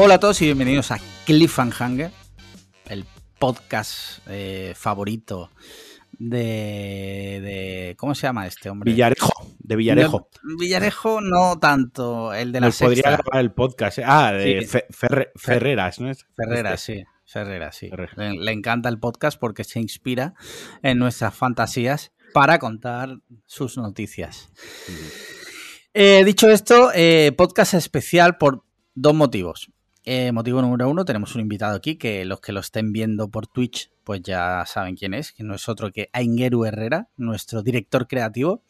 Hola a todos y bienvenidos a Cliffhanger, el podcast eh, favorito de, de- ¿Cómo se llama este hombre? Villarejo, de Villarejo. No, Villarejo no tanto, el de la Nos podría sexta. grabar el podcast. eh. Ah, de Sí. Fe- Ferre- Ferreras, ¿no es? Ferrera, Este. sí. Ferrera, sí. Le, le encanta el podcast porque se inspira en nuestras fantasías para contar sus noticias. Eh, dicho esto, eh, podcast especial por dos motivos. Eh, motivo número uno, tenemos un invitado aquí que los que lo estén viendo por Twitch, pues ya saben quién es, que no es otro que Aingeru Herrera, nuestro director creativo.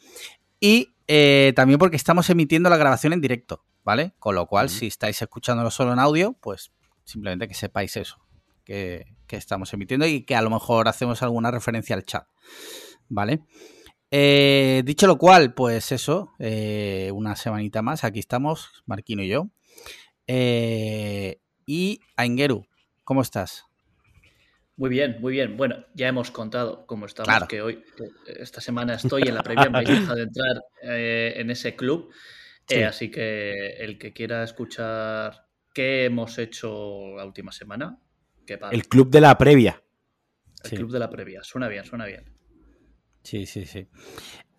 Y eh, también porque estamos emitiendo la grabación en directo, ¿vale? Con lo cual, si estáis escuchándolo solo en audio, pues simplemente que sepáis eso, que, que estamos emitiendo y que a lo mejor hacemos alguna referencia al chat, ¿vale? Eh, dicho lo cual, pues eso, una semanita más, aquí estamos, Marquino y yo. Eh, y Aingeru, ¿cómo estás? Muy bien, muy bien. Bueno, ya hemos contado cómo estamos, Claro. que hoy, esta semana estoy en la previa, me habéis dejado de entrar eh, en ese club. Eh, Sí. así que el que quiera escuchar qué hemos hecho la última semana, que pague. El club de la previa. El Sí. club de la previa. Suena bien, suena bien. Sí, sí, sí.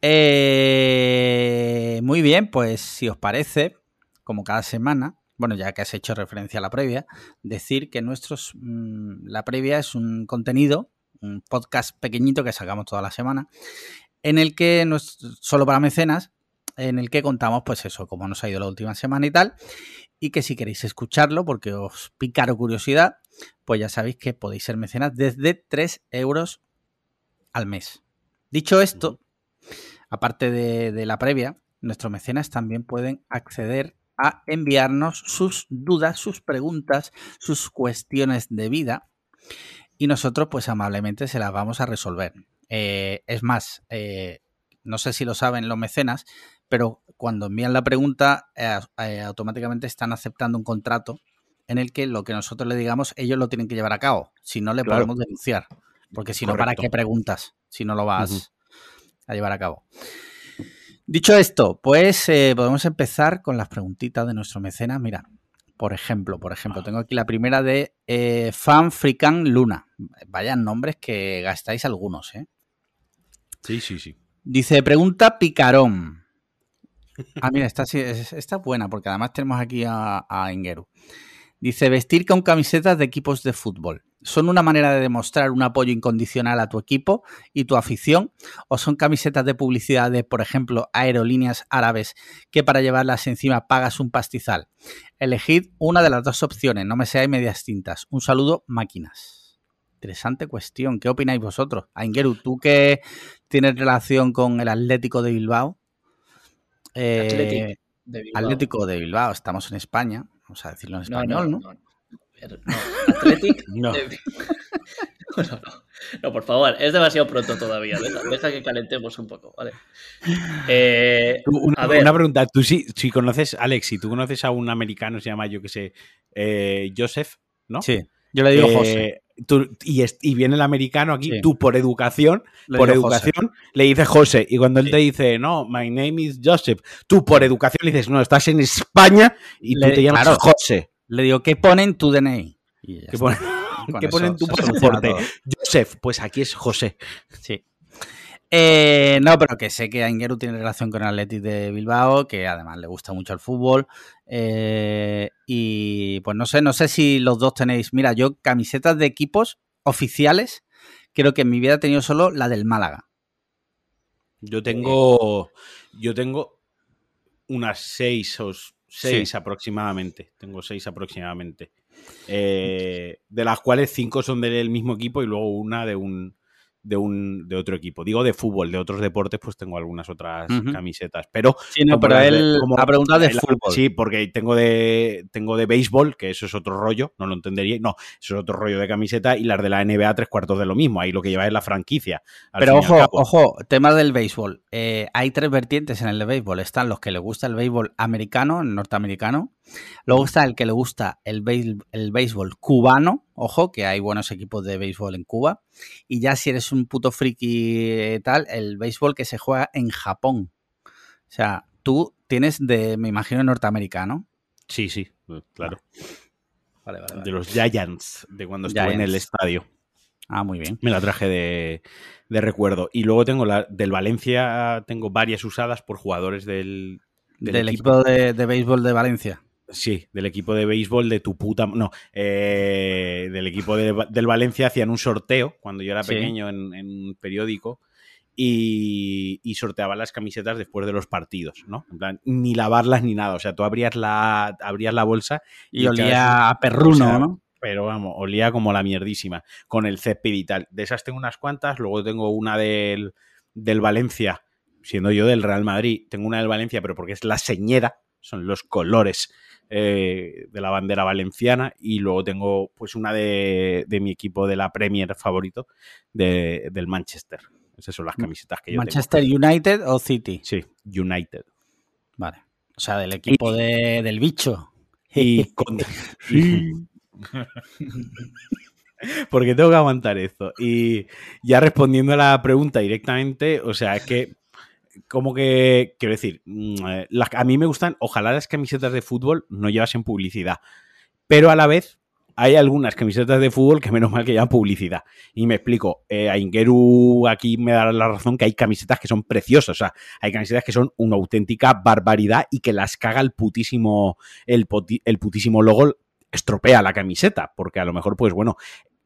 Eh, muy bien, pues si os parece, como cada semana, bueno, ya que has hecho referencia a la previa, decir que nuestros mm, la previa es un contenido, un podcast pequeñito que sacamos toda la semana, en el que no es solo para mecenas, en el que contamos, pues eso, cómo nos ha ido la última semana y tal, y que si queréis escucharlo, porque os picaron curiosidad, pues ya sabéis que podéis ser mecenas desde 3 euros al mes. Dicho esto, aparte de, de la previa, nuestros mecenas también pueden acceder a enviarnos sus dudas, sus preguntas, sus cuestiones de vida y nosotros pues amablemente se las vamos a resolver. Eh, es más, eh, no sé si lo saben los mecenas, pero cuando envían la pregunta eh, automáticamente están aceptando un contrato en el que lo que nosotros le digamos ellos lo tienen que llevar a cabo, si no le Claro. podemos denunciar, porque si no, ¿para qué preguntas? Si no lo vas a llevar a cabo. Dicho esto, pues eh, podemos empezar con las preguntitas de nuestro mecenas. Mira, por ejemplo, por ejemplo, tengo aquí la primera de eh, Fan Frican Luna. Vayan nombres que gastáis algunos, ¿eh? Sí, sí, sí. Dice, pregunta Picarón. Ah, mira, esta, esta es buena, porque además tenemos aquí a, a Engeru. Dice, vestir con camisetas de equipos de fútbol. ¿Son una manera de demostrar un apoyo incondicional a tu equipo y tu afición? ¿O son camisetas de publicidad de, por ejemplo, aerolíneas árabes que para llevarlas encima pagas un pastizal? Elegid una de las dos opciones, no me seáis medias tintas. Un saludo, máquinas. Interesante cuestión. ¿Qué opináis vosotros? Aingeru, tú que tienes relación con el Atlético de Bilbao. Eh, Athletic de Bilbao. Atlético de Bilbao, estamos en España, vamos a decirlo en español, ¿no? no, no. No, Athletic No. de- No, no, no. No, por favor, es demasiado pronto todavía. Deja, deja que calentemos un poco, ¿vale? Eh, Una, a ver, una pregunta. Tú sí, si conoces, Alex, si tú conoces a un americano, se llama, yo que sé, eh, Joseph, ¿no? Sí, yo le digo Eh, José. tú- y, es- y viene el americano aquí, Sí. tú por educación, le por José. educación, le dices José. Y cuando él Sí. te dice, no, my name is Joseph, tú por educación le dices, no, estás en España y Le- tú te llamas claro. José. Le digo, ¿qué ponen tu DNI? Y ¿Qué ponen tu pasaporte? Joseph, pues aquí es José. Sí. Eh, no, pero que sé que Aingeru tiene relación con el Athletic de Bilbao, que además le gusta mucho el fútbol. eh, y pues no sé, no sé si los dos tenéis. Mira, yo camisetas de equipos oficiales, creo que en mi vida he tenido solo la del Málaga. Yo tengo. Yo tengo unas seis o seis aproximadamente. Tengo seis aproximadamente. Eh, de las cuales cinco son del mismo equipo y luego una de un. De, un, de otro equipo. Digo de fútbol, de otros deportes, pues tengo algunas otras camisetas. Pero Sí, no, pero de- él como ha preguntado de el- fútbol. Sí, porque tengo de tengo de béisbol, que eso es otro rollo, no lo entendería. No, eso es otro rollo de camiseta, y las de la NBA tres cuartos de lo mismo. Ahí lo que lleva es la franquicia. Pero ojo, ojo, tema del béisbol. Eh, hay tres vertientes en el de béisbol. Están los que le gusta el béisbol americano, norteamericano. Luego está el que le gusta el, béis- el béisbol cubano. Ojo, que hay buenos equipos de béisbol en Cuba. Y ya si eres un puto friki eh, tal, el béisbol que se juega en Japón. O sea, tú tienes de, me imagino, norteamericano. Sí, sí, claro. vale, vale. De los Giants, de cuando estuve en el estadio. Ah, muy bien. Me la traje de, de recuerdo. Y luego tengo la del Valencia, tengo varias usadas por jugadores del, Del, del equipo, de, de béisbol de Valencia. Sí, del equipo de béisbol de tu puta. No, eh, del equipo de- del Valencia hacían un sorteo cuando yo era Sí. pequeño en, en un periódico y, y sorteaban las camisetas después de los partidos, ¿no? En plan, ni lavarlas ni nada. O sea, tú abrías la, abrías la bolsa Y, Y olía a perruno, o sea, ¿no? pero vamos, olía como la mierdísima, con el césped y tal. De esas tengo unas cuantas, luego tengo una del, del Valencia, siendo yo del Real Madrid, tengo una del Valencia, pero porque es la señera, son los colores eh, de la bandera valenciana, y luego tengo pues una de, de mi equipo de la Premier favorito, de- del Manchester. Esas son las camisetas que yo Manchester United o City. Sí, United. Vale. O sea, del equipo de- del bicho. Y con- Porque tengo que aguantar esto. Y ya respondiendo a la pregunta directamente, o sea, es que, como que, quiero decir, mm, eh, a mí me gustan, ojalá las camisetas de fútbol no llevasen publicidad, pero a la vez hay algunas camisetas de fútbol que menos mal que llevan publicidad. Y me explico, eh, a Ingeru aquí me dará la razón que hay camisetas que son preciosas, o sea, hay camisetas que son una auténtica barbaridad y que las caga el putísimo, el putísimo logo estropea la camiseta, porque a lo mejor, pues bueno,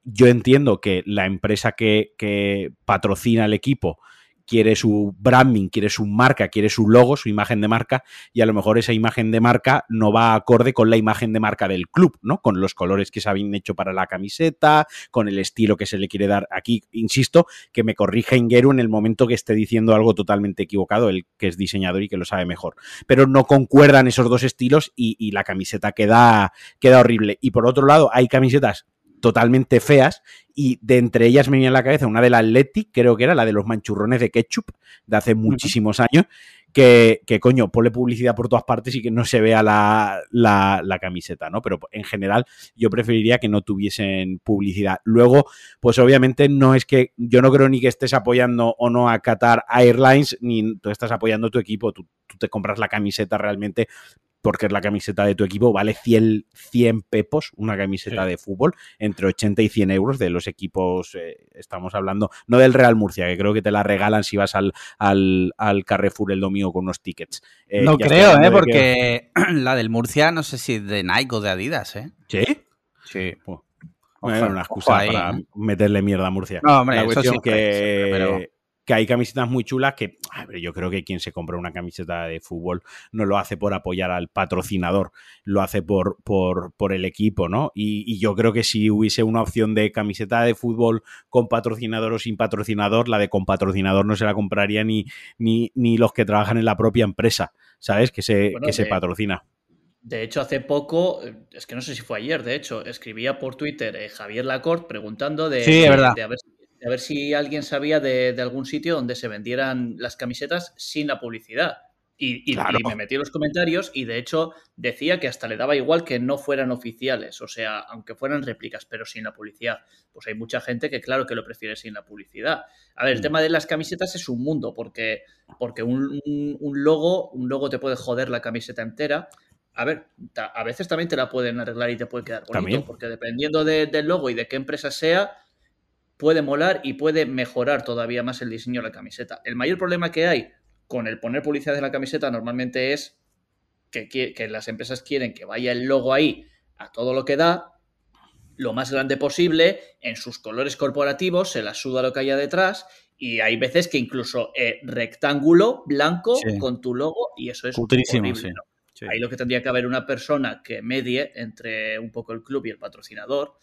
yo entiendo que la empresa que, que patrocina el equipo quiere su branding, quiere su marca, quiere su logo, su imagen de marca, y a lo mejor esa imagen de marca no va acorde con la imagen de marca del club, ¿no? Con los colores que se habían hecho para la camiseta, con el estilo que se le quiere dar. Aquí, insisto, que me corrija Ingeru en el momento que esté diciendo algo totalmente equivocado, el que es diseñador y que lo sabe mejor. Pero no concuerdan esos dos estilos y, y la camiseta queda, queda horrible. Y por otro lado, hay camisetas totalmente feas y de entre ellas me viene a la cabeza una del Athletic, creo que era la de los manchurrones de ketchup de hace muchísimos años, que, que, coño, ponle publicidad por todas partes y que no se vea la, la, la, camiseta, ¿no? Pero en general yo preferiría que no tuviesen publicidad. Luego, pues obviamente no es que yo no creo ni que estés apoyando o no a Qatar Airlines, ni tú estás apoyando a tu equipo, tú, tú te compras la camiseta realmente porque es la camiseta de tu equipo, vale 100, 100 pepos una camiseta sí. de fútbol, entre 80 y 100 euros de los equipos, eh, estamos hablando, no del Real Murcia, que creo que te la regalan si vas al, al, al Carrefour el domingo con unos tickets. Eh, no creo, eh, porque que... la del Murcia no sé si es de Nike o de Adidas, ¿eh? ¿Sí? Sí. Bueno, bueno, una excusa para ¿eh? meterle mierda a Murcia. No, hombre, la cuestión siempre, que... siempre, pero que hay camisetas muy chulas que, a ver, yo creo que quien se compra una camiseta de fútbol no lo hace por apoyar al patrocinador, lo hace por, por, por el equipo, ¿no? Y, y, yo creo que si hubiese una opción de camiseta de fútbol con patrocinador o sin patrocinador, la de con patrocinador no se la compraría ni, ni, ni los que trabajan en la propia empresa, ¿sabes? Que se, bueno, que se patrocina. De hecho, hace poco, es que no sé si fue ayer, de hecho, escribía por Twitter eh, Javier Lacorte preguntando de, sí, de, verdad. de a ver a ver si alguien sabía de, de, algún sitio donde se vendieran las camisetas sin la publicidad. Y, y, claro. y, me metí en los comentarios y de hecho decía que hasta le daba igual que no fueran oficiales, o sea, aunque fueran réplicas, pero sin la publicidad. Pues hay mucha gente que claro que lo prefiere sin la publicidad. A ver, el tema de las camisetas es un mundo, porque, porque un, un, un logo, un logo te puede joder la camiseta entera, a ver, a veces también te la pueden arreglar y te puede quedar bonito, ¿También? porque dependiendo de, del logo y de qué empresa sea, puede molar y puede mejorar todavía más el diseño de la camiseta. El mayor problema que hay con el poner publicidad en la camiseta normalmente es que, que, las empresas quieren que vaya el logo ahí a todo lo que da, lo más grande posible, en sus colores corporativos, se la suda lo que haya detrás y hay veces que incluso eh, rectángulo blanco sí. con tu logo y eso es sí. ¿no? Sí. Ahí lo que tendría que haber una persona que medie entre un poco el club y el patrocinador,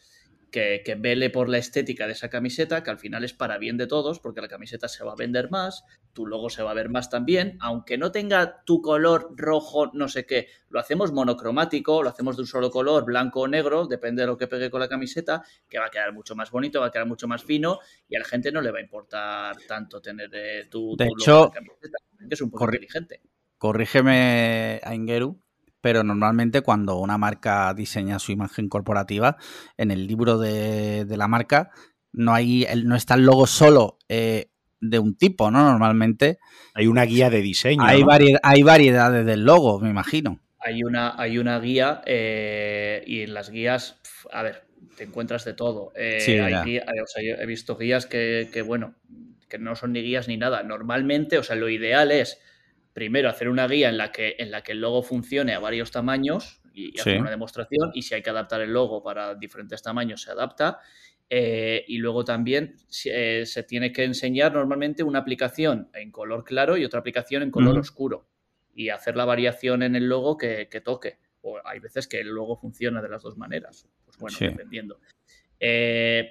que, que, vele por la estética de esa camiseta, que al final es para bien de todos, porque la camiseta se va a vender más, tu logo se va a ver más también, aunque no tenga tu color rojo, no sé qué, lo hacemos monocromático, lo hacemos de un solo color, blanco o negro, depende de lo que pegue con la camiseta, que va a quedar mucho más bonito, va a quedar mucho más fino, y a la gente no le va a importar tanto tener eh, tu, de tu hecho, logo en la camiseta, que es un poco inteligente. Corrígeme, Aingeru, pero normalmente cuando una marca diseña su imagen corporativa, en el libro de, de la marca no hay no está el logo solo eh, de un tipo, ¿no? Normalmente hay una guía de diseño. Hay, ¿no? vari hay variedades del logo, me imagino. hay una, hay una guía eh, y en las guías, a ver, te encuentras de todo. Eh, he visto guías que, bueno, que no son ni guías ni nada. Normalmente, o sea, lo ideal es primero hacer una guía en la que, en la que el logo funcione a varios tamaños y, hacer una demostración y si hay que adaptar el logo para diferentes tamaños se adapta. Eh, y luego también se tiene que enseñar normalmente una aplicación en color claro y otra aplicación en color oscuro y hacer la variación en el logo que, toque. O hay veces que el logo funciona de las dos maneras. Pues bueno, dependiendo. Eh,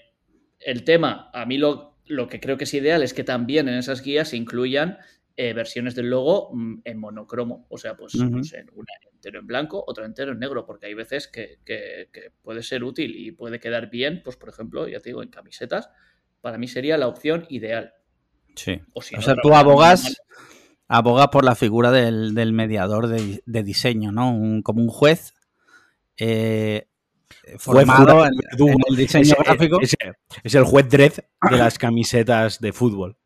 el tema, a mí lo, lo, que creo que es ideal es que también en esas guías se incluyan eh, versiones del logo mm, en monocromo. O sea, pues una entero en blanco, otra entero en negro, porque hay veces que, puede ser útil y puede quedar bien, pues por ejemplo, ya te digo, en camisetas. Para mí sería la opción ideal. Sí. O, sea, tú abogas aboga por la figura del, mediador de, diseño, ¿no? como un juez eh, formado en, el diseño gráfico. Es, el juez Dredd de las camisetas de fútbol.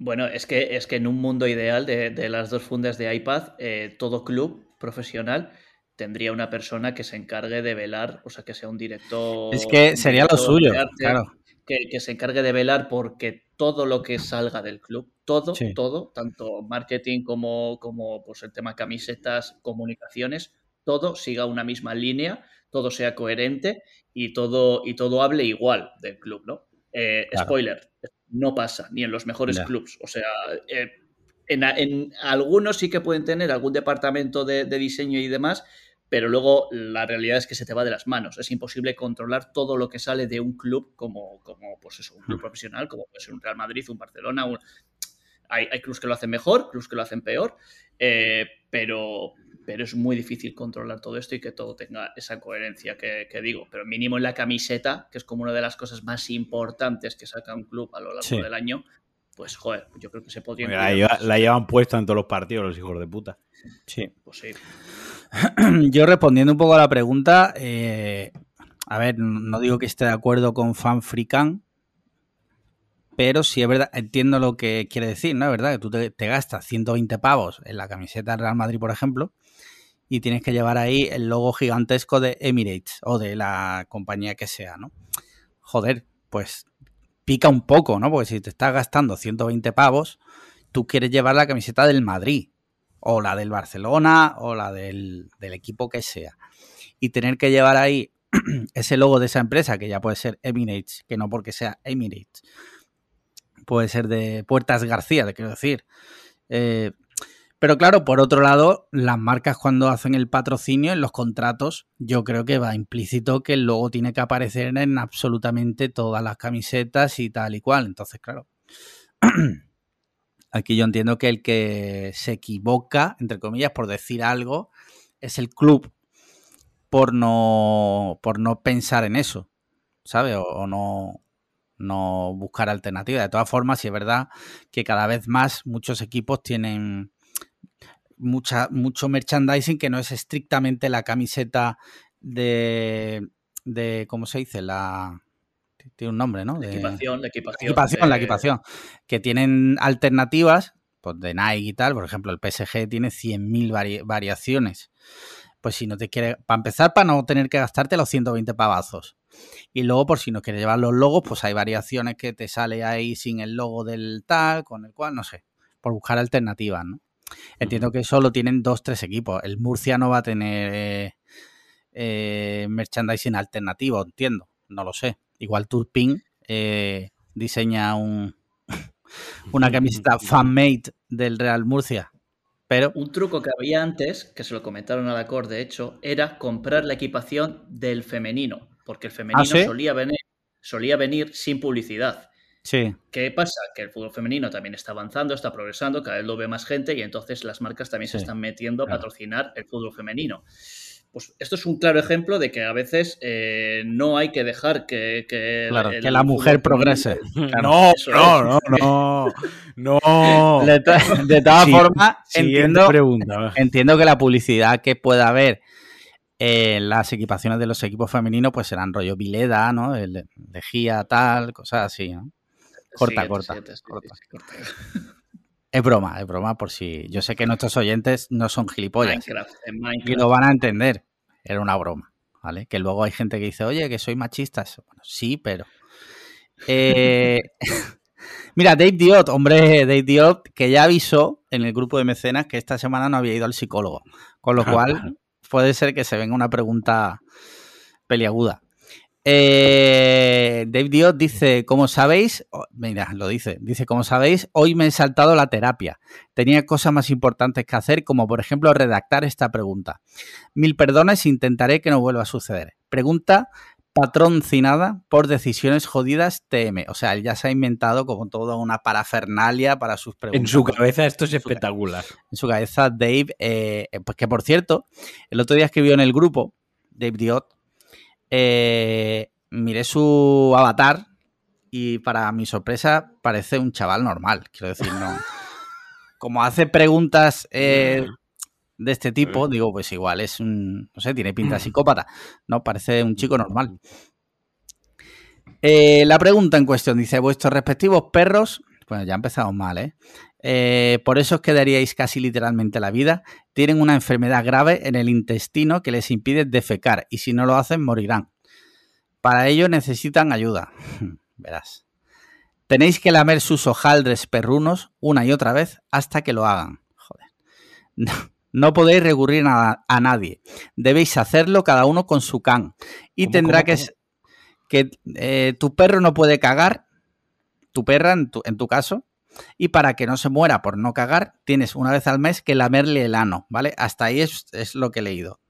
Bueno, es que, es que en un mundo ideal de, las dos fundas de iPad, eh, todo club profesional tendría una persona que se encargue de velar, o sea, que sea un director. Es que sería lo suyo, claro. Que, que, se encargue de velar porque todo lo que salga del club, todo, todo, tanto marketing como, como pues, el tema camisetas, comunicaciones, todo siga una misma línea, todo sea coherente y todo, y todo hable igual del club, ¿no? Eh, spoiler, no pasa, ni en los mejores clubs. O sea, eh, en, algunos sí que pueden tener algún departamento de, de diseño y demás, pero luego la realidad es que se te va de las manos. Es imposible controlar todo lo que sale de un club como, como pues eso, un club hmm. profesional, como puede ser un Real Madrid, un Barcelona. Hay, hay, clubs que lo hacen mejor, clubs que lo hacen peor, eh, pero, pero es muy difícil controlar todo esto y que todo tenga esa coherencia que, digo. Pero mínimo en la camiseta, que es como una de las cosas más importantes que saca un club a lo largo del año, pues joder, yo creo que se podría... La, la, llevan puesta en todos los partidos los hijos de puta. Sí. Pues sí. Yo respondiendo un poco a la pregunta, eh, a ver, no digo que esté de acuerdo con FanFreeCan, pero sí es verdad, entiendo lo que quiere decir, ¿no? Es verdad que tú te, gastas 120 pavos en la camiseta del Real Madrid, por ejemplo, y tienes que llevar ahí el logo gigantesco de Emirates o de la compañía que sea, ¿no? Joder, pues pica un poco, ¿no? Porque si te estás gastando 120 pavos, tú quieres llevar la camiseta del Madrid o la del Barcelona o la del, equipo que sea. Y tener que llevar ahí ese logo de esa empresa, que ya puede ser Emirates, que no porque sea Emirates, puede ser de Puertas García, te quiero decir. Eh, pero claro, por otro lado, las marcas cuando hacen el patrocinio en los contratos, yo creo que va implícito que el logo tiene que aparecer en absolutamente todas las camisetas y tal y cual. Entonces, claro, Aquí yo entiendo que el que se equivoca, entre comillas, por decir algo, es el club por no, por no pensar en eso, ¿sabes? O, no, no buscar alternativas. De todas formas, sí es verdad que cada vez más muchos equipos tienen mucha, mucho merchandising que no es estrictamente la camiseta de, de ¿cómo se dice? La, tiene un nombre, ¿no? De... La equipación, la equipación. La equipación, la equipación. Que tienen alternativas, pues de Nike y tal. Por ejemplo, el PSG tiene 100.000 variaciones. Pues si no te quiere, para empezar, para no tener que gastarte los 120 pavazos. Y luego, por si no quieres llevar los logos, pues hay variaciones que te sale ahí sin el logo del tal, con el cual, no sé, por buscar alternativas, ¿no? Entiendo que solo tienen dos, tres equipos. El Murcia no va a tener eh, eh, merchandising alternativo, entiendo. No lo sé. Igual Turpin eh, diseña un, una camiseta fan-made del Real Murcia. Pero... Un truco que había antes, que se lo comentaron a la cor, de hecho, era comprar la equipación del femenino, porque el femenino ¿Ah, solía, venir, solía venir sin publicidad. Sí. ¿Qué pasa? Que el fútbol femenino también está avanzando, está progresando, cada vez lo ve más gente y entonces las marcas también se están metiendo a patrocinar el fútbol femenino. Pues esto es un claro ejemplo de que a veces eh, no hay que dejar que, que, la mujer progrese. no, no, no, no, De, todas formas, entiendo, entiendo que la publicidad que pueda haber en las equipaciones de los equipos femeninos pues serán rollo Vileda, ¿no? El de Gia, tal, cosas así, ¿no? Corta, corta, corta. Es broma, es broma por si. Yo sé que nuestros oyentes no son gilipollas. Minecraft, en Y Minecraft. lo van a entender. Era una broma, ¿vale? Que luego hay gente que dice, oye, que soy machista. Bueno, sí, pero. Eh, Mira, Dave Diot, hombre, Dave Diot, que ya avisó en el grupo de mecenas que esta semana no había ido al psicólogo. Con lo Ah, cual, puede ser que se venga una pregunta peliaguda. Eh, Dave Diot dice, como sabéis, oh, mira, lo dice, dice, como sabéis, hoy me he saltado la terapia. Tenía cosas más importantes que hacer, como por ejemplo redactar esta pregunta. Mil perdones, intentaré que no vuelva a suceder. Pregunta patroncinada por decisiones jodidas TM. O sea, él ya se ha inventado como toda una parafernalia para sus preguntas. En su cabeza esto es espectacular. En su cabeza, Dave, eh, pues que por cierto, el otro día escribió en el grupo, Dave Diot, eh, miré su avatar y para mi sorpresa parece un chaval normal, quiero decir, no. Como hace preguntas eh, de este tipo, digo, pues igual es un, no sé, tiene pinta de psicópata, no, parece un chico normal. Eh, la pregunta en cuestión dice, vuestros respectivos perros, bueno, ya empezamos mal, ¿eh? Eh, por eso os quedaríais casi literalmente la vida, tienen una enfermedad grave en el intestino que les impide defecar y si no lo hacen morirán. Para ello necesitan ayuda. Verás. Tenéis que lamer sus hojaldres perrunos una y otra vez hasta que lo hagan. Joder. No, no podéis recurrir a, a nadie. Debéis hacerlo cada uno con su can. Y ¿Cómo, tendrá cómo, que... que eh, tu perro no puede cagar, tu perra en tu, en tu caso, y para que no se muera por no cagar, tienes una vez al mes que lamerle el ano, ¿vale? Hasta ahí es, es lo que he leído.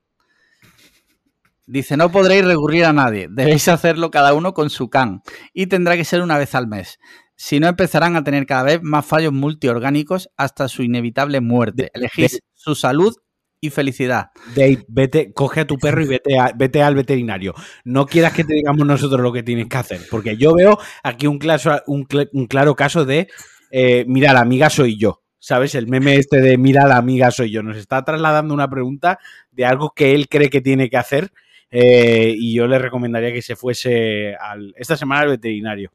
Dice, no podréis recurrir a nadie, debéis hacerlo cada uno con su can, y tendrá que ser una vez al mes. Si no, empezarán a tener cada vez más fallos multiorgánicos hasta su inevitable muerte. De- Elegís de- su salud y felicidad. Dave, vete, coge a tu perro y vete, a- vete al veterinario. No quieras que te digamos nosotros lo que tienes que hacer, porque yo veo aquí un, claso- un cl- un claro caso de, eh, mira, la amiga soy yo. ¿Sabes? El meme este de, mira, la amiga soy yo. Nos está trasladando una pregunta de algo que él cree que tiene que hacer eh, y yo le recomendaría que se fuese al, esta semana al veterinario.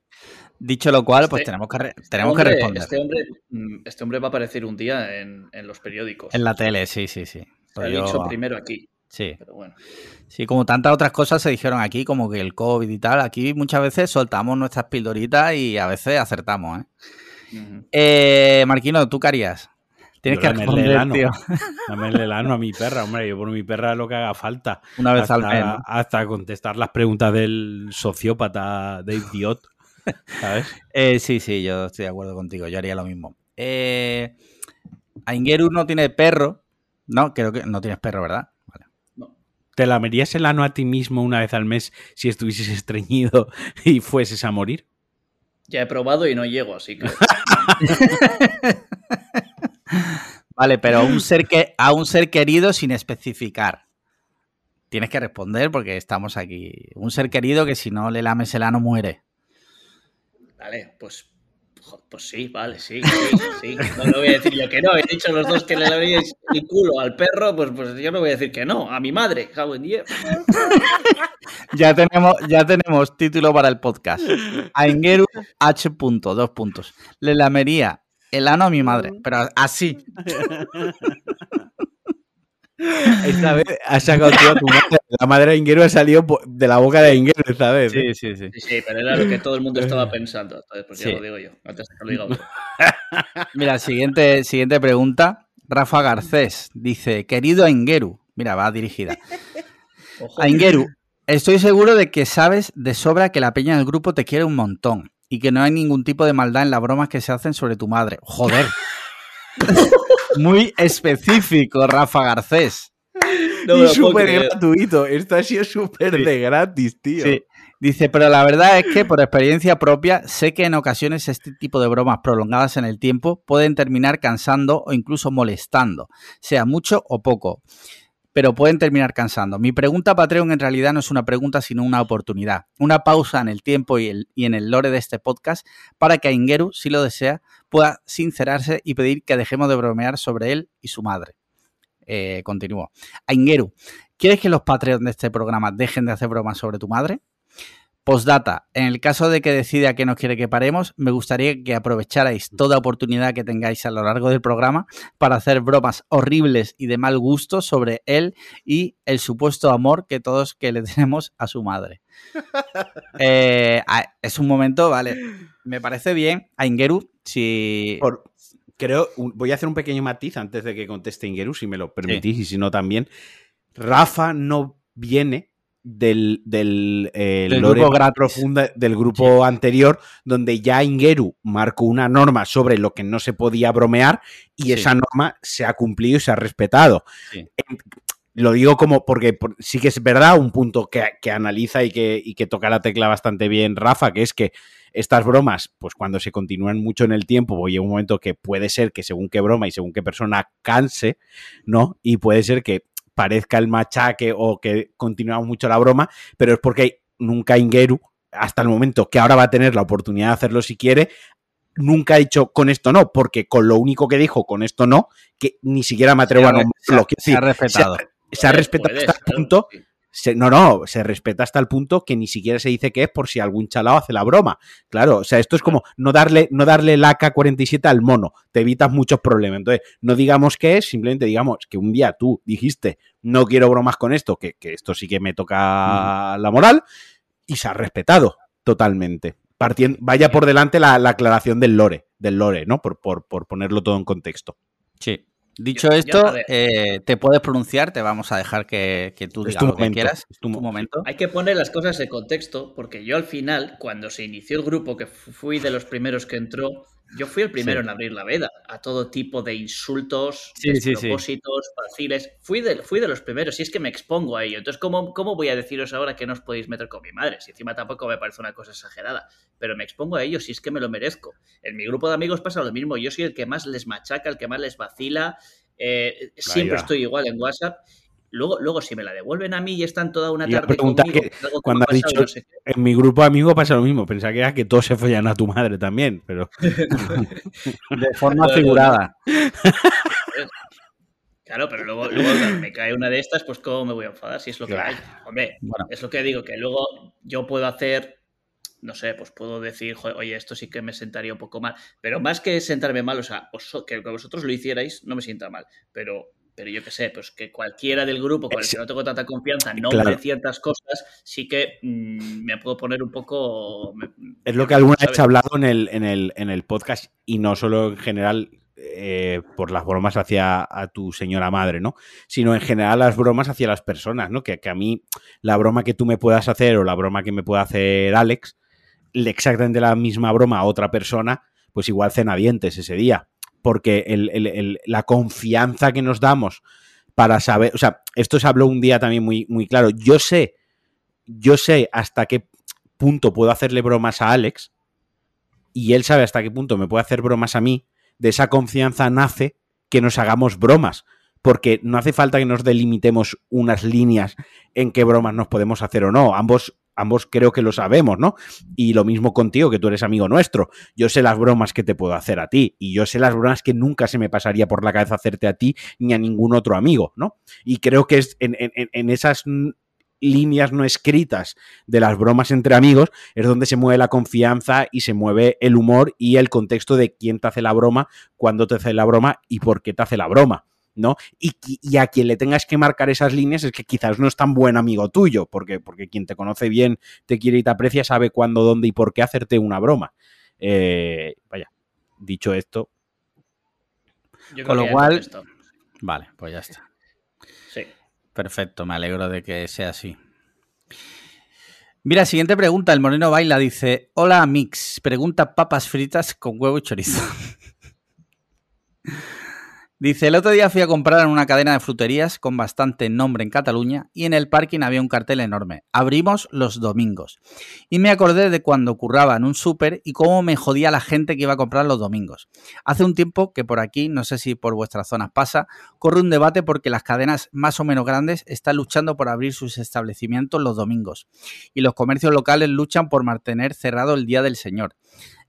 Dicho lo cual, pues Este- tenemos que, re- Este tenemos hombre- que responder. Este hombre, mm, este hombre va a aparecer un día en, en los periódicos. En la tele, sí, sí, sí. Se ha Yo- dicho primero aquí, Sí, pero bueno. sí, como tantas otras cosas se dijeron aquí, como que el COVID y tal. Aquí muchas veces soltamos nuestras pildoritas y a veces acertamos, ¿eh? Eh, Marquino, ¿tú qué harías? Tienes Yo que lamerle el responder, ano. tío. Dame el ano a mi perra, hombre. Yo por mi perra lo que haga falta. Una vez hasta, al mes. ¿no? hasta contestar las preguntas del sociópata Dave Diot. ¿Sabes? Eh, sí, sí, yo estoy de acuerdo contigo. Yo haría lo mismo. Eh, Aingeru no tiene perro. No, creo que no tienes perro, ¿verdad? Vale. No. ¿Te lamerías el ano a ti mismo una vez al mes si estuvieses estreñido y fueses a morir? Ya he probado y no llego, así que. Vale, pero a un ser que a un ser querido sin especificar. Tienes que responder porque estamos aquí. Un ser querido que si no le lames el ano muere. Vale, pues. Pues sí, vale, sí, sí, sí. No le voy a decir yo que no. He dicho los dos que le laméis el culo al perro, pues, pues yo no voy a decir que no. A mi madre. Ya tenemos, ya tenemos título para el podcast. Aingeru H. Punto, dos puntos. Le lamería el ano a mi madre, pero así. Esta vez has sacado tú a tu madre. La madre de Inguero ha salido de la boca de Inguero esta vez. ¿eh? sí, sí. Sí, sí, pero era lo que todo el mundo estaba pensando. Entonces, pues Sí. ya lo digo yo, antes que lo diga otro. Mira, siguiente, siguiente pregunta. Rafa Garcés dice, querido Aingeru, mira, va dirigida. Ojo. Aingeru, estoy seguro de que sabes de sobra que la peña del grupo te quiere un montón y que no hay ningún tipo de maldad en las bromas que se hacen sobre tu madre. Joder. Muy específico, Rafa Garcés. No y súper gratuito. Esto ha sido súper de gratis, tío. Sí. Dice, pero la verdad es que por experiencia propia sé que en ocasiones este tipo de bromas prolongadas en el tiempo pueden terminar cansando o incluso molestando, sea mucho o poco, pero pueden terminar cansando. Mi pregunta Patreon en realidad no es una pregunta sino una oportunidad, una pausa en el tiempo y, el- y en el lore de este podcast para que Aingeru, si lo desea, pueda sincerarse y pedir que dejemos de bromear sobre él y su madre. Eh, continúo. Aingeru, ¿quieres que los Patreon de este programa dejen de hacer bromas sobre tu madre? Postdata, en el caso de que decida que no quiere que paremos, me gustaría que aprovecharais toda oportunidad que tengáis a lo largo del programa para hacer bromas horribles y de mal gusto sobre él y el supuesto amor que todos que le tenemos a su madre. Eh, es un momento, vale, me parece bien a Ingeru si... creo, voy a hacer un pequeño matiz antes de que conteste Ingeru, si me lo permitís, y si no también. Rafa no viene del, del, eh, grupo profunda del grupo anterior, donde ya Ingeru marcó una norma sobre lo que no se podía bromear y esa norma se ha cumplido y se ha respetado. Lo digo como porque sí que es verdad un punto que, analiza y que, y que toca la tecla bastante bien Rafa, que es que estas bromas, pues cuando se continúan mucho en el tiempo, pues llega un momento que puede ser que según qué broma y según qué persona canse, ¿no? Y puede ser que parezca el machaque o que continuamos mucho la broma, pero es porque nunca Ingeru, hasta el momento que ahora va a tener la oportunidad de hacerlo si quiere, nunca ha dicho con esto no, porque con lo único que dijo con esto no, que ni siquiera me atrevo a nombrarlo. Se, ha respetado. Se ha, respetado hasta el punto no, no, se respeta hasta el punto que ni siquiera se dice que es por si algún chalao hace la broma. Claro, o sea, esto es como no darle, no darle el AK-47 al mono, te evitas muchos problemas. Entonces, no digamos que es, simplemente digamos que un día tú dijiste, no quiero bromas con esto, que, esto sí que me toca la moral, y se ha respetado totalmente. Partiendo, vaya por delante la, aclaración del lore, del lore, ¿no? Por, por, por ponerlo todo en contexto. Sí. Dicho esto, eh, te puedes pronunciar, te vamos a dejar que, tú digas lo que quieras. Es tu momento. Hay que poner las cosas en contexto, porque yo al final, cuando se inició el grupo, que fui de los primeros que entró, yo fui el primero en abrir la veda a todo tipo de insultos, propósitos, faciles. Fui de, fui de los primeros y es que me expongo a ello. Entonces, ¿cómo, ¿cómo voy a deciros ahora que no os podéis meter con mi madre? Si encima tampoco me parece una cosa exagerada. Pero me expongo a ello si es que me lo merezco. En mi grupo de amigos pasa lo mismo. Yo soy el que más les machaca, el que más les vacila. Eh, siempre estoy igual en WhatsApp Luego, luego, si me la devuelven a mí y están toda una tarde conmigo, cuando ha dicho en mi grupo amigo pasa lo mismo, pensaba que era que todos se follan a tu madre también, pero de forma figurada. Claro, pero luego, me cae una de estas, pues cómo me voy a enfadar si es lo que hay. Hombre, es lo que digo, que luego yo puedo hacer, no sé, pues puedo decir, oye, esto sí que me sentaría un poco mal. Pero más que sentarme mal, o sea, que vosotros lo hicierais, no me sienta mal. Pero pero yo qué sé, pues que cualquiera del grupo con el que no tengo tanta confianza no me ciertas cosas, sí que mm, me puedo poner un poco... es lo que alguna vez he hablado en el, en, el, en el podcast y no solo en general eh, por las bromas hacia a tu señora madre, ¿no? Sino en general las bromas hacia las personas, ¿no? Que, que a mí la broma que tú me puedas hacer o la broma que me pueda hacer Alex, exactamente la misma broma a otra persona, pues igual cena dientes ese día porque la confianza que nos damos para saber, o sea, esto se habló un día también muy, muy claro, yo sé, yo sé hasta qué punto puedo hacerle bromas a Alex y él sabe hasta qué punto me puede hacer bromas a mí, de esa confianza nace que nos hagamos bromas, porque no hace falta que nos delimitemos unas líneas en qué bromas nos podemos hacer o no, ambos ambos creo que lo sabemos, ¿no? Y lo mismo contigo, que tú eres amigo nuestro. Yo sé las bromas que te puedo hacer a ti y yo sé las bromas que nunca se me pasaría por la cabeza hacerte a ti ni a ningún otro amigo, ¿no? Y creo que es en, esas líneas no escritas de las bromas entre amigos es donde se mueve la confianza y se mueve el humor y el contexto de quién te hace la broma, cuándo te hace la broma y por qué te hace la broma. ¿No? Y, a quien le tengas que marcar esas líneas es que quizás no es tan buen amigo tuyo, porque, porque quien te conoce bien, te quiere y te aprecia, sabe cuándo, dónde y por qué hacerte una broma. Eh, vaya, dicho esto. Con lo cual, vale, pues ya está. Sí. Perfecto, me alegro de que sea así. Mira, siguiente pregunta. El Moreno Baila dice: Hola, Mix. Pregunta papas fritas con huevo y chorizo. Dice, el otro día fui a comprar en una cadena de fruterías con bastante nombre en Cataluña y en el parking había un cartel enorme. Abrimos los domingos. Y me acordé de cuando curraba en un súper y cómo me jodía la gente que iba a comprar los domingos. Hace un tiempo que por aquí, no sé si por vuestras zonas pasa, corre un debate porque las cadenas más o menos grandes están luchando por abrir sus establecimientos los domingos y los comercios locales luchan por mantener cerrado el Día del Señor.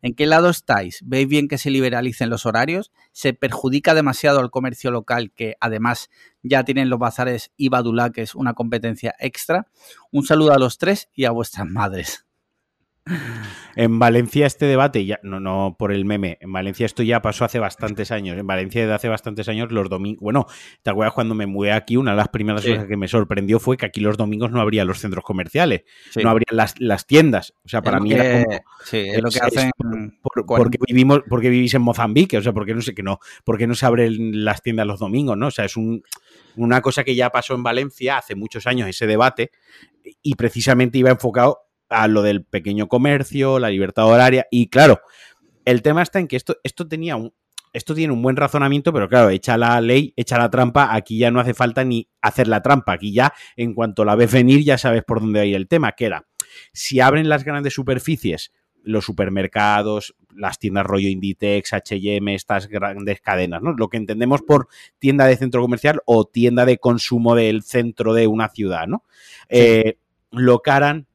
¿En qué lado estáis? ¿Veis bien que se liberalicen los horarios? ¿Se perjudica demasiado al comercio local que además ya tienen los bazares y Badula, que es una competencia extra? Un saludo a los tres y a vuestras madres. En Valencia este debate, ya, no, no por el meme, en Valencia esto ya pasó hace bastantes años. En Valencia desde hace bastantes años los domingos, bueno, ¿te acuerdas cuando me mudé aquí? Una de las primeras cosas que me sorprendió fue que aquí los domingos no habría los centros comerciales, no habría las, las, tiendas. O sea, para mí era como, Sí, es lo que hacen... porque, vivimos, porque vivís en Mozambique, o sea, porque no sé que no, porque no se abren las tiendas los domingos, ¿no? O sea, es un, una cosa que ya pasó en Valencia hace muchos años ese debate y precisamente iba enfocado a lo del pequeño comercio, la libertad horaria. Y claro, el tema está en que esto, esto tenía un. Esto tiene un buen razonamiento, pero claro, echa la ley, echa la trampa, aquí ya no hace falta ni hacer la trampa, aquí ya en cuanto la ves venir ya sabes por dónde va a ir el tema, que era, si abren las grandes superficies, los supermercados, las tiendas rollo Inditex, H&M, estas grandes cadenas, ¿no? Lo que entendemos por tienda de centro comercial o tienda de consumo del centro de una ciudad, ¿no? Eh, lo caran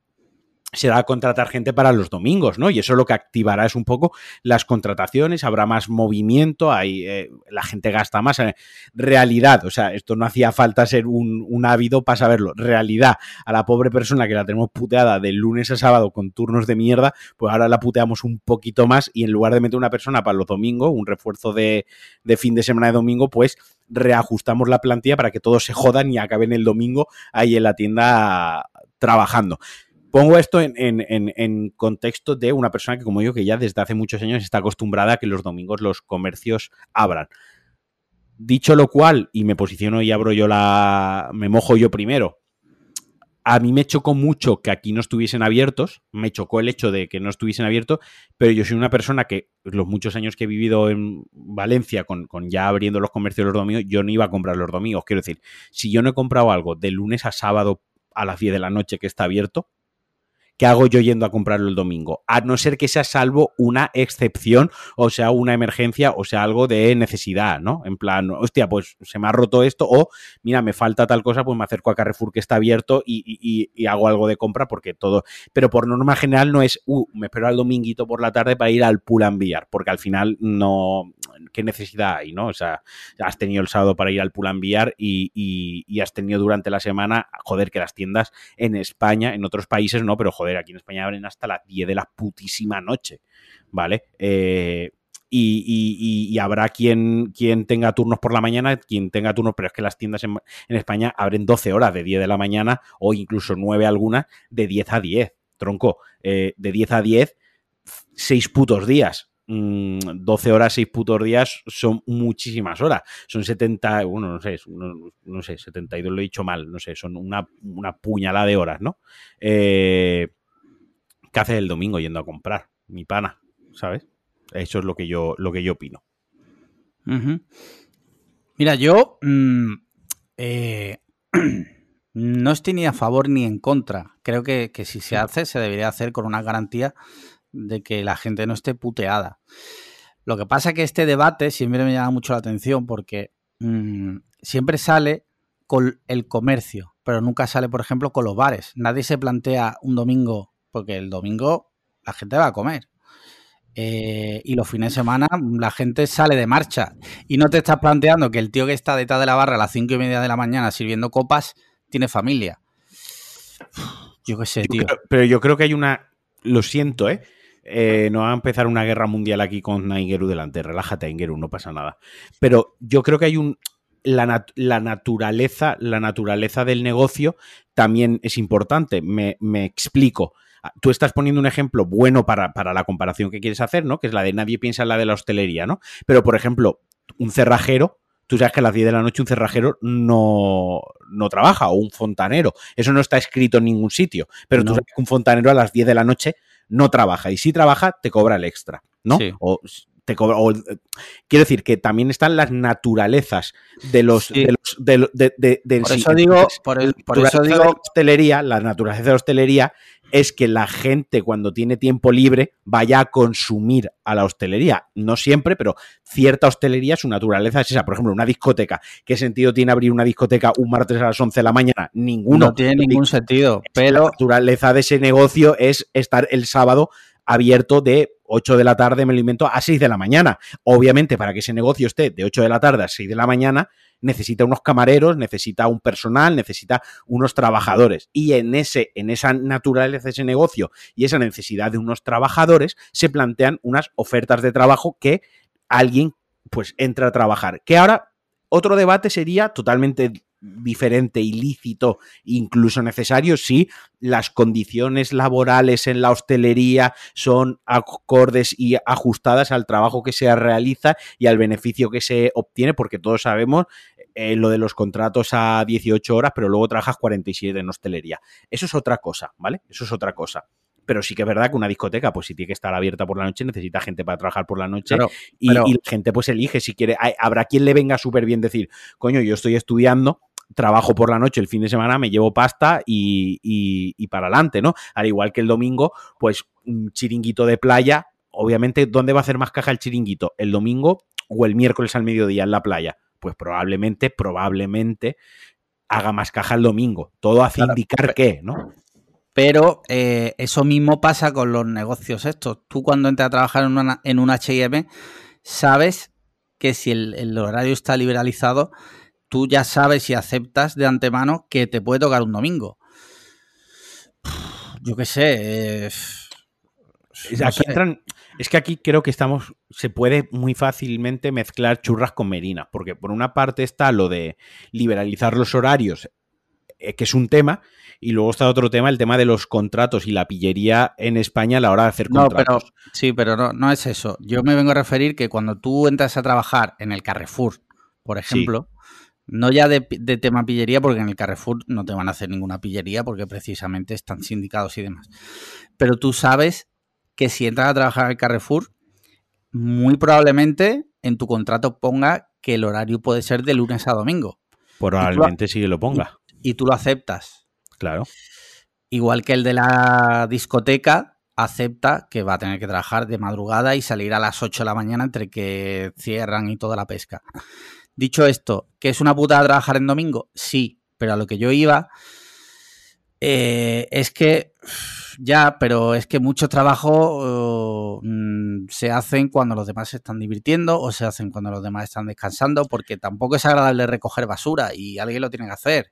será contratar gente para los domingos, ¿no? Y eso lo que activará es un poco las contrataciones, habrá más movimiento, hay, eh, la gente gasta más. Eh, realidad, o sea, esto no hacía falta ser un, un, ávido para saberlo. Realidad, a la pobre persona que la tenemos puteada de lunes a sábado con turnos de mierda, pues ahora la puteamos un poquito más y en lugar de meter una persona para los domingos, un refuerzo de, de fin de semana de domingo, pues reajustamos la plantilla para que todos se jodan y acaben el domingo ahí en la tienda trabajando. Pongo esto en, contexto de una persona que, como yo, que ya desde hace muchos años está acostumbrada a que los domingos los comercios abran. Dicho lo cual, y me posiciono y abro yo la. me mojo yo primero. A mí me chocó mucho que aquí no estuviesen abiertos, me chocó el hecho de que no estuviesen abiertos, pero yo soy una persona que los muchos años que he vivido en Valencia con, ya abriendo los comercios los domingos, yo no iba a comprar los domingos. Quiero decir, si yo no he comprado algo de lunes a sábado a las 10 de la noche que está abierto, ¿qué hago yo yendo a comprarlo el domingo? A no ser que sea salvo una excepción, o sea, una emergencia, o sea, algo de necesidad, ¿no? En plan, hostia, pues se me ha roto esto, o mira, me falta tal cosa, pues me acerco a Carrefour que está abierto y, hago algo de compra porque todo. Pero por norma general no es, uh, me espero al dominguito por la tarde para ir al pool enviar, porque al final no. ¿Qué necesidad hay, no? O sea, has tenido el sábado para ir al pool enviar y, y has tenido durante la semana, joder, que las tiendas en España, en otros países no, pero joder aquí en España abren hasta las 10 de la putísima noche, ¿vale? Eh, y, habrá quien, quien tenga turnos por la mañana, quien tenga turnos, pero es que las tiendas en, España abren 12 horas de 10 de la mañana o incluso 9 algunas de 10 a 10. Tronco, eh, de 10 a 10, 6 putos días. 12 mm, horas, 6 putos días son muchísimas horas. Son 70, bueno, no sé, no, sé, 72 lo he dicho mal, no sé, son una, una puñalada de horas, ¿no? Eh, ¿qué haces el domingo yendo a comprar? Mi pana, ¿sabes? Eso es lo que yo, lo que yo opino. Mira, yo mm, eh, no estoy ni a favor ni en contra. Creo que, si se hace, se debería hacer con una garantía de que la gente no esté puteada. Lo que pasa es que este debate siempre me llama mucho la atención porque mm, siempre sale con el comercio, pero nunca sale, por ejemplo, con los bares. Nadie se plantea un domingo porque el domingo la gente va a comer. Eh, y los fines de semana la gente sale de marcha. Y no te estás planteando que el tío que está detrás de la barra a las cinco y media de la mañana sirviendo copas tiene familia. Yo qué sé, tío. Pero, yo creo que hay una. Lo siento, ¿eh? ¿Eh? no va a empezar una guerra mundial aquí con Naingeru delante. Relájate, Naingeru, no pasa nada. Pero yo creo que hay un. La, la, naturaleza, la naturaleza del negocio también es importante. Me, me explico. Ah, tú estás poniendo un ejemplo bueno para, la comparación que quieres hacer, ¿no? Que es la de nadie piensa en la de la hostelería, ¿no? Pero, por ejemplo, un cerrajero, tú sabes que a las 10 de la noche un cerrajero no, no trabaja, o un fontanero. Eso no está escrito en ningún sitio. Pero tú sabes que un fontanero a las 10 de la noche no trabaja. Y si trabaja, te cobra el extra, ¿no? O te cobra. quiero decir que también están las naturalezas de los. De los de, por eso digo. Por, el, por eso digo. La hostelería, la naturaleza de la hostelería es que la gente cuando tiene tiempo libre vaya a consumir a la hostelería. No siempre, pero cierta hostelería, su naturaleza es esa. Por ejemplo, una discoteca. ¿Qué sentido tiene abrir una discoteca un martes a las 11 de la mañana? Ninguno. No tiene ningún sentido. Pero la naturaleza de ese negocio es estar el sábado abierto de 8 de la tarde, me alimento, a 6 de la mañana. Obviamente, para que ese negocio esté de 8 de la tarde a 6 de la mañana, necesita unos camareros, necesita un personal, necesita unos trabajadores. Y en, ese, en esa naturaleza de ese negocio y esa necesidad de unos trabajadores, se plantean unas ofertas de trabajo que alguien pues entra a trabajar. Que ahora otro debate sería totalmente diferente, ilícito, incluso necesario, si las condiciones laborales en la hostelería son acordes y ajustadas al trabajo que se realiza y al beneficio que se obtiene, porque todos sabemos eh, lo de los contratos a 18 horas, pero luego trabajas 47 en hostelería. Eso es otra cosa, ¿vale? Eso es otra cosa pero sí que es verdad que una discoteca, pues si tiene que estar abierta por la noche, necesita gente para trabajar por la noche y, la gente pues elige si quiere. habrá quien le venga súper bien decir, coño, yo estoy estudiando, trabajo por la noche, el fin de semana me llevo pasta y, y para adelante, ¿no? Al igual que el domingo, pues un chiringuito de playa, obviamente, ¿dónde va a hacer más caja el chiringuito? ¿El domingo o el miércoles al mediodía en la playa? Pues probablemente, probablemente haga más caja el domingo. Todo hace indicar que, ¿no? Pero eh, eso mismo pasa con los negocios estos. Tú cuando entras a trabajar en, una, en un HM, sabes que si el, horario está liberalizado, tú ya sabes y aceptas de antemano que te puede tocar un domingo. Yo qué sé. es, es que aquí creo que estamos. Se puede muy fácilmente mezclar churras con merinas. Porque por una parte está lo de liberalizar los horarios, eh, que es un tema, y luego está otro tema, el tema de los contratos y la pillería en España a la hora de hacer contratos. No, pero, sí, pero no, no es eso. Yo me vengo a referir que cuando tú entras a trabajar en el Carrefour, por ejemplo, no ya de, tema pillería, porque en el Carrefour no te van a hacer ninguna pillería, porque precisamente están sindicados y demás. Pero tú sabes que si entras a trabajar en el Carrefour, muy probablemente en tu contrato ponga que el horario puede ser de lunes a domingo. Probablemente sí que lo ponga. y tú lo aceptas. Claro. Igual que el de la discoteca acepta que va a tener que trabajar de madrugada y salir a las 8 de la mañana entre que cierran y toda la pesca. Dicho esto, ¿que es una putada trabajar en domingo? Sí, pero a lo que yo iba eh, es que ya, pero es que muchos trabajos mm, se hacen cuando los demás se están divirtiendo o se hacen cuando los demás están descansando porque tampoco es agradable recoger basura y alguien lo tiene que hacer.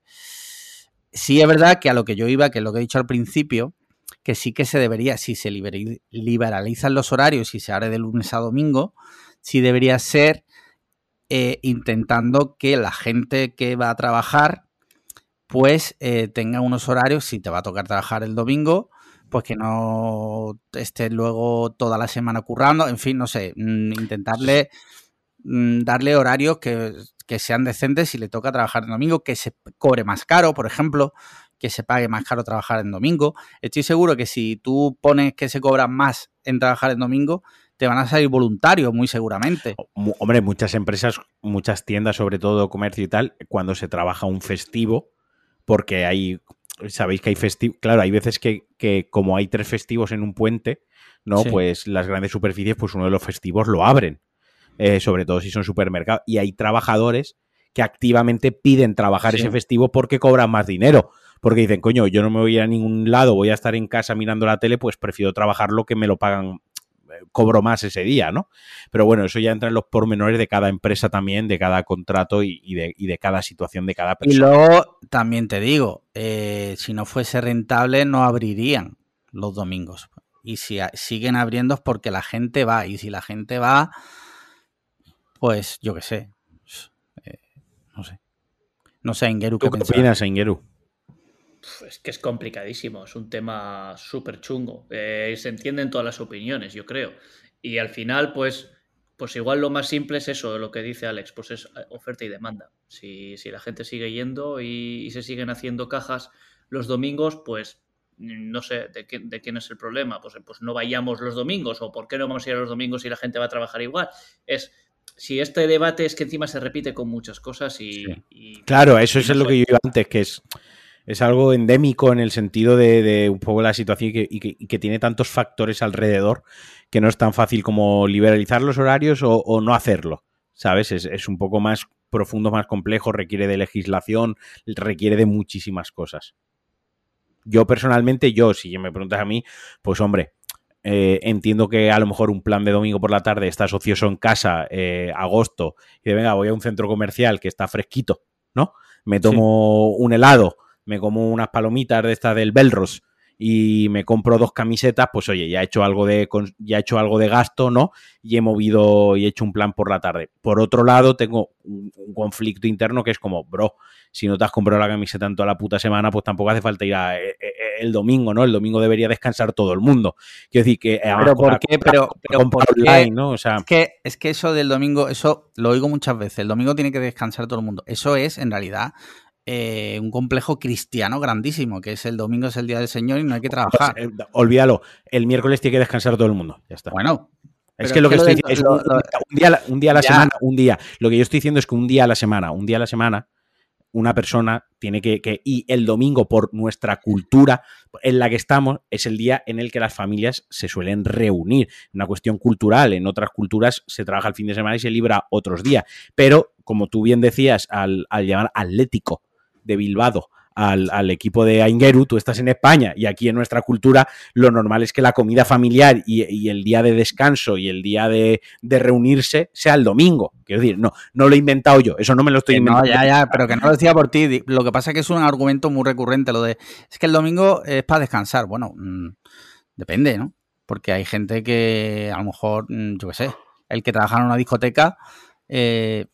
Sí es verdad que a lo que yo iba, que es lo que he dicho al principio, que sí que se debería, si se liberalizan los horarios y se abre de lunes a domingo, sí debería ser eh, intentando que la gente que va a trabajar, pues eh, tenga unos horarios, si te va a tocar trabajar el domingo, pues que no esté luego toda la semana currando, en fin, no sé, mm, intentarle mm, darle horarios que que sean decentes si le toca trabajar en domingo, que se cobre más caro, por ejemplo, que se pague más caro trabajar en domingo. Estoy seguro que si tú pones que se cobra más en trabajar en domingo, te van a salir voluntarios, muy seguramente. Hombre, muchas empresas, muchas tiendas, sobre todo comercio y tal, cuando se trabaja un festivo, porque hay, sabéis que hay festivos, claro, hay veces que, como hay tres festivos en un puente, ¿no? Pues las grandes superficies, pues uno de los festivos lo abren. Eh, sobre todo si son supermercados. Y hay trabajadores que activamente piden trabajar ese festivo porque cobran más dinero. Porque dicen, coño, yo no me voy a ningún lado, voy a estar en casa mirando la tele, pues prefiero trabajar lo que me lo pagan, cobro más ese día, ¿no? Pero bueno, eso ya entra en los pormenores de cada empresa también, de cada contrato y, de, cada situación de cada persona. Y luego también te digo, eh, si no fuese rentable, no abrirían los domingos. Y si siguen abriendo es porque la gente va. Y si la gente va, pues yo qué sé. Eh, no sé. No sé, Ingeru, ¿qué, ¿Qué opinas, Ingeru? Es que es complicadísimo, es un tema súper chungo. Eh, se entienden todas las opiniones, yo creo. Y al final, pues, pues igual lo más simple es eso, lo que dice Alex, pues es eh, oferta y demanda. Si, la gente sigue yendo y, se siguen haciendo cajas los domingos, pues no sé de, de quién es el problema. Pues, pues no vayamos los domingos o por qué no vamos a ir a los domingos si la gente va a trabajar igual. Es si este debate es que encima se repite con muchas cosas y... claro, eso es lo que yo iba antes, que es, es algo endémico en el sentido de, un poco la situación y que, tiene tantos factores alrededor que no es tan fácil como liberalizar los horarios o, no hacerlo. ¿Sabes? Es, es, un poco más profundo, más complejo, requiere de legislación, requiere de muchísimas cosas. Yo personalmente, yo, si me preguntas a mí, pues hombre, eh, entiendo que a lo mejor un plan de domingo por la tarde estás ocioso en casa, eh, agosto, y de venga, voy a un centro comercial que está fresquito, ¿no? Me tomo un helado, me como unas palomitas de estas del Belros y me compro dos camisetas, pues oye, ya he hecho algo de ya he hecho algo de gasto, ¿no? Y he movido y he hecho un plan por la tarde. Por otro lado, tengo un, conflicto interno que es como, bro, si no te has comprado la camiseta en toda la puta semana, pues tampoco hace falta ir a, eh, eh, el domingo, ¿no? El domingo debería descansar todo el mundo. Quiero decir que eh, pero ¿por qué? Pero, pero ¿por qué? ¿no? O sea, es que es que eso del domingo, eso lo oigo muchas veces. El domingo tiene que descansar todo el mundo. Eso es en realidad eh, un complejo cristiano grandísimo, que es el domingo es el día del Señor y no hay que trabajar. Pues, eh, olvídalo, el miércoles tiene que descansar todo el mundo. Ya está. Bueno. Es que lo que estoy diciendo es un, día, un día a la semana, un día. Lo que yo estoy diciendo es que un día a la semana, un día a la semana, una persona tiene que, que, y el domingo por nuestra cultura en la que estamos es el día en el que las familias se suelen reunir, una cuestión cultural, en otras culturas se trabaja el fin de semana y se libra otros días, pero como tú bien decías, al, al llamar atlético de Bilbao al, equipo de Aingeru, tú estás en España y aquí en nuestra cultura lo normal es que la comida familiar y, el día de descanso y el día de, reunirse sea el domingo. Quiero decir, no, no lo he inventado yo, eso no me lo estoy inventando. No, ya, ya, pero que no lo decía por ti. Lo que pasa es que es un argumento muy recurrente lo de, es que el domingo es para descansar. Bueno, mm, depende, ¿no? Porque hay gente que a lo mejor, mm, yo qué sé, el que trabaja en una discoteca, eh,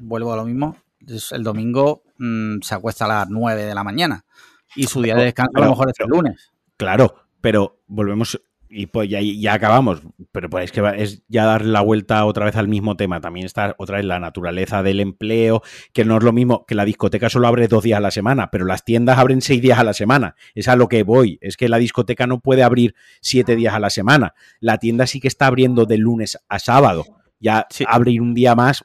vuelvo a lo mismo, el domingo mm, se acuesta a las 9 de la mañana y su día de descanso a lo mejor es el lunes. Claro, pero volvemos y pues ya, ya acabamos, pero pues es que es ya dar la vuelta otra vez al mismo tema. También está otra vez la naturaleza del empleo, que no es lo mismo que la discoteca solo abre dos días a la semana, pero las tiendas abren seis días a la semana. Es a lo que voy. Es que la discoteca no puede abrir siete días a la semana. La tienda sí que está abriendo de lunes a sábado. Ya abrir un día más,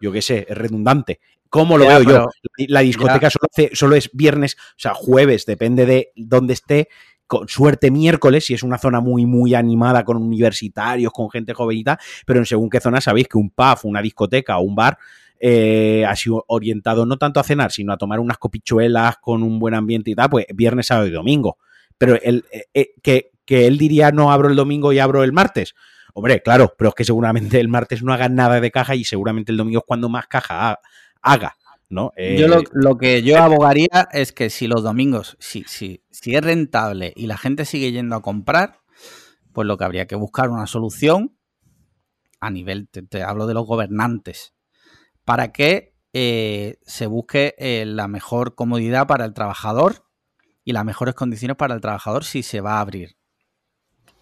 yo qué sé, es redundante. ¿Cómo lo veo yo? La discoteca solo, es viernes, o sea, jueves, depende de dónde esté. Con suerte miércoles, si es una zona muy, muy animada con universitarios, con gente jovenita, pero en según qué zona sabéis que un pub, una discoteca o un bar eh, ha sido orientado no tanto a cenar, sino a tomar unas copichuelas con un buen ambiente y tal, pues viernes, sábado y domingo. Pero el, eh, eh, que, que él diría no abro el domingo y abro el martes. Hombre, claro, pero es que seguramente el martes no haga nada de caja y seguramente el domingo es cuando más caja haga. ¿no? yo lo, eh, que yo abogaría es que si los domingos, si, si, si es rentable y la gente sigue yendo a comprar, pues lo que habría que buscar una solución a nivel, te, hablo de los gobernantes, para que eh, se busque eh, la mejor comodidad para el trabajador y las mejores condiciones para el trabajador si se va a abrir.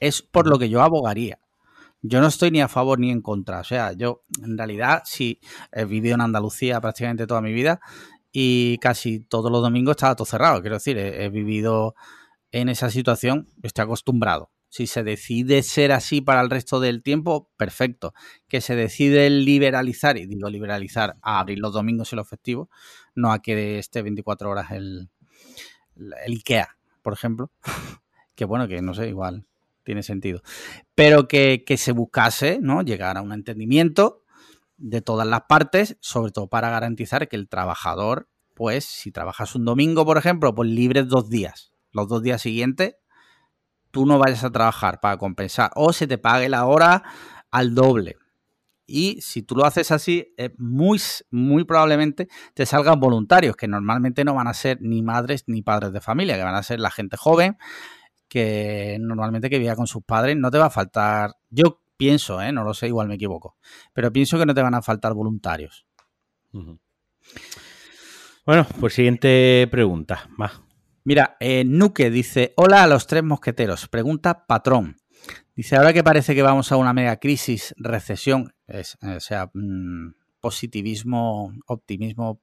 Es por lo que yo abogaría. Yo no estoy ni a favor ni en contra. O sea, yo en realidad sí he vivido en Andalucía prácticamente toda mi vida y casi todos los domingos estaba todo cerrado. Quiero decir, he, vivido en esa situación, estoy acostumbrado. Si se decide ser así para el resto del tiempo, perfecto. Que se decide liberalizar, y digo liberalizar, a abrir los domingos y los festivos, no a que esté 24 horas el, el IKEA, por ejemplo. que bueno, que no sé, igual tiene sentido. Pero que, se buscase, ¿no? Llegar a un entendimiento de todas las partes, sobre todo para garantizar que el trabajador, pues, si trabajas un domingo, por ejemplo, pues libres dos días. Los dos días siguientes, tú no vayas a trabajar para compensar. O se te pague la hora al doble. Y si tú lo haces así, muy, muy probablemente te salgan voluntarios, que normalmente no van a ser ni madres ni padres de familia, que van a ser la gente joven que normalmente que viva con sus padres, no te va a faltar, yo pienso, ¿eh? no lo sé, igual me equivoco, pero pienso que no te van a faltar voluntarios. Bueno, pues siguiente pregunta. Mira, eh, Nuque dice, hola a los tres mosqueteros, pregunta patrón. Dice, ahora que parece que vamos a una mega crisis, recesión, es, o sea, mm, positivismo, optimismo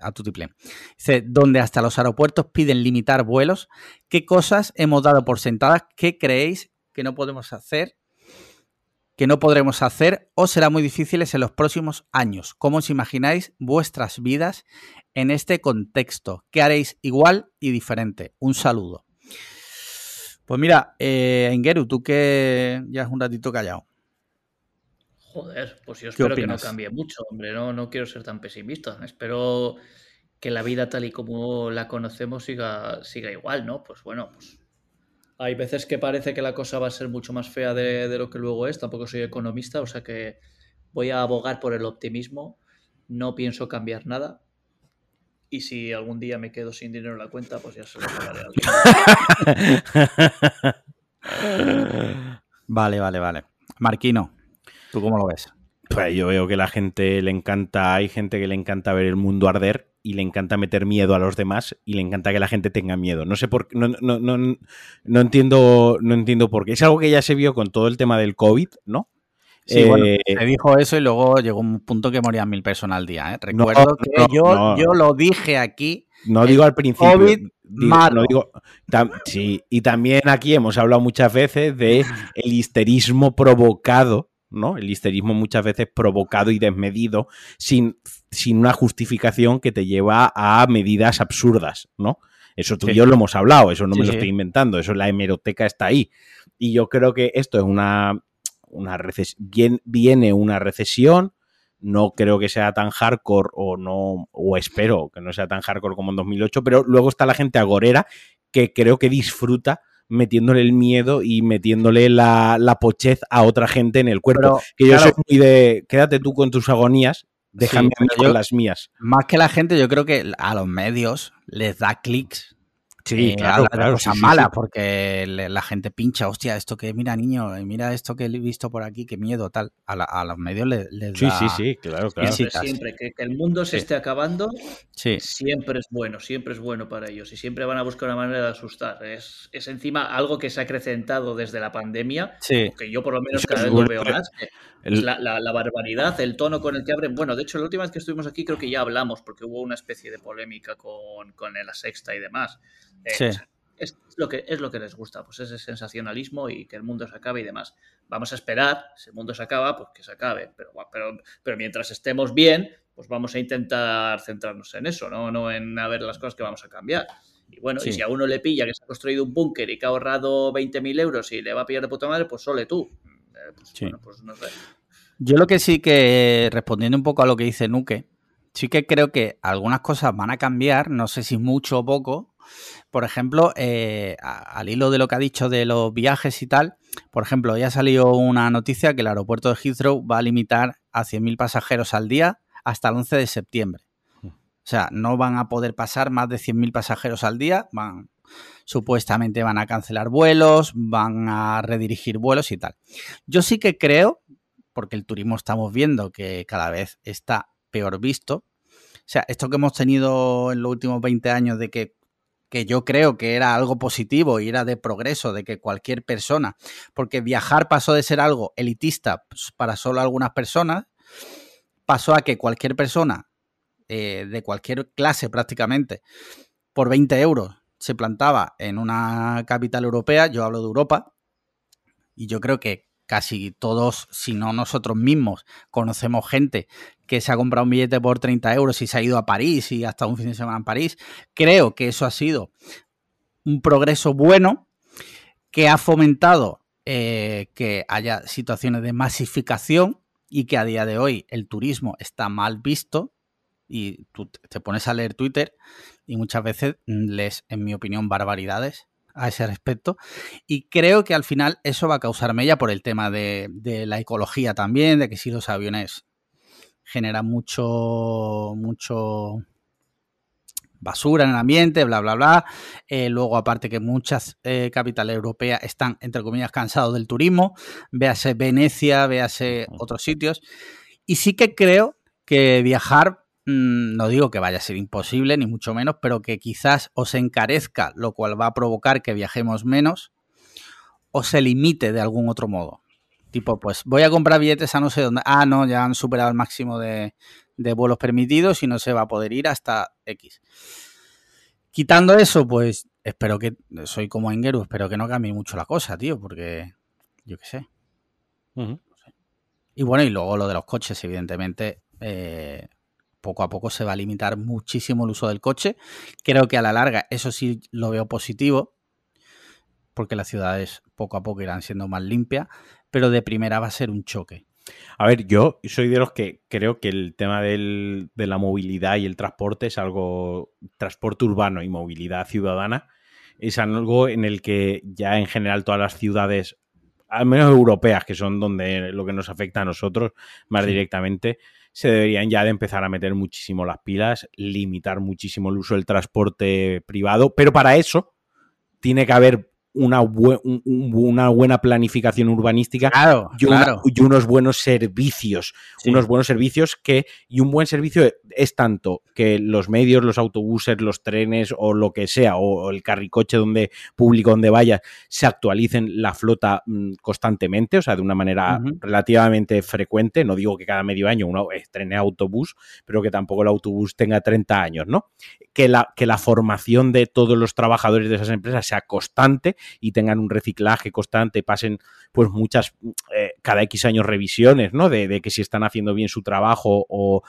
a Tutiplén. Dice, donde hasta los aeropuertos piden limitar vuelos, ¿qué cosas hemos dado por sentadas ¿Qué creéis que no podemos hacer? que no podremos hacer o será muy difíciles en los próximos años. ¿Cómo os imagináis vuestras vidas en este contexto? ¿Qué haréis igual y diferente? Un saludo. Pues mira, eh, tú que ya es un ratito callado. Joder, pues yo espero que no cambie mucho, hombre. No, no quiero ser tan pesimista. Espero que la vida tal y como la conocemos siga, siga igual, ¿no? Pues bueno, pues Hay veces que parece que la cosa va a ser mucho más fea de, de lo que luego es. Tampoco soy economista, o sea que voy a abogar por el optimismo. No pienso cambiar nada. Y si algún día me quedo sin dinero en la cuenta, pues ya se lo pagaré a alguien. vale, vale, vale. Marquino, ¿tú cómo lo ves? Pues yo veo que la gente le encanta, hay gente que le encanta ver el mundo arder y le encanta meter miedo a los demás y le encanta que la gente tenga miedo. No sé por qué, no, no, no, no entiendo, no entiendo por qué. Es algo que ya se vio con todo el tema del COVID, ¿no? Sí, bueno, se eh, dijo eso y luego llegó un punto que morían mil personas al día. ¿eh? Recuerdo que yo, yo lo dije aquí. No digo al principio. COVID, digo, no digo, sí, y también aquí hemos hablado muchas veces de el histerismo provocado, ¿no? El histerismo muchas veces provocado y desmedido sin, sin una justificación que te lleva a medidas absurdas, ¿no? Eso tú y yo lo hemos hablado, eso no me lo estoy inventando, eso la hemeroteca está ahí. Y yo creo que esto es una, una recesión, viene una recesión, no creo que sea tan hardcore o no, o espero que no sea tan hardcore como en 2008, pero luego está la gente agorera que creo que disfruta metiéndole el miedo y metiéndole la, la pochez a otra gente en el cuerpo. que yo soy muy de, quédate tú con tus agonías, déjame a mí con las mías. Más que la gente, yo creo que a los medios les da clics Sí, eh, claro, claro, cosas malas, porque la gente pincha, hostia, esto que, mira, niño, mira esto que he visto por aquí, qué miedo, tal. A, los medios les, les Sí, sí, sí, claro, claro. Siempre, que, el mundo se esté acabando, siempre es bueno, siempre es bueno para ellos y siempre van a buscar una manera de asustar. Es, es encima algo que se ha acrecentado desde la pandemia, que yo por lo menos cada vez lo veo más. La, la, barbaridad, el tono con el que abren. Bueno, de hecho, la última vez que estuvimos aquí creo que ya hablamos, porque hubo una especie de polémica con, con la sexta y demás. Eh, es, lo que, es lo que les gusta, pues ese sensacionalismo y que el mundo se acabe y demás. Vamos a esperar, si el mundo se acaba, pues que se acabe. Pero, pero, pero mientras estemos bien, pues vamos a intentar centrarnos en eso, no, no en a ver las cosas que vamos a cambiar. Y bueno, y si a uno le pilla que se ha construido un búnker y que ha ahorrado 20.000 euros y le va a pillar de puta madre, pues sole tú. Eh, pues, bueno, pues no sé. Yo lo que sí que, respondiendo un poco a lo que dice Nuque, sí que creo que algunas cosas van a cambiar, no sé si mucho o poco. Por ejemplo, eh, al hilo de lo que ha dicho de los viajes y tal, por ejemplo, ya salió una noticia que el aeropuerto de Heathrow va a limitar a 100.000 pasajeros al día hasta el 11 de septiembre. Hmm. O sea, no van a poder pasar más de 100.000 pasajeros al día, van, supuestamente van a cancelar vuelos, van a redirigir vuelos y tal. Yo sí que creo porque el turismo estamos viendo que cada vez está peor visto. O sea, esto que hemos tenido en los últimos 20 años de que, que yo creo que era algo positivo y era de progreso, de que cualquier persona, porque viajar pasó de ser algo elitista pues, para solo algunas personas, pasó a que cualquier persona eh, de cualquier clase prácticamente, por 20 euros, se plantaba en una capital europea, yo hablo de Europa, y yo creo que casi todos, si no nosotros mismos, conocemos gente que se ha comprado un billete por 30 euros y se ha ido a París y hasta un fin de semana en París. Creo que eso ha sido un progreso bueno que ha fomentado eh, que haya situaciones de masificación y que a día de hoy el turismo está mal visto y tú te pones a leer Twitter y muchas veces lees, en mi opinión, barbaridades a ese respecto. Y creo que al final eso va a causar mella por el tema de, la ecología también, de que si los aviones generan mucho, mucho basura en el ambiente, bla, bla, bla. Eh, luego, aparte que muchas eh, capitales europeas están, entre comillas, cansados del turismo, véase Venecia, véase otros sitios. Y sí que creo que viajar Mm, no digo que vaya a ser imposible, ni mucho menos, pero que quizás os encarezca, lo cual va a provocar que viajemos menos, o se limite de algún otro modo. Tipo, pues voy a comprar billetes a no sé dónde. Ah, no, ya han superado el máximo de, vuelos permitidos y no se va a poder ir hasta X. Quitando eso, pues espero que, soy como Engeru, espero que no cambie mucho la cosa, tío, porque yo qué sé. Y bueno, y luego lo de los coches, evidentemente, eh, poco a poco se va a limitar muchísimo el uso del coche. Creo que a la larga eso sí lo veo positivo, porque las ciudades poco a poco irán siendo más limpias, pero de primera va a ser un choque. A ver, yo soy de los que creo que el tema de la movilidad y el transporte es algo, transporte urbano y movilidad ciudadana, es algo en el que ya en general todas las ciudades, al menos europeas, que son donde lo que nos afecta a nosotros más directamente, se deberían ya de empezar a meter muchísimo las pilas, limitar muchísimo el uso del transporte privado, pero para eso tiene que haber una, una buena planificación urbanística y, unos buenos servicios. Unos buenos servicios que, y un buen servicio es tanto que los medios, los autobuses, los trenes o lo que sea, o, el carricoche donde público donde vaya, se actualicen la flota mm, constantemente, o sea, de una manera relativamente frecuente. No digo que cada medio año uno estrene autobús, pero que tampoco el autobús tenga 30 años, ¿no? Que la, que la formación de todos los trabajadores de esas empresas sea constante y tengan un reciclaje constante, pasen pues muchas, eh, cada X años revisiones, ¿no? De, que si están haciendo bien su trabajo o,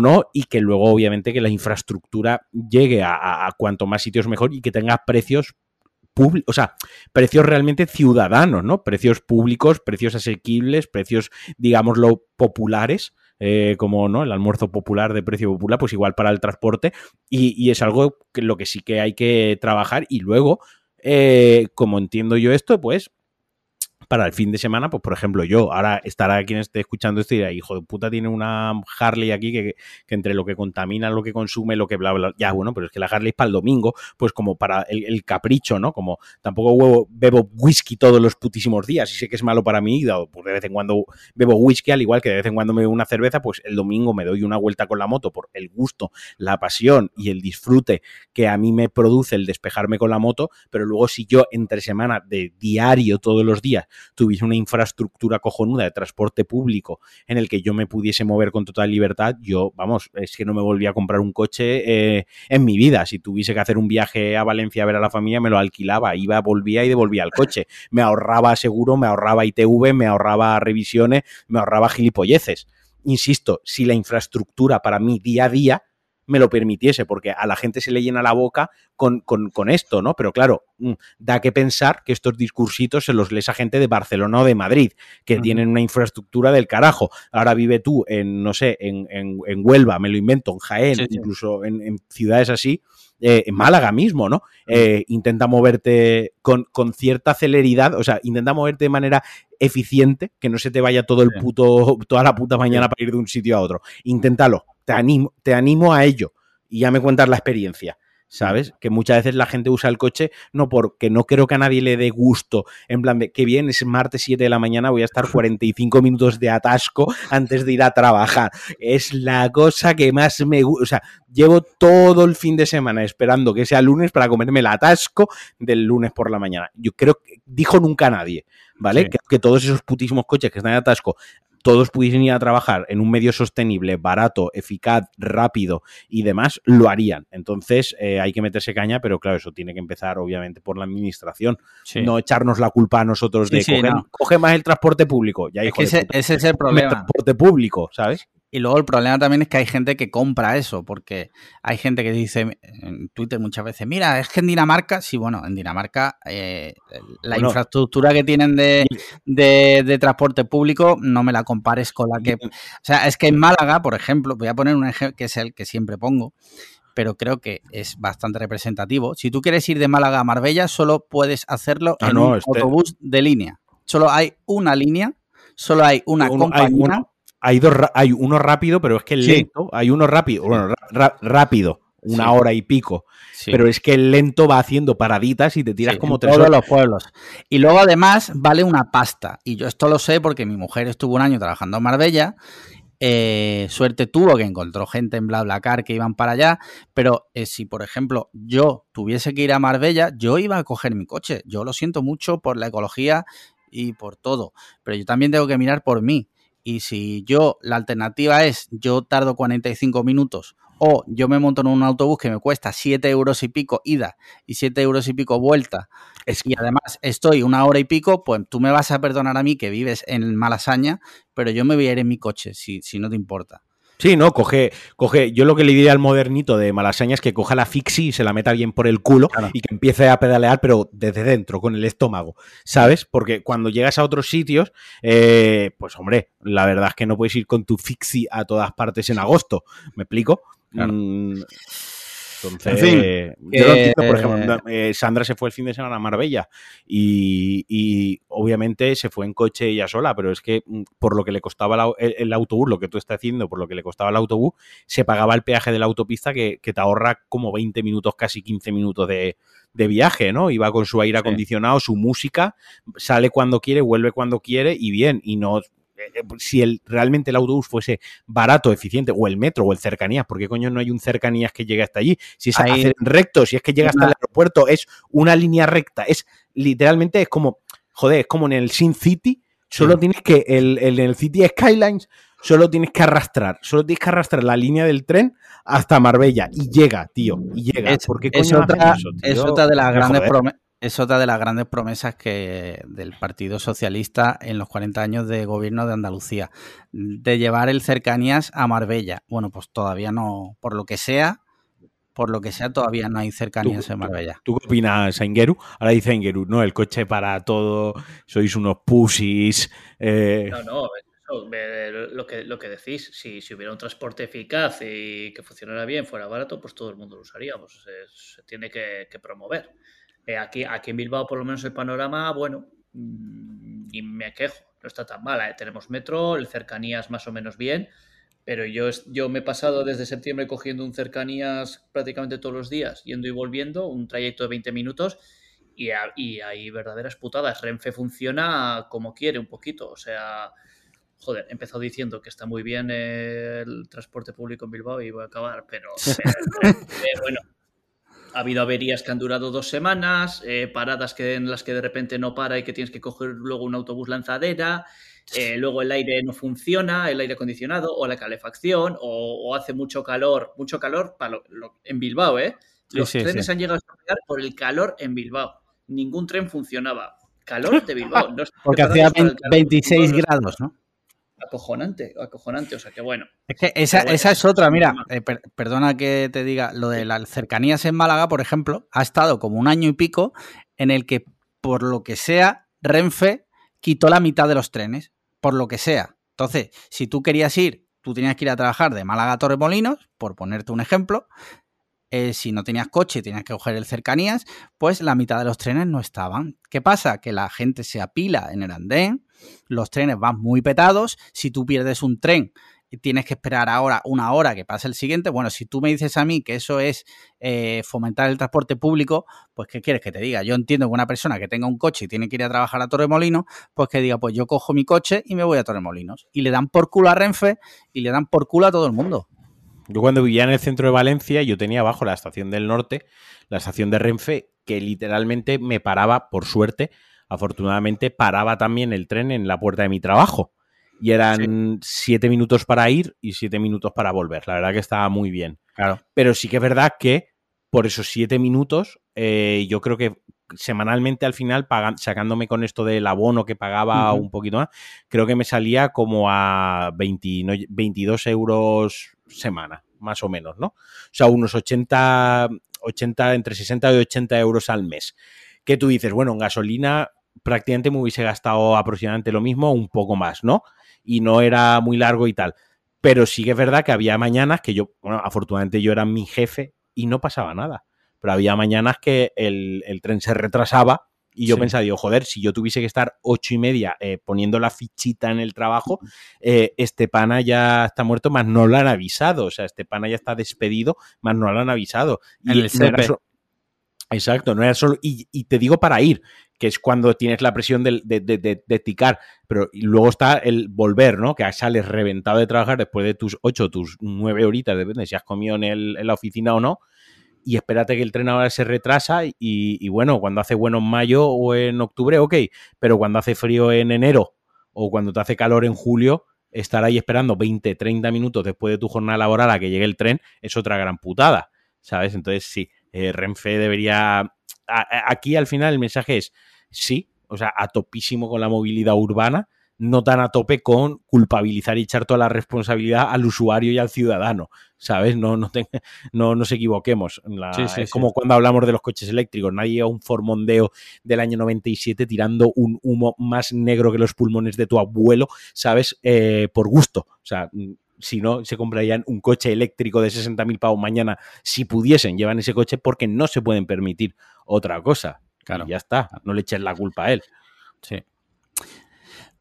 no, y que luego obviamente que la infraestructura llegue a, cuanto más sitios mejor y que tenga precios o sea, precios realmente ciudadanos, ¿no? Precios públicos, precios asequibles, precios, digámoslo, populares. Eh, como no el almuerzo popular de precio popular, pues igual para el transporte, y, y es algo que lo que sí que hay que trabajar y luego eh, como entiendo yo esto, pues para el fin de semana, pues por ejemplo yo, ahora estará quien esté escuchando esto y dirá, hijo de puta, tiene una Harley aquí que, entre lo que contamina, lo que consume, lo que bla, bla, ya bueno, pero es que la Harley es para el domingo, pues como para el, capricho, ¿no? Como tampoco huevo, bebo whisky todos los putísimos días y sé que es malo para mí, dado pues de vez en cuando bebo whisky, al igual que de vez en cuando me bebo una cerveza, pues el domingo me doy una vuelta con la moto por el gusto, la pasión y el disfrute que a mí me produce el despejarme con la moto, pero luego si yo entre semana de diario todos los días tuviese una infraestructura cojonuda de transporte público en el que yo me pudiese mover con total libertad, yo, vamos, es que no me volvía a comprar un coche eh, en mi vida. Si tuviese que hacer un viaje a Valencia a ver a la familia, me lo alquilaba, iba, volvía y devolvía el coche. Me ahorraba seguro, me ahorraba ITV, me ahorraba revisiones, me ahorraba gilipolleces. Insisto, si la infraestructura para mí día a día me lo permitiese, porque a la gente se le llena la boca con, con, esto, ¿no? Pero claro, mm, da que pensar que estos discursitos se los lees a gente de Barcelona o de Madrid, que tienen una infraestructura del carajo. Ahora vive tú en, no sé, en, en, Huelva, me lo invento, en Jaén, incluso en, ciudades así, eh, en Málaga mismo, ¿no? Eh, intenta moverte con, con, cierta celeridad, o sea, intenta moverte de manera eficiente, que no se te vaya todo el puto, toda la puta mañana para ir de un sitio a otro. Inténtalo, te animo, te animo a ello y ya me cuentas la experiencia. ¿sabes? Que muchas veces la gente usa el coche no porque no creo que a nadie le dé gusto, en plan de que bien, es martes 7 de la mañana, voy a estar 45 minutos de atasco antes de ir a trabajar. Es la cosa que más me gusta, o sea, llevo todo el fin de semana esperando que sea lunes para comerme el atasco del lunes por la mañana. Yo creo que dijo nunca nadie, ¿vale? Que, que, todos esos putísimos coches que están en atasco todos pudiesen ir a trabajar en un medio sostenible, barato, eficaz, rápido y demás, lo harían. Entonces eh, hay que meterse caña, pero claro, eso tiene que empezar obviamente por la administración. No echarnos la culpa a nosotros de coger, más el transporte público. Ya, ese, ese, es el problema. El transporte público, ¿sabes? Y luego el problema también es que hay gente que compra eso, porque hay gente que dice en Twitter muchas veces, mira, es que en Dinamarca, sí, bueno, en Dinamarca eh, la infraestructura que tienen de, de, transporte público no me la compares con la que... O sea, es que en Málaga, por ejemplo, voy a poner un ejemplo que es el que siempre pongo, pero creo que es bastante representativo. Si tú quieres ir de Málaga a Marbella, solo puedes hacerlo ah, en un este autobús de línea. Solo hay una línea, solo hay una compañía hay, dos, hay uno rápido, pero es que el lento, hay uno rápido, bueno, rápido, una hora y pico. Pero es que el lento va haciendo paraditas y te tiras como tres todos los pueblos. Y luego además vale una pasta. Y yo esto lo sé porque mi mujer estuvo un año trabajando en Marbella. Eh, suerte tuvo que encontró gente en BlaBlaCar que iban para allá. Pero eh, si, por ejemplo, yo tuviese que ir a Marbella, yo iba a coger mi coche. Yo lo siento mucho por la ecología y por todo. Pero yo también tengo que mirar por mí. Y si yo, la alternativa es yo tardo 45 minutos o yo me monto en un autobús que me cuesta 7 euros y pico ida y 7 euros y pico vuelta y además estoy una hora y pico, pues tú me vas a perdonar a mí que vives en Malasaña, pero yo me voy a ir en mi coche, si, si no te importa. Sí, no, coge, coge. Yo lo que le diría al modernito de Malasaña es que coja la fixie y se la meta bien por el culo y que empiece a pedalear, pero desde dentro, con el estómago, ¿sabes? Porque cuando llegas a otros sitios, eh, pues hombre, la verdad es que no puedes ir con tu fixie a todas partes en agosto. ¿Me explico? Mm, Entonces, yo lo entiendo, por ejemplo, eh, Sandra se fue el fin de semana a Marbella y, obviamente se fue en coche ella sola, pero es que mm, por lo que le costaba el, autobús, lo que tú estás haciendo, por lo que le costaba el autobús, se pagaba el peaje de la autopista que, te ahorra como 20 minutos, casi 15 minutos de, viaje, ¿no? Iba con su aire acondicionado, su música, sale cuando quiere, vuelve cuando quiere y bien, y no eh, si el, realmente el autobús fuese barato, eficiente, o el metro, o el cercanías, ¿por qué coño no hay un cercanías que llegue hasta allí? Si es hacer recto, si es que llega hasta el aeropuerto, es una línea recta, es literalmente es como, joder, es como en el Sin City, solo tienes que, el, en el City Skylines, solo tienes que arrastrar, solo tienes que arrastrar la línea del tren hasta Marbella y llega, tío, y llega. Es, es otra, es otra de las grandes promesas es otra de las grandes promesas que del Partido Socialista en los 40 años de gobierno de Andalucía, de llevar el cercanías a Marbella. Bueno, pues todavía no, por lo que sea, por lo que sea, todavía no hay cercanías en Marbella. ¿Tú qué opinas, Ingeru? Ahora dice Ingeru, no, el coche para todo, sois unos pusis. Eh. No, no, lo que, lo que decís, si, si, hubiera un transporte eficaz y que funcionara bien, fuera barato, pues todo el mundo lo usaríamos. Se, tiene que promover. Eh, aquí, aquí en Bilbao, por lo menos, el panorama, bueno, mm, y me quejo, no está tan mal. ¿eh? Tenemos metro, el cercanías más o menos bien, pero yo, yo me he pasado desde septiembre cogiendo un cercanías prácticamente todos los días, yendo y volviendo, un trayecto de 20 minutos, y, y hay verdaderas putadas. Renfe funciona como quiere un poquito, o sea joder, he empezado diciendo que está muy bien el transporte público en Bilbao y voy a acabar, pero, bueno, ha habido averías que han durado dos semanas, eh, paradas que, en las que de repente no para y que tienes que coger luego un autobús lanzadera, eh, luego el aire no funciona, el aire acondicionado o la calefacción, o, hace mucho calor, mucho calor para en Bilbao, ¿eh? Los trenes han llegado a estar por el calor en Bilbao. Ningún tren funcionaba. Calor de Bilbao. Porque hacía 26 grados, ¿no? Acojonante, acojonante, o sea que bueno. Es que esa, es otra, mira, eh, perdona que te diga, lo de las cercanías en Málaga, por ejemplo, ha estado como un año y pico en el que, por lo que sea, Renfe quitó la mitad de los trenes, por lo que sea. Entonces, si tú querías ir, tú tenías que ir a trabajar de Málaga a Torremolinos, por ponerte un ejemplo, eh, si no tenías coche y tenías que coger el cercanías, pues la mitad de los trenes no estaban. ¿Qué pasa? Que la gente se apila en el andén, los trenes van muy petados, si tú pierdes un tren tienes que esperar ahora una hora que pase el siguiente, bueno, si tú me dices a mí que eso es eh, fomentar el transporte público, pues ¿qué quieres que te diga? Yo entiendo que una persona que tenga un coche y tiene que ir a trabajar a Torremolinos, pues que diga, pues yo cojo mi coche y me voy a Torremolinos. Y le dan por culo a Renfe y le dan por culo a todo el mundo. Yo cuando vivía en el centro de Valencia, yo tenía abajo la estación del norte, la estación de Renfe, que literalmente me paraba, por suerte, afortunadamente, paraba también el tren en la puerta de mi trabajo. Y eran siete minutos para ir y siete minutos para volver. La verdad que estaba muy bien. Claro. Pero sí que es verdad que por esos siete minutos, eh, yo creo que semanalmente al final, sacándome con esto del abono que pagaba un poquito más, creo que me salía como a 22 euros semana, más o menos, ¿no? O sea, unos 80, 80, entre 60 y 80 euros al mes. Que tú dices, bueno, en gasolina prácticamente me hubiese gastado aproximadamente lo mismo, un poco más, ¿no? Y no era muy largo y tal. Pero sí que es verdad que había mañanas que yo, bueno, afortunadamente yo era mi jefe y no pasaba nada. Pero había mañanas que el, el tren se retrasaba y yo pensaba, digo, joder, si yo tuviese que estar ocho y media eh, poniendo la fichita en el trabajo, eh, este pana ya está muerto, más no lo han avisado. O sea, este pana ya está despedido, más no lo han avisado. y el Exacto, no era solo. Y, te digo para ir, que es cuando tienes la presión de, de, ticar, pero luego está el volver, ¿no? Que sales reventado de trabajar después de tus ocho, tus nueve horitas, depende si has comido en, en la oficina o no y espérate que el tren ahora se retrasa y, bueno, cuando hace bueno en mayo o en octubre, ok, pero cuando hace frío en enero o cuando te hace calor en julio, estar ahí esperando 20, 30 minutos después de tu jornada laboral a que llegue el tren es otra gran putada, ¿sabes? Entonces sí, eh, Renfe debería... aquí al final el mensaje es sí, o sea, a topísimo con la movilidad urbana, no tan a tope con culpabilizar y echar toda la responsabilidad al usuario y al ciudadano, ¿sabes? No, no, no nos equivoquemos. es como cuando hablamos de los coches eléctricos, nadie a un formondeo del año 97 tirando un humo más negro que los pulmones de tu abuelo, ¿sabes? Eh, por gusto. O sea, si no, se comprarían un coche eléctrico de 60.000 pavos mañana si pudiesen, llevan ese coche porque no se pueden permitir otra cosa. Claro. Y ya está, no le eches la culpa a él. Sí.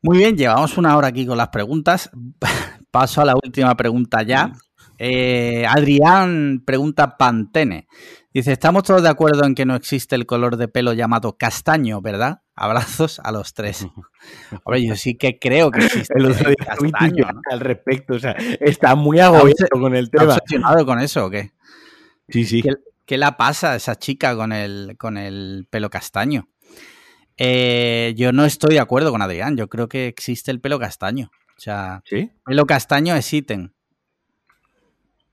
Muy bien, llevamos una hora aquí con las preguntas. Paso a la última pregunta ya. Eh, Adrián pregunta Pantene. Dice, estamos todos de acuerdo en que no existe el color de pelo llamado castaño, ¿verdad? Abrazos a los tres. Hombre, yo sí que creo que existe el otro castaño. Al respecto, o sea, está muy agobiado con el tema. obsesionado con eso o qué? Sí, sí. ¿Qué, ¿Qué, la pasa a esa chica con el, con el pelo castaño? Eh, yo no estoy de acuerdo con Adrián. Yo creo que existe el pelo castaño. O sea, ¿Sí? pelo castaño es ítem.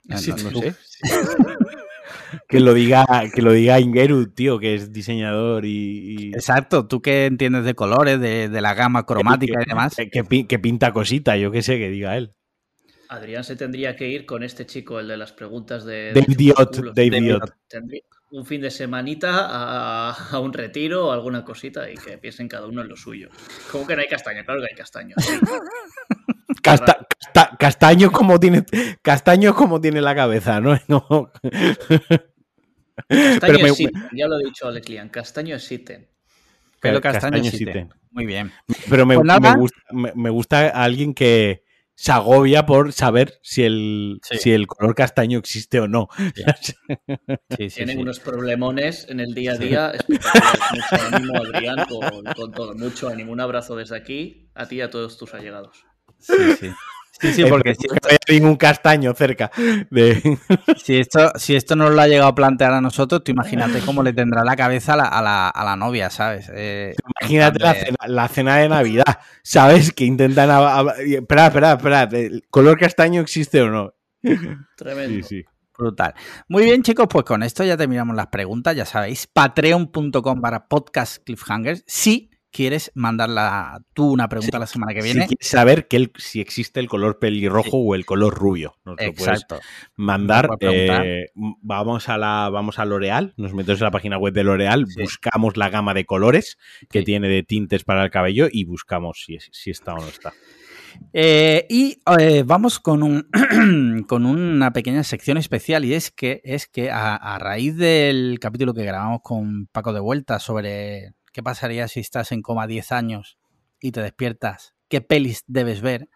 No, no, no sé. que lo diga que lo diga Ingeru, tío, que es diseñador y, y... Exacto, tú que entiendes de colores, de, de la gama cromática que, y demás. Que, que, pinta cosita, yo qué sé, que diga él. Adrián se tendría que ir con este chico, el de las preguntas de... Dave Diot, Dave Diot. Un fin de semanita a, a, un retiro o alguna cosita y que piensen cada uno en lo suyo. ¿Cómo que no hay castaño? Claro que hay castaño. Sí. Casta, casta, castaño como tiene castaño como tiene la cabeza, ¿no? no. Castaño Pero me, ya lo he dicho Alex Lian, castaño es Sitten. Pero castaño, castaño es Sitten. Muy bien. Pero me, pues me, gusta, me, me gusta alguien que, se agobia por saber si el, sí. si el color castaño existe o no. Sí. Sí, Tienen unos problemones en el día a día. Mucho ánimo, Adrián, con, con, todo. Mucho ánimo. Un abrazo desde aquí a ti y a todos tus allegados. Sí, sí. Sí, sí, porque si esto... hay ningún castaño cerca de... si, esto, si esto no lo ha llegado a plantear a nosotros, tú imagínate cómo le tendrá la cabeza a la, a la, a la novia, ¿sabes? Eh, imagínate la cena, la cena, de Navidad, ¿sabes? Que intentan... Espera, espera, espera, ¿el color castaño existe o no? Tremendo. Sí, sí. Brutal. Muy bien, chicos, pues con esto ya terminamos las preguntas, ya sabéis, patreon.com para podcast cliffhangers. Sí, quieres mandarla tú una pregunta sí, la semana que viene. Si quieres saber que el, si existe el color pelirrojo sí. o el color rubio. Nos Exacto. Lo mandar. Eh, vamos a la vamos a L'Oreal, nos metemos en la página web de L'Oreal, sí. buscamos la gama de colores que tiene de tintes para el cabello y buscamos si, si está o no está. Eh, y eh, vamos con, un, con una pequeña sección especial y es que, es que a, a raíz del capítulo que grabamos con Paco de Vuelta sobre qué pasaría si estás en coma 10 años y te despiertas, qué pelis debes ver,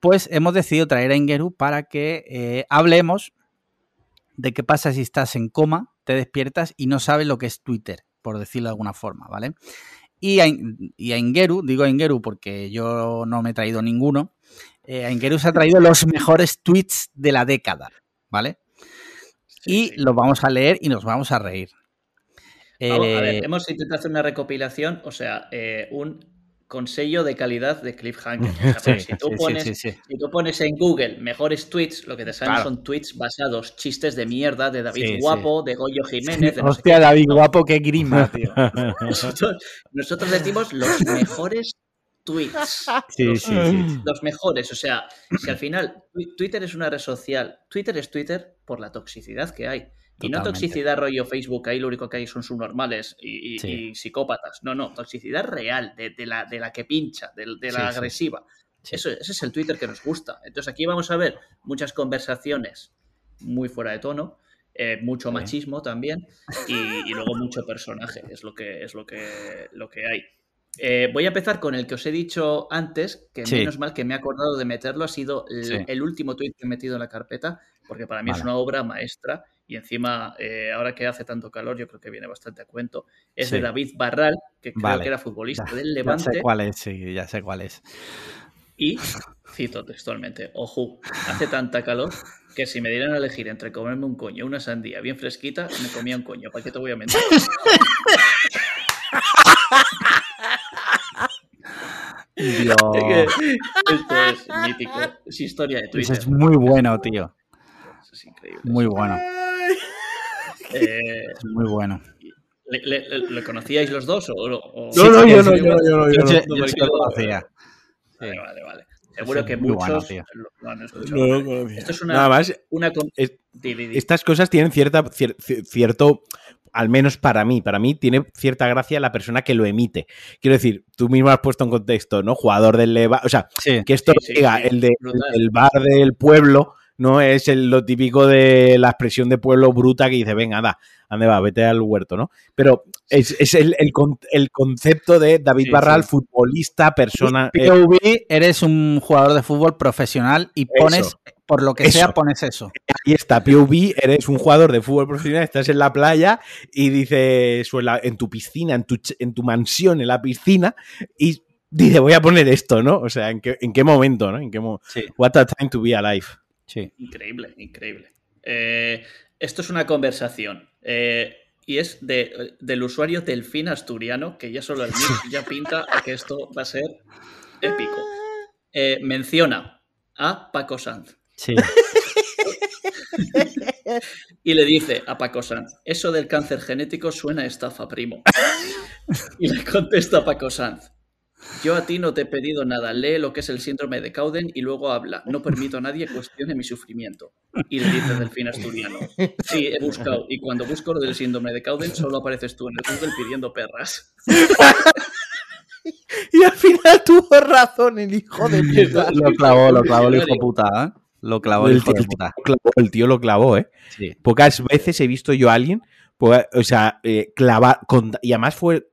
pues hemos decidido traer a Ingeru para que eh, hablemos de qué pasa si estás en coma, te despiertas y no sabes lo que es Twitter, por decirlo de alguna forma, ¿vale? Y a, y a Ingeru, digo a Ingeru porque yo no me he traído ninguno, eh, a Ingeru se ha traído los mejores tweets de la década, ¿vale? Sí, y sí. los vamos a leer y nos vamos a reír. Vamos, eh, a ver, hemos intentado hacer una recopilación, o sea, eh, un consejo de calidad de Cliffhanger. O sea, sí, si, tú pones, sí, si, tú pones, en Google mejores tweets, lo que te salen claro. son tweets basados, chistes de mierda de David Guapo, de Goyo Jiménez. De no Hostia, David Guapo, qué grima, tío. nosotros, nosotros decimos los mejores tweets. Sí, los, sí, sí. los mejores. O sea, si al final Twitter es una red social, Twitter es Twitter por la toxicidad que hay. Y no toxicidad rollo Facebook, ahí lo único que hay son subnormales y, y, sí. y psicópatas. No, no, toxicidad real, de, de, la, de la que pincha, de, de la sí, agresiva. Sí. Eso, ese es el Twitter que nos gusta. Entonces aquí vamos a ver muchas conversaciones muy fuera de tono, eh, mucho machismo también y, y, luego mucho personaje, es lo que, es lo que, lo que hay. Eh, voy a empezar con el que os he dicho antes, que menos mal que me he acordado de meterlo, ha sido el, el, último tweet que he metido en la carpeta, porque para mí vale. es una obra maestra y encima, eh, ahora que hace tanto calor, yo creo que viene bastante a cuento. Es sí. de David Barral, que creo vale. que era futbolista ya, del Levante. Ya sé cuál es, sí, ya sé cuál es. Y, cito textualmente, ojo, hace tanta calor que si me dieran a elegir entre comerme un coño una sandía bien fresquita, me comía un coño. ¿Para qué te voy a mentir? Dios. Esto es mítico. Es historia de Twitter. Eso es muy bueno, tío. Eso es increíble. Muy bueno. Eh, es muy bueno. ¿Le, le, le, conocíais los dos? O, o... No, no, yo no, yo no, yo no. Yo, yo, yo sí lo conocía. Vale, vale, vale. Seguro que muchos bueno, lo, lo, han escuchado. No, Esto es una, Nada más, una es, estas cosas tienen cierta, cier, cierto al menos para mí, para mí tiene cierta gracia la persona que lo emite. Quiero decir, tú mismo has puesto en contexto, ¿no? Jugador del Leva, o sea, que esto Sí, sí, el de el bar del pueblo, no es el- lo típico de la expresión de pueblo bruta que dice, venga, anda, ande va, vete al huerto, ¿no? Pero es, es el, el con- el concepto de David Sí, Barral, sí. futbolista, persona. eh, POV, eres un jugador de fútbol profesional y pones, Eso. por lo que Eso. sea, pones eso. Ahí está, POV, eres un jugador de fútbol profesional, estás en la playa y dices, o en, la- en tu piscina, en tu, en tu mansión, en la piscina, y dice, voy a poner esto, ¿no? O sea, ¿en qué, en qué momento, ¿no? ¿En qué mo- Sí, What a time to be alive. Sí. Increíble, increíble. Eh, esto es una conversación. eh, y es de, del usuario Delfín Asturiano, que ya solo el nick ya pinta a que esto va a ser épico. Eh, menciona a Paco Sanz Sí. y le dice a Paco Sanz, eso del cáncer genético suena a estafa, primo. Y le contesta Paco Sanz, yo a ti no te he pedido nada, lee lo que es el síndrome de Cauden y luego habla, no permito a nadie cuestione mi sufrimiento. Y le dice Delfín Asturiano, sí, he buscado, y cuando busco lo del síndrome de Cauden solo apareces tú en el Google pidiendo perras. Y al final tuvo razón el hijo de puta. Lo clavó, lo clavó el hijo de puta, ¿eh? Lo clavó el El hijo tío, de puta. lo clavó, el tío lo clavó, ¿eh? Sí. Pocas veces he visto yo a alguien, pues, o sea, eh, clavar, con- y además fue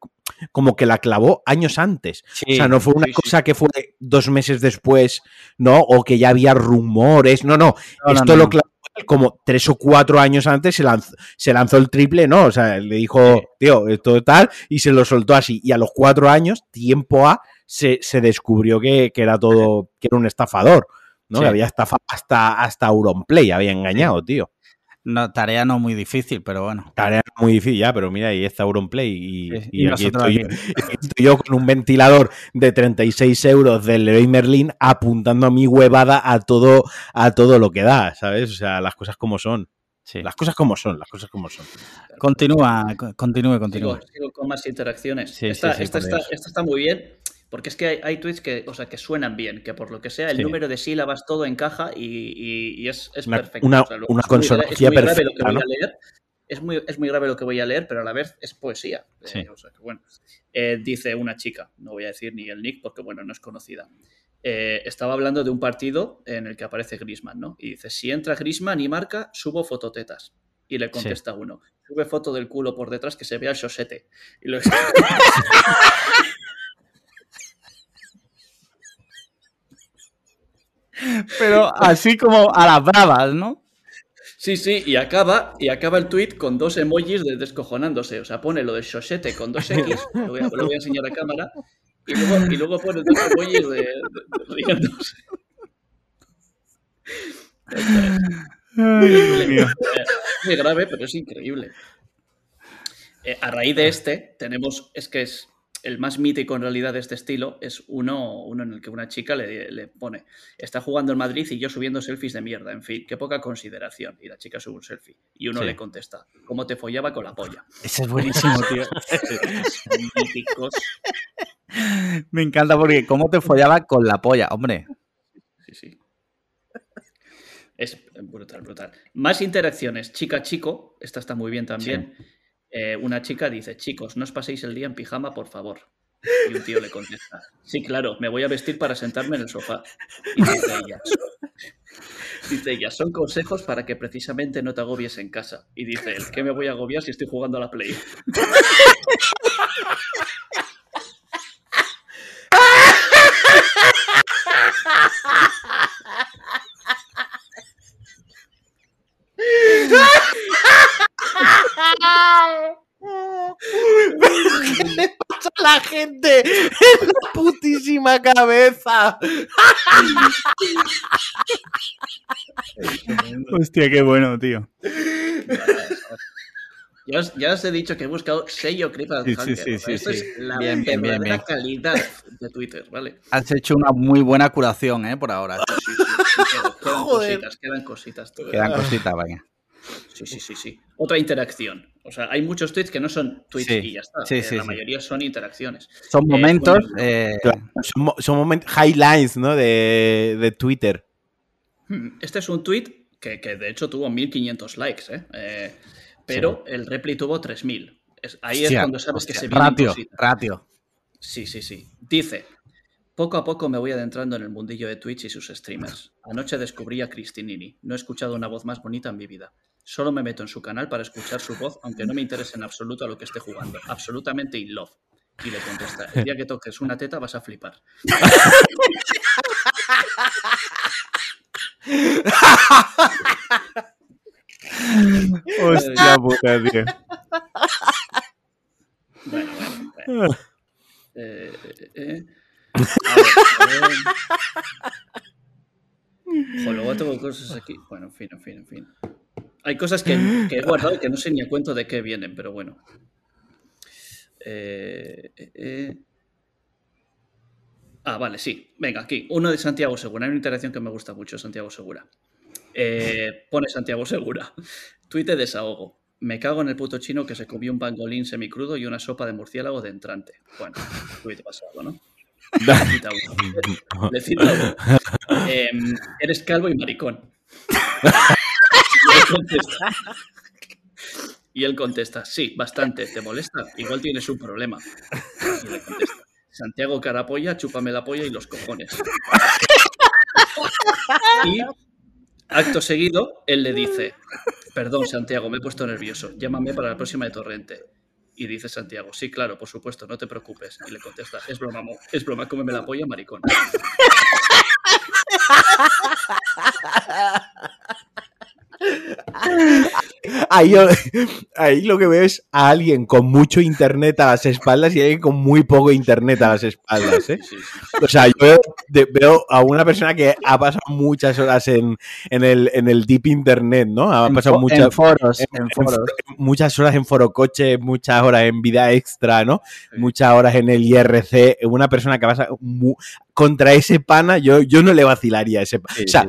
como que la clavó años antes. Sí. O sea, no fue una sí, cosa que fue dos meses después, ¿no? O que ya había rumores. No, no. Esto no, lo clavó como tres o cuatro años antes, se lanzó, se lanzó el triple, ¿no? O sea, le dijo, tío, esto tal, y se lo soltó así. Y a los cuatro años, tiempo A, se, se descubrió que, que era todo, que era un estafador, ¿no? Sí. Que había estafado hasta, hasta Auronplay, había engañado, tío. No, tarea no muy difícil, pero bueno. Tarea muy difícil ya, pero mira, ahí está Auronplay y, Sí, y y aquí nosotros estoy, aquí. yo, estoy yo con un ventilador de 36 euros del Leroy Merlin apuntando a mi huevada a todo, a todo lo que da, ¿sabes? O sea, las cosas como son. Sí. Las cosas como son, las cosas como son. Continúa, co- continúe, continúa. Sigo, sigo con más interacciones. Sí, esta, sí, sí, esta esta está muy bien, porque es que hay, hay tweets que, o sea, que suenan bien, que por lo que sea, el Sí. número de sílabas todo encaja y, y- y es, es Una- perfecto. una- O sea, lo- una es muy gra- consonancia es muy grave lo que perfecta, voy a leer. Es muy, es muy grave lo que voy a leer, pero a la vez es poesía. Eh, Sí. o sea, que bueno. Eh, dice una chica, no voy a decir ni el nick porque, bueno, no es conocida. Eh, estaba hablando de un partido en el que aparece Grisman, ¿no? Y dice, si entra Grisman y marca, subo fototetas. Y le contesta uno, sube foto del culo por detrás que se vea el sosete. Y lo Pero así como a las bravas, ¿no? Sí, sí, y acaba, y acaba el tweet con dos emojis de descojonándose. O sea, pone lo de Shosete con dos X, lo voy a, lo voy a enseñar a cámara, y luego, y luego pone dos emojis de, de- de riéndose. Muy grave, pero es increíble. Eh, a raíz de este, tenemos, es que es el más mítico en realidad de este estilo, es uno, uno en el que una chica le, le pone, está jugando en Madrid y yo subiendo selfies de mierda, en fin, qué poca consideración. Y la chica sube un selfie. Y uno Sí. le contesta, ¿cómo te follaba con la polla? Ese es buenísimo, tío. Míticos. Me encanta porque cómo te follaba con la polla, hombre. Sí, sí. Es brutal, brutal. Más interacciones. Chica-chico, esta está muy bien también. Eh, una chica dice, chicos, no os paséis el día en pijama, por favor. Y un tío le contesta, sí, claro, me voy a vestir para sentarme en el sofá. Y dice ella, dice ella, son consejos para que precisamente no te agobies en casa. Y dice él, ¿qué me voy a agobiar si estoy jugando a la Play? ¿Qué le pasa a la gente en la putísima cabeza? Hostia, qué bueno, tío. Ya os, ya os he dicho que he buscado sello Creeper Sí, sí, Hunter, sí, esto sí. es la Bien, bien, bien, calidad de Twitter, ¿vale? Has hecho una muy buena curación, ¿eh? Por ahora. Sí, sí, sí, quedan- quedan Joder. cositas, quedan cositas. todavía. Quedan cositas, venga. Sí, sí, sí, sí. Otra interacción. O sea, hay muchos tweets que no son tweets Sí, y ya está. sí, Eh, sí, la sí. mayoría son interacciones. Son Eh, momentos. bueno, eh, Claro, son, mo- son momentos, highlights, ¿no? De, de Twitter. Hmm, Este es un tweet que, que de hecho tuvo 1500 likes. ¿eh? Eh, pero el Repli tuvo 3000. Es- ahí es cuando sabes que se viene ratio, ratio. Sí, sí, sí. Dice, poco a poco me voy adentrando en el mundillo de Twitch y sus streamers. Anoche descubrí a Cristinini. No he escuchado una voz más bonita en mi vida. Solo me meto en su canal para escuchar su voz, aunque no me interese en absoluto a lo que esté jugando. Absolutamente in love. Y le contesta, el día que toques una teta vas a flipar. Hostia puta, tío. Bueno, bueno, bueno. Eh, eh, eh. A ver, a ver. Luego tengo cosas aquí. Bueno, en fin, en fin, en fin. Hay cosas que, que he guardado y que no sé ni a cuento de qué vienen, pero bueno. Eh, eh, eh. Ah, vale, sí. Venga, aquí. Uno de Santiago Segura. Hay una interacción que me gusta mucho, Santiago Segura. Eh, pone Santiago Segura. Tuite de desahogo. Me cago en el puto chino que se comió un pangolín semicrudo y una sopa de murciélago de entrante. Bueno, tuite pasado, ¿no? Le cita uno. Em, eres calvo y maricón. Y él contesta. Sí, bastante, ¿te molesta? Igual tienes un problema. Y le contesta, Santiago Carapolla, chúpame la polla y los cojones. Y acto seguido, él le dice, perdón Santiago, me he puesto nervioso, llámame para la próxima de Torrente. Y dice Santiago, sí, claro, por supuesto, no te preocupes. Y le contesta, es broma, mo- es broma, cómeme la polla, maricón. Ahí, ahí lo que veo es a alguien con mucho internet a las espaldas y alguien con muy poco internet a las espaldas. ¿eh? Sí, sí. O sea, yo veo, de- veo a una persona que ha pasado muchas horas en, en el, en el deep internet, ¿no? Ha En pasado muchas, en foros, en- en en foros. muchas horas en forocoche, muchas horas en vida extra, ¿no? Muchas horas en el IRC. Una persona que pasa contra ese pana, yo, yo no le vacilaría a ese pana. o sea,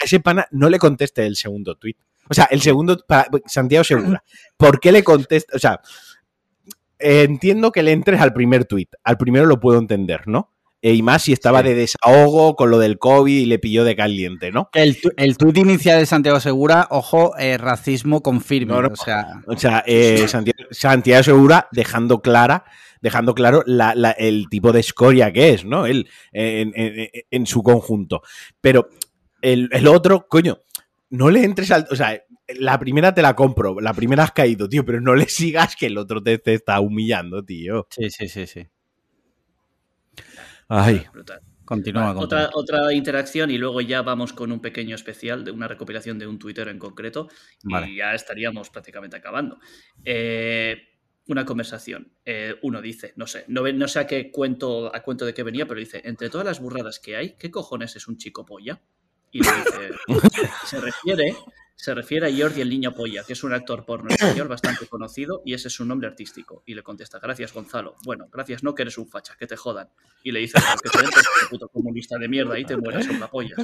a ese pana no le conteste el segundo tweet. O sea, el segundo, para Santiago Segura, ¿por qué le contesta? O sea, eh, entiendo que le entres al primer tweet. Al primero lo puedo entender, ¿no? Eh, y más si estaba Sí. de desahogo con lo del COVID y le pilló de caliente, ¿no? El, tu- el tuit inicial de Santiago Segura, ojo, eh, racismo confirme. No, no. O sea, O sea, eh, Santiago, Santiago Segura dejando clara, dejando claro la- la- el tipo de escoria que es, ¿no? Él en, en- en su conjunto. Pero el, el otro, coño, no le entres al. O sea, la primera te la compro, la primera has caído, tío, pero no le sigas que el otro te, te está humillando, tío. sí, sí, sí, sí. Ay. Brutal. Continúa, continúa. otra, otra interacción y luego ya vamos con un pequeño especial de una recopilación de un Twitter en concreto Vale. y ya estaríamos prácticamente acabando. Eh, una conversación. Eh, uno dice, no sé, no, ve- no sé a qué cuento, a cuento de qué venía, pero dice, entre todas las burradas que hay, ¿qué cojones es un chico polla? Y le dice, se refiere, se refiere a Jordi el niño polla, que es un actor porno español bastante conocido y ese es su nombre artístico. Y le contesta, gracias Gonzalo. Bueno, gracias no, que eres un facha, que te jodan. Y le dice, "Pero que te entres, puto comunista de mierda, y te mueras con la polla.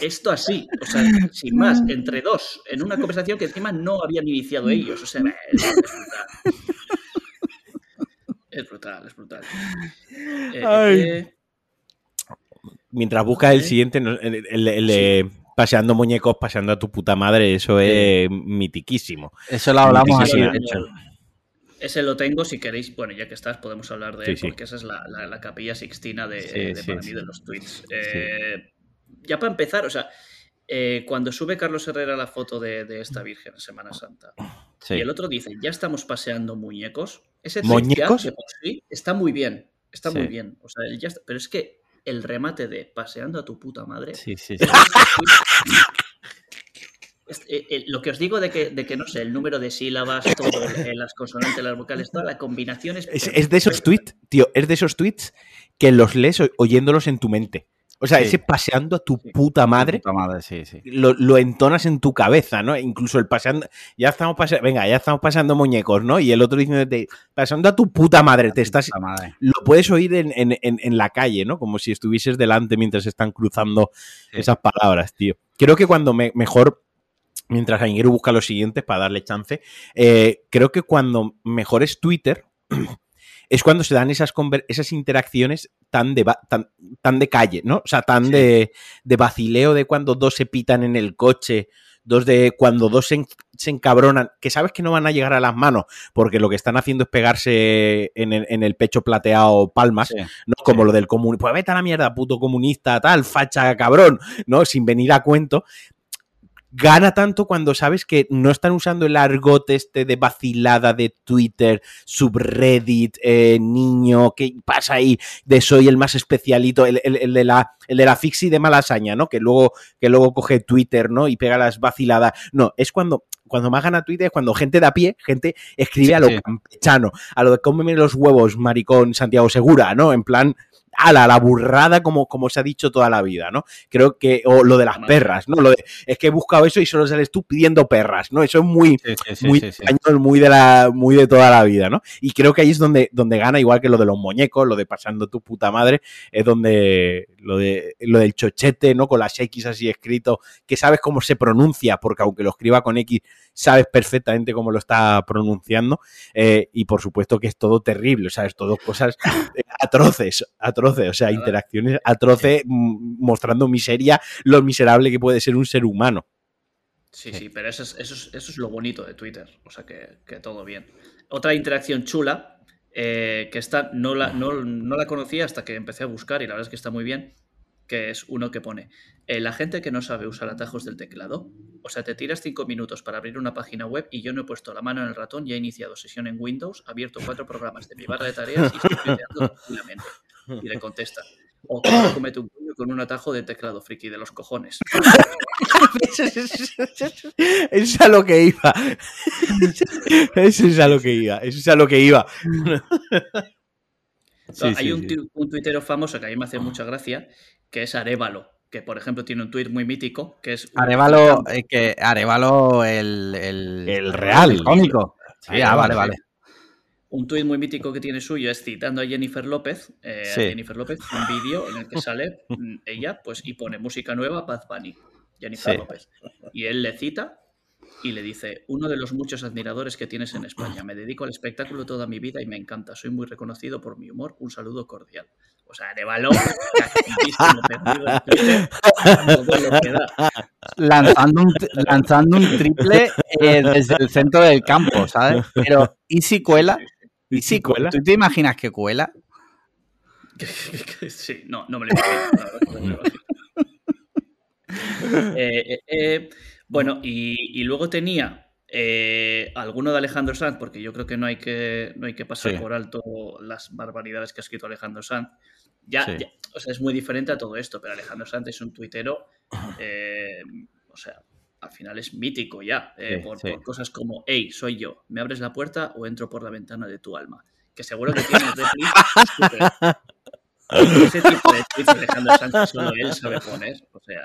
Esto así, o sea, sin más, entre dos, en una conversación que encima no habían iniciado ellos. O sea, es, brutal. Es brutal, es brutal. Eh, Ay. eh, Mientras buscas el siguiente, el, el- el de paseando muñecos, paseando a tu puta madre, eso es mitiquísimo. Eso lo hablamos Sí, sí, aquí, sí. de hecho. Ese lo tengo, si queréis, bueno, ya que estás, podemos hablar de Sí, él, sí. porque esa es la, la- la capilla sixtina de, Sí, de sí, para sí. mí de los tweets. Eh, Ya para empezar, o sea, eh, cuando sube Carlos Herrera la foto de, de esta Virgen en Semana Santa, Sí. y el otro dice, ya estamos paseando muñecos, ese tweet ya sí está muy bien, está Sí. muy bien. O sea, él ya está- pero es que el remate de paseando a tu puta madre Sí, sí, sí. Eh, eh, lo que os digo de que, de que, no sé, el número de sílabas, todo, eh, las consonantes, las vocales, toda la combinación es. Es, es de esos tweets, tío, es de esos tweets que los lees oyéndolos en tu mente. O sea, Sí. ese paseando a tu Sí. puta madre, Puta madre, sí, sí. lo, lo entonas en tu cabeza, ¿no? Incluso el paseando, ya estamos pasando, venga, ya estamos pasando muñecos, ¿no? Y el otro diciéndote, pasando a tu puta madre, te estás, madre. lo puedes oír en, en- en- en la calle, ¿no? Como si estuvieses delante mientras están cruzando esas palabras, tío. Creo que cuando me- mejor, mientras Aingeru busca los siguientes para darle chance, eh, creo que cuando mejor es Twitter es cuando se dan esas, esas interacciones tan de, tan, tan de calle, ¿no? O sea, tan Sí. de, de vacileo de cuando dos se pitan en el coche dos de cuando dos se, encabronan, que sabes que no van a llegar a las manos, porque lo que están haciendo es pegarse en el, pecho plateado palmas, ¿no? Como lo del comunismo, pues vete a la mierda, puto comunista, tal, facha, cabrón, ¿no? Sin venir a cuento, gana tanto cuando sabes que no están usando el argot este de vacilada de Twitter, subreddit, eh, niño, ¿qué pasa ahí? De soy el más especialito, el, de la, el de la fixie de malasaña, ¿no? Que luego, que luego coge Twitter, ¿no? Y pega las vaciladas. No, es cuando cuando más gana Twitter es cuando gente de a pie, gente escribe a lo campechano, a lo de cómeme los huevos, maricón Santiago Segura, ¿no? En plan, a la, burrada como, como se ha dicho toda la vida, ¿no? Creo que, o lo de las perras, ¿no? Lo de, es que he buscado eso y solo sales tú pidiendo perras, ¿no? Eso es muy, muy español, muy de la, muy de toda la vida, ¿no? Y creo que ahí es donde, donde gana, igual que lo de los muñecos, lo de pasando tu puta madre, es donde, lo de, lo del chochete, ¿no? Con las X así escrito, que sabes cómo se pronuncia, porque aunque lo escriba con X, sabes perfectamente cómo lo está pronunciando, eh, y por supuesto que es todo terrible, o sea, es todo cosas eh, atroces, atroces, o sea, interacciones atroces mm, mostrando miseria, lo miserable que puede ser un ser humano. Sí, sí, pero eso es, eso eso es lo bonito de Twitter, o sea, que, todo bien. Otra interacción chula, eh, que está, no la, no, no la conocía hasta que empecé a buscar y la verdad es que está muy bien, que es uno que pone, eh, la gente que no sabe usar atajos del teclado, o sea, te tiras cinco minutos para abrir una página web y yo no he puesto la mano en el ratón y he iniciado sesión en Windows, abierto cuatro programas de mi barra de tareas y estoy tranquilamente. Y le contesta, o comete un puño con un atajo de teclado friki de los cojones. Eso es a lo que iba. Eso es a lo que iba. Eso es a lo que iba. hay un, un, tuitero famoso que a mí me hace mucha gracia, que es Arevalo, que por ejemplo tiene un tuit muy mítico, que es... Arevalo, eh, que Arevalo el, el, real. El cómico. Sí, ah, vale, vale. Un tuit muy mítico que tiene suyo es citando a Jennifer López, eh, Jennifer López, un vídeo en el que sale mm, ella, pues, y pone música nueva, Bad Bunny, Jennifer López. Y él le cita y le dice, uno de los muchos admiradores que tienes en España, me dedico al espectáculo toda mi vida y me encanta, soy muy reconocido por mi humor, un saludo cordial. O sea, de balón, lanzando un, lanzando un triple eh, desde el centro del campo, ¿sabes? Pero, ¿y si cuela? ¿Y si cuela? ¿Tú te imaginas que cuela? sí, no, no me lo imagino. eh, eh, bueno, y, luego tenía eh, alguno de Alejandro Sanz, porque yo creo que no hay que, no hay que pasar por alto las barbaridades que ha escrito Alejandro Sanz. Ya, o sea, es muy diferente a todo esto, pero Alejandro Sanz es un tuitero, eh, o sea, al final es mítico ya, eh, por, cosas como, hey, soy yo, ¿me abres la puerta o entro por la ventana de tu alma? Que seguro que tiene Ese tipo de tweets Alejandro Sanz solo él sabe poner, o sea...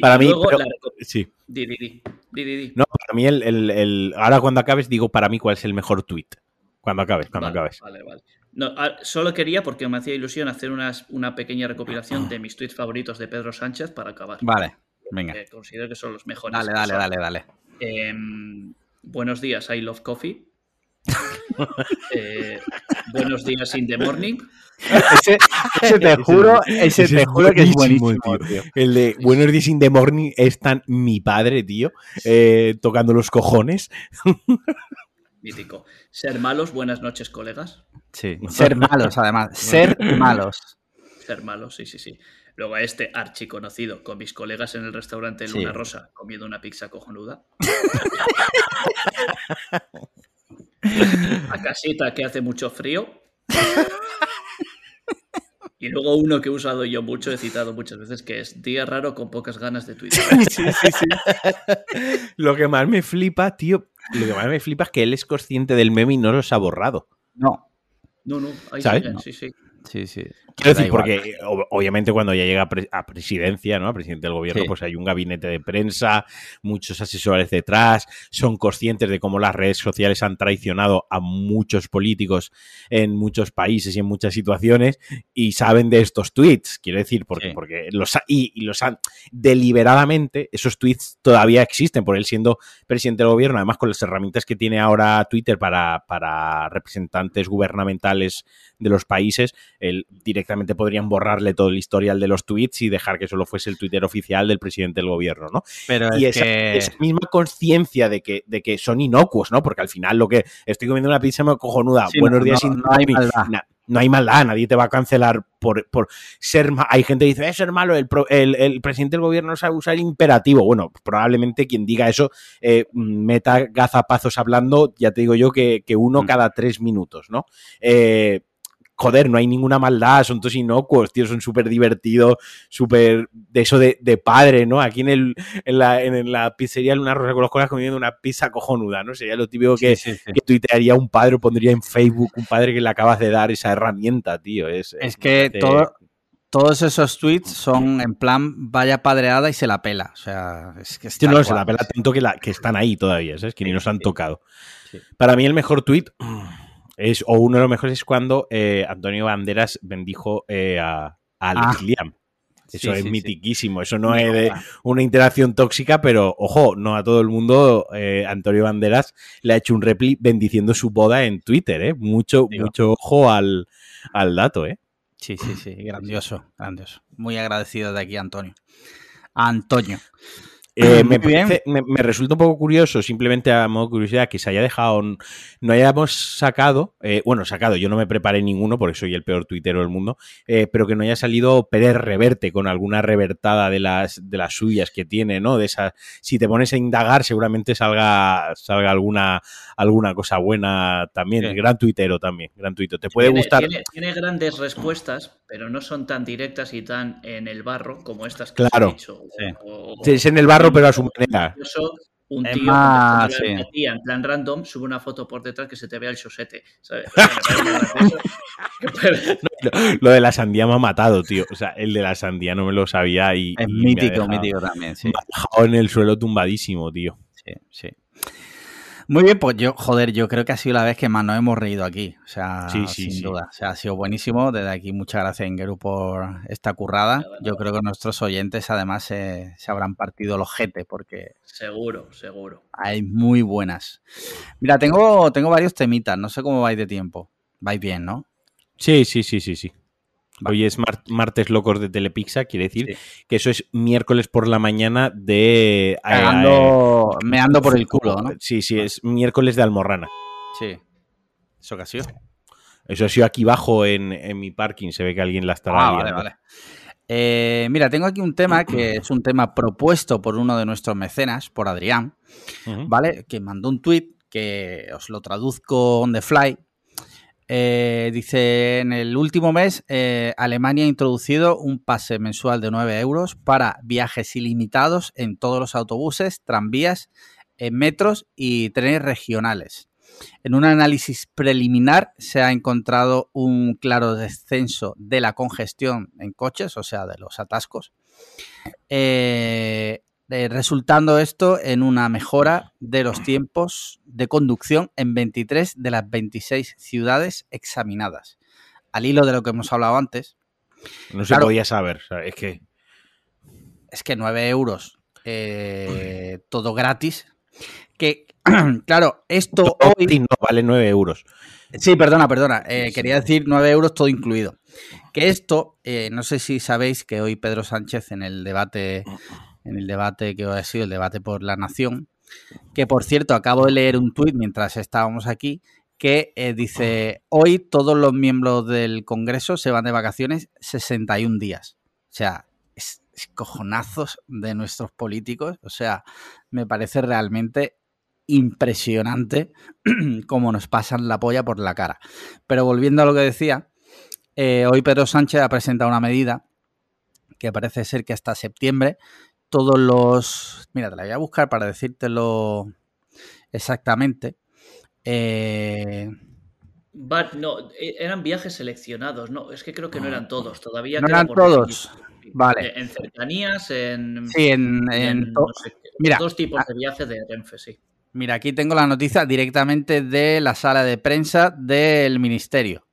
para mí, sí. No, para mí el, ahora cuando acabes digo para mí cuál es el mejor tweet. Cuando acabes, cuando acabes. Vale, vale. No, solo quería, porque me hacía ilusión, hacer una pequeña recopilación de mis tweets favoritos de Pedro Sánchez para acabar. Vale, venga. considero que son los mejores. Dale, dale, dale, dale. Em, buenos días, I love coffee. Eh, buenos días in the morning. Ese, te juro, ese, te juro que es buenísimo, tío. El de Buenos días in the morning es tan mi padre, tío, eh, tocando los cojones. Mítico. Ser malos, buenas noches, colegas. Sí, ser malos, además. Ser malos. Ser malos, sí, sí, sí. Luego a este archiconocido con mis colegas en el restaurante Luna Rosa comiendo una pizza cojonuda. a casita que hace mucho frío. Y luego uno que he usado yo mucho, he citado muchas veces, que es día raro con pocas ganas de Twitter. Sí, sí, sí. lo que más me flipa, tío, lo que más me flipa es que él es consciente del meme y no los ha borrado. No. No, no, ahí sí, sí. Sí, sí. Quiero decir, porque obviamente cuando ya llega a presidencia, ¿no? A presidente del gobierno, pues hay un gabinete de prensa, muchos asesores detrás, son conscientes de cómo las redes sociales han traicionado a muchos políticos en muchos países y en muchas situaciones y saben de estos tweets. Quiero decir, porque, porque los y, los han deliberadamente, esos tweets todavía existen, por él siendo presidente del gobierno, además con las herramientas que tiene ahora Twitter para, para representantes gubernamentales de los países, el, directamente podrían borrarle todo el historial de los tweets y dejar que solo fuese el Twitter oficial del presidente del gobierno, ¿no? Pero y es esa, que... esa misma conciencia de que, de que son inocuos, ¿no? Porque al final lo que estoy comiendo una pizza me cojonuda, Sí, buenos no, días, no- hay maldad. na- no hay maldad, nadie te va a cancelar por, por ser ma- Hay gente que dice, es ser malo, el, pro- el, el presidente del gobierno no sabe usar el imperativo. Bueno, probablemente quien diga eso eh, meta gazapazos hablando, ya te digo yo, que, que uno Mm. cada tres minutos, ¿no? Eh, joder, no hay ninguna maldad, son todos inocuos, tío, son súper divertidos, súper de eso de, de padre, ¿no? Aquí en, el, en, la, en la pizzería Luna Rosa con los colas comiendo una pizza cojonuda, ¿no? Sería lo típico que, Sí, sí, sí. que tuitearía un padre o pondría en Facebook un padre que le acabas de dar esa herramienta, tío. Es, Es que todo- todos esos tweets son en plan vaya padreada y se la pela. O sea, es que es Tío, tal no, se la pela tanto que, la, que están ahí todavía, ¿sabes? Que ni nos han tocado. Para mí el mejor tweet es, o uno de los mejores es cuando eh, Antonio Banderas bendijo eh, a, a Alex Ah. Liam. Sí, Eso es sí, sí. mitiquísimo. Eso no es de una interacción tóxica, pero ojo, no a todo el mundo. eh, Antonio Banderas le ha hecho un repli bendiciendo su boda en Twitter, ¿eh? Mucho, Digo. mucho ojo al, al dato, ¿eh? Sí, sí, sí, grandioso, grandioso. Muy agradecido de aquí, Antonio. Antonio. Eh, Muy me, bien. parece- me- me resulta un poco curioso, simplemente a modo de curiosidad, que se haya dejado, no hayamos sacado, eh, bueno, sacado, yo no me preparé ninguno porque soy el peor tuitero del mundo, eh, pero que no haya salido Pérez Reverte con alguna revertada de las, de las suyas que tiene, ¿no? De esas, si te pones a indagar, seguramente salga, salga alguna, alguna cosa buena también. Sí. Gran tuitero también, gran tuitero. Te puede Tiene- gustar. Tiene, tiene grandes respuestas, pero no son tan directas y tan en el barro como estas que Claro. he dicho. Sí. O- o- Sí, Es en el barro, pero a su manera. Un tío más, sí. empatía en plan random sube una foto por detrás que se te vea el chosete. Lo de la sandía me ha matado, tío. O sea, el de la sandía no me lo sabía y. Es y me ha mítico, dejado- mítico también, sí. Me ha dejado en el suelo tumbadísimo, tío. Sí, sí. Muy bien, pues yo, joder, yo creo que ha sido la vez que más nos hemos reído aquí. O sea, Sí, sí, sin sí. duda. O sea, ha sido buenísimo. Desde aquí, muchas gracias, Ingeru, por esta currada. Yo creo que nuestros oyentes, además, se, se habrán partido los jete, porque seguro, seguro. hay muy buenas. Mira, tengo, tengo varios temitas. No sé cómo vais de tiempo. Vais bien, ¿no? Sí, sí, sí, sí, sí. Hoy es mar- martes locos de Telepizza, quiere decir que eso es miércoles por la mañana de. eh, Cagando, meando por el culo, ¿no? Sí, sí, es miércoles de Almorrana. Sí. ¿Eso qué ha sido? Eso ha sido aquí abajo en, en mi parking, se ve que alguien la estará Ah, vale, vale. Eh, mira, tengo aquí un tema que es un tema propuesto por uno de nuestros mecenas, por Adrián. ¿vale? Que mandó un tweet que os lo traduzco on the fly. Eh, dice, en el último mes, eh, Alemania ha introducido un pase mensual de 9 euros para viajes ilimitados en todos los autobuses, tranvías, en metros y trenes regionales. En un análisis preliminar se ha encontrado un claro descenso de la congestión en coches, o sea, de los atascos, eh, eh, resultando esto en una mejora de los tiempos de conducción en 23 de las 26 ciudades examinadas. Al hilo de lo que hemos hablado antes, No se Claro. podía saber. es que. es que 9 euros, eh, todo gratis, que, claro, esto todo hoy... gratis no vale 9 euros. Sí, perdona, perdona. eh, quería decir 9 euros todo incluido. Que esto, no sé si sabéis que hoy Pedro Sánchez en el debate, en el debate que ha sido el debate por la nación, que por cierto acabo de leer un tuit mientras estábamos aquí, que eh, dice, hoy todos los miembros del Congreso se van de vacaciones 61 días. O sea, es cojonazos de nuestros políticos. O sea, me parece realmente impresionante cómo nos pasan la polla por la cara. Pero volviendo a lo que decía, eh, hoy Pedro Sánchez ha presentado una medida que parece ser que hasta septiembre todos los... Mira, te la voy a buscar para decírtelo exactamente. Eh, no, e- eran viajes seleccionados, no, es que creo que no eran todos, todavía ¿No eran todos? definir. Vale. En cercanías, en, sí, en, en en to- no sé qué, Mira, dos tipos ah. de viaje de Renfe, sí. Mira, aquí tengo la noticia directamente de la sala de prensa del ministerio.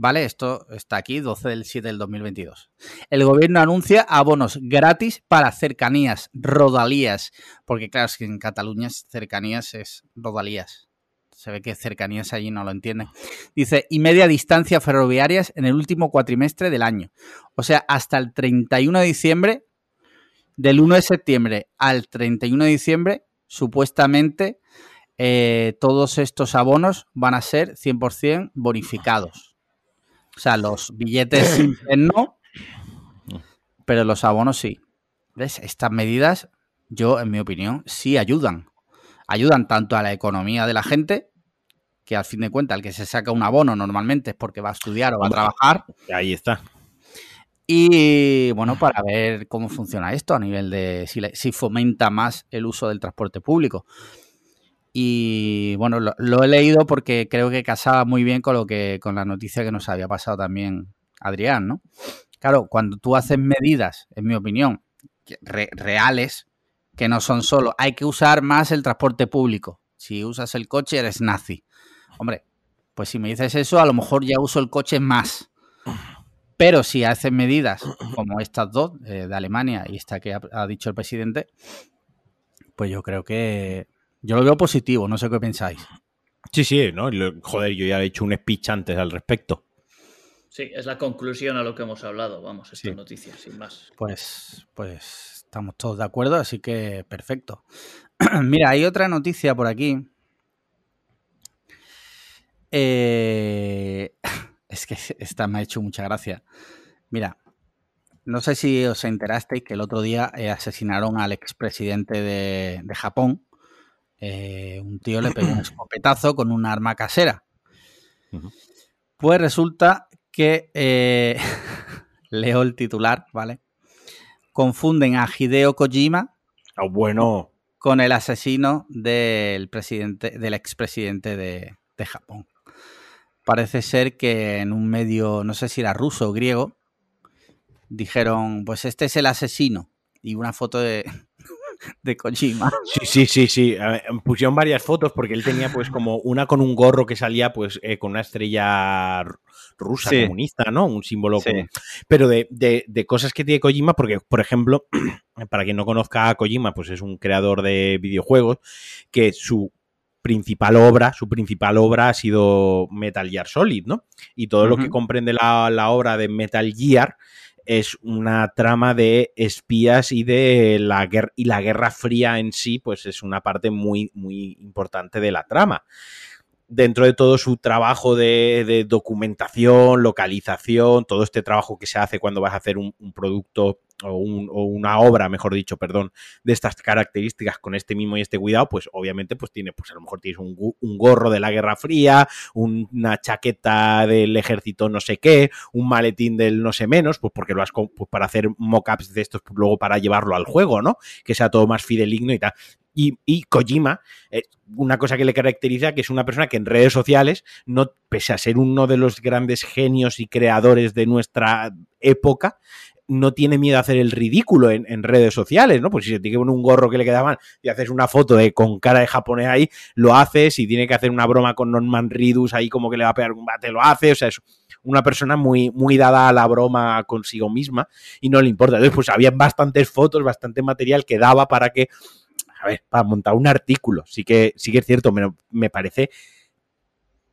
¿Vale? Esto está aquí, 12 del 7 del 2022. El gobierno anuncia abonos gratis para cercanías, rodalías, porque claro, es que en Cataluña cercanías es rodalías. se ve que cercanías allí no lo entienden. Dice, y media distancia ferroviarias en el último cuatrimestre del año. O sea, hasta el 31 de diciembre, del 1 de septiembre al 31 de diciembre, supuestamente eh, todos estos abonos van a ser 100% bonificados. O sea, los billetes no, pero los abonos sí. ¿Ves? Estas medidas, yo, en mi opinión, sí ayudan. Ayudan tanto a la economía de la gente, que al fin de cuentas el que se saca un abono normalmente es porque va a estudiar o va a trabajar. Ahí está. Y bueno, para ver cómo funciona esto a nivel de si, si fomenta más el uso del transporte público. Y bueno, lo, he leído porque creo que casaba muy bien con lo que, con la noticia que nos había pasado también Adrián, ¿no? Claro, cuando tú haces medidas, en mi opinión, reales, que no son solo, hay que usar más el transporte público. Si usas el coche, eres nazi. Hombre, pues si me dices eso, a lo mejor ya uso el coche más. Pero si haces medidas como estas dos, eh, de Alemania y esta que ha dicho el presidente, pues yo creo que yo lo veo positivo, no sé qué pensáis. Sí, sí, ¿no? Joder, yo ya he hecho un speech antes al respecto. Sí, es la conclusión a lo que hemos hablado, vamos, esta noticia, sin más. Pues, pues estamos todos de acuerdo, así que perfecto. Mira, hay otra noticia por aquí. Eh, es que esta me ha hecho mucha gracia. Mira, no sé si os enterasteis que el otro día eh, asesinaron al expresidente de, de Japón, eh, un tío le pegó un escopetazo con un arma casera. Pues resulta que, eh, leo el titular, ¿vale? Confunden a Hideo Kojima ah, bueno. con el asesino del presidente, del expresidente de, de Japón. Parece ser que en un medio, no sé si era ruso o griego, dijeron, pues este es el asesino. Y una foto de, de Kojima. Sí, sí, sí, sí. pusieron varias fotos porque él tenía pues como una con un gorro que salía pues eh, con una estrella rusa comunista, ¿no? Un símbolo Pero de, de, cosas que tiene Kojima, porque, por ejemplo, para quien no conozca a Kojima, pues es un creador de videojuegos que su principal obra, su principal obra ha sido Metal Gear Solid, ¿no? Y todo lo que comprende la, la obra de Metal Gear es una trama de espías y de la guerra y la Guerra Fría en sí, pues es una parte muy, muy importante de la trama. Dentro de todo su trabajo de, documentación, localización, todo este trabajo que se hace cuando vas a hacer un producto o, una obra, mejor dicho, perdón, de estas características con este mismo y este cuidado, pues obviamente pues tiene, pues a lo mejor tienes un, gorro de la Guerra Fría, una chaqueta del ejército no sé qué, un maletín del no sé menos, pues porque lo has pues para hacer mockups de estos, pues luego para llevarlo al juego, ¿no? Que sea todo más fideligno y tal. Y, Kojima, eh, una cosa que le caracteriza, que es una persona que en redes sociales, no, pese a ser uno de los grandes genios y creadores de nuestra época, no tiene miedo a hacer el ridículo en, redes sociales, ¿no? Pues si se tiene un gorro que le queda mal y haces una foto de con cara de japonés ahí, lo haces. Si tiene que hacer una broma con Norman Ridus ahí como que le va a pegar un bate, lo hace. O sea, es una persona muy, muy dada a la broma consigo misma y no le importa. Entonces, pues había bastantes fotos, bastante material que daba para que, a ver, para montar un artículo. Sí que, sí que es cierto, me, me parece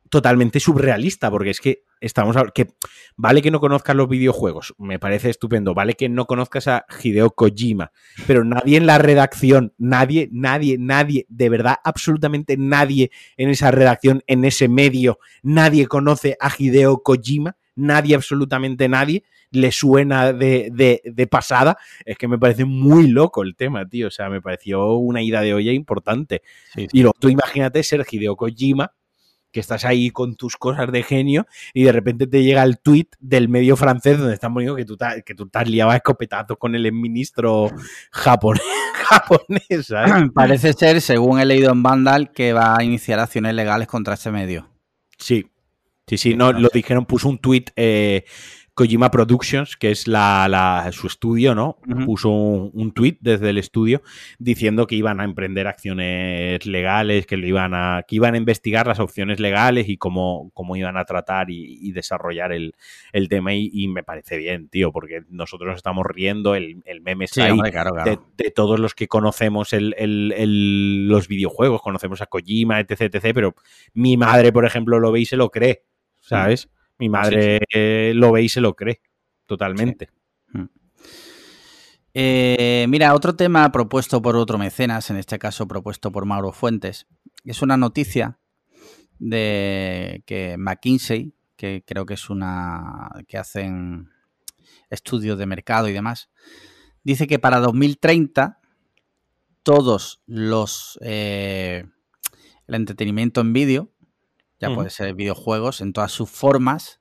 totalmente surrealista, porque es que estamos que vale que no conozcas los videojuegos, me parece estupendo, vale que no conozcas a Hideo Kojima, pero nadie en la redacción, nadie, nadie, nadie, de verdad, absolutamente nadie en esa redacción, en ese medio, nadie conoce a Hideo Kojima, nadie, absolutamente nadie, le suena de, de, pasada, es que me parece muy loco el tema, tío, o sea, me pareció una ida de olla importante. Y luego tú imagínate ser Hideo Kojima, que estás ahí con tus cosas de genio y de repente te llega el tweet del medio francés donde están poniendo que tú, que tú te has liado a escopetazo con el ministro japonés. japonés Parece ser, según he leído en Vandal, que va a iniciar acciones legales contra ese medio. Sí, sí, sí, no, lo dijeron, puso un tweet eh, Kojima Productions, que es la, su estudio, ¿no? Puso un, un tuit desde el estudio diciendo que iban a emprender acciones legales, que, lo iban, a, que iban a investigar las opciones legales y cómo, cómo iban a tratar y, desarrollar el, tema. Y, me parece bien, tío, porque nosotros estamos riendo, el, meme está ahí De, todos los que conocemos los videojuegos, conocemos a Kojima, etc, etc, pero mi madre, por ejemplo, lo ve y se lo cree, ¿sabes? Mi madre lo ve y se lo cree totalmente. Mm. Eh, mira, otro tema propuesto por otro mecenas, en este caso propuesto por Mauro Fuentes, es una noticia de que McKinsey, que creo que es una que hacen estudios de mercado y demás, dice que para 2030 todos los eh, el entretenimiento en vídeo ya puede ser videojuegos en todas sus formas,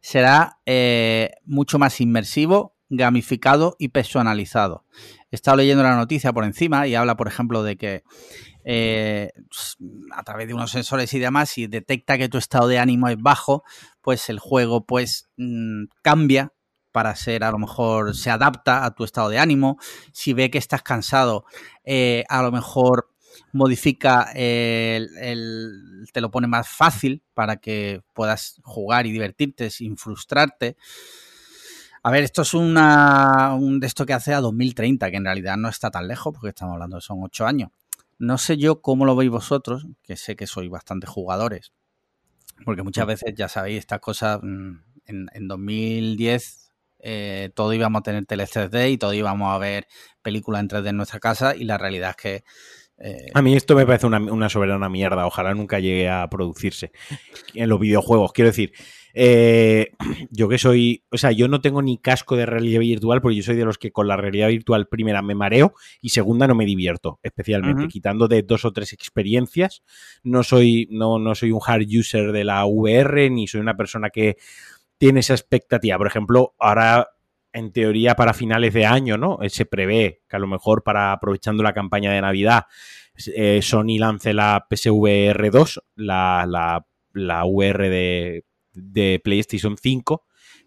será eh, mucho más inmersivo, gamificado y personalizado. He estado leyendo la noticia por encima y habla, por ejemplo, de que eh, a través de unos sensores y demás, si detecta que tu estado de ánimo es bajo, pues el juego pues mm, cambia para ser, a lo mejor se adapta a tu estado de ánimo. Si ve que estás cansado, eh, a lo mejor modifica el, te lo pone más fácil para que puedas jugar y divertirte sin frustrarte. A ver, esto es una, un de esto que hace a 2030, que en realidad no está tan lejos, porque estamos hablando de son 8 años. No sé yo cómo lo veis vosotros, que sé que sois bastante jugadores, porque muchas veces, ya sabéis, estas cosas, mm, en, en 2010 eh, todo íbamos a tener tele 3D y todo íbamos a ver películas en 3D en nuestra casa y la realidad es que eh, a mí esto me parece una, soberana mierda. Ojalá nunca llegue a producirse en los videojuegos. Quiero decir, eh, yo que soy, o sea, yo no tengo ni casco de realidad virtual porque yo soy de los que con la realidad virtual primera me mareo y segunda no me divierto, especialmente quitando de dos o tres experiencias. No soy, no, no soy un hard user de la VR ni soy una persona que tiene esa expectativa. Por ejemplo, ahora en teoría para finales de año, ¿no? Eh, se prevé que a lo mejor para aprovechando la campaña de Navidad, eh, Sony lance la PSVR 2, la, la, la VR de, de PlayStation 5.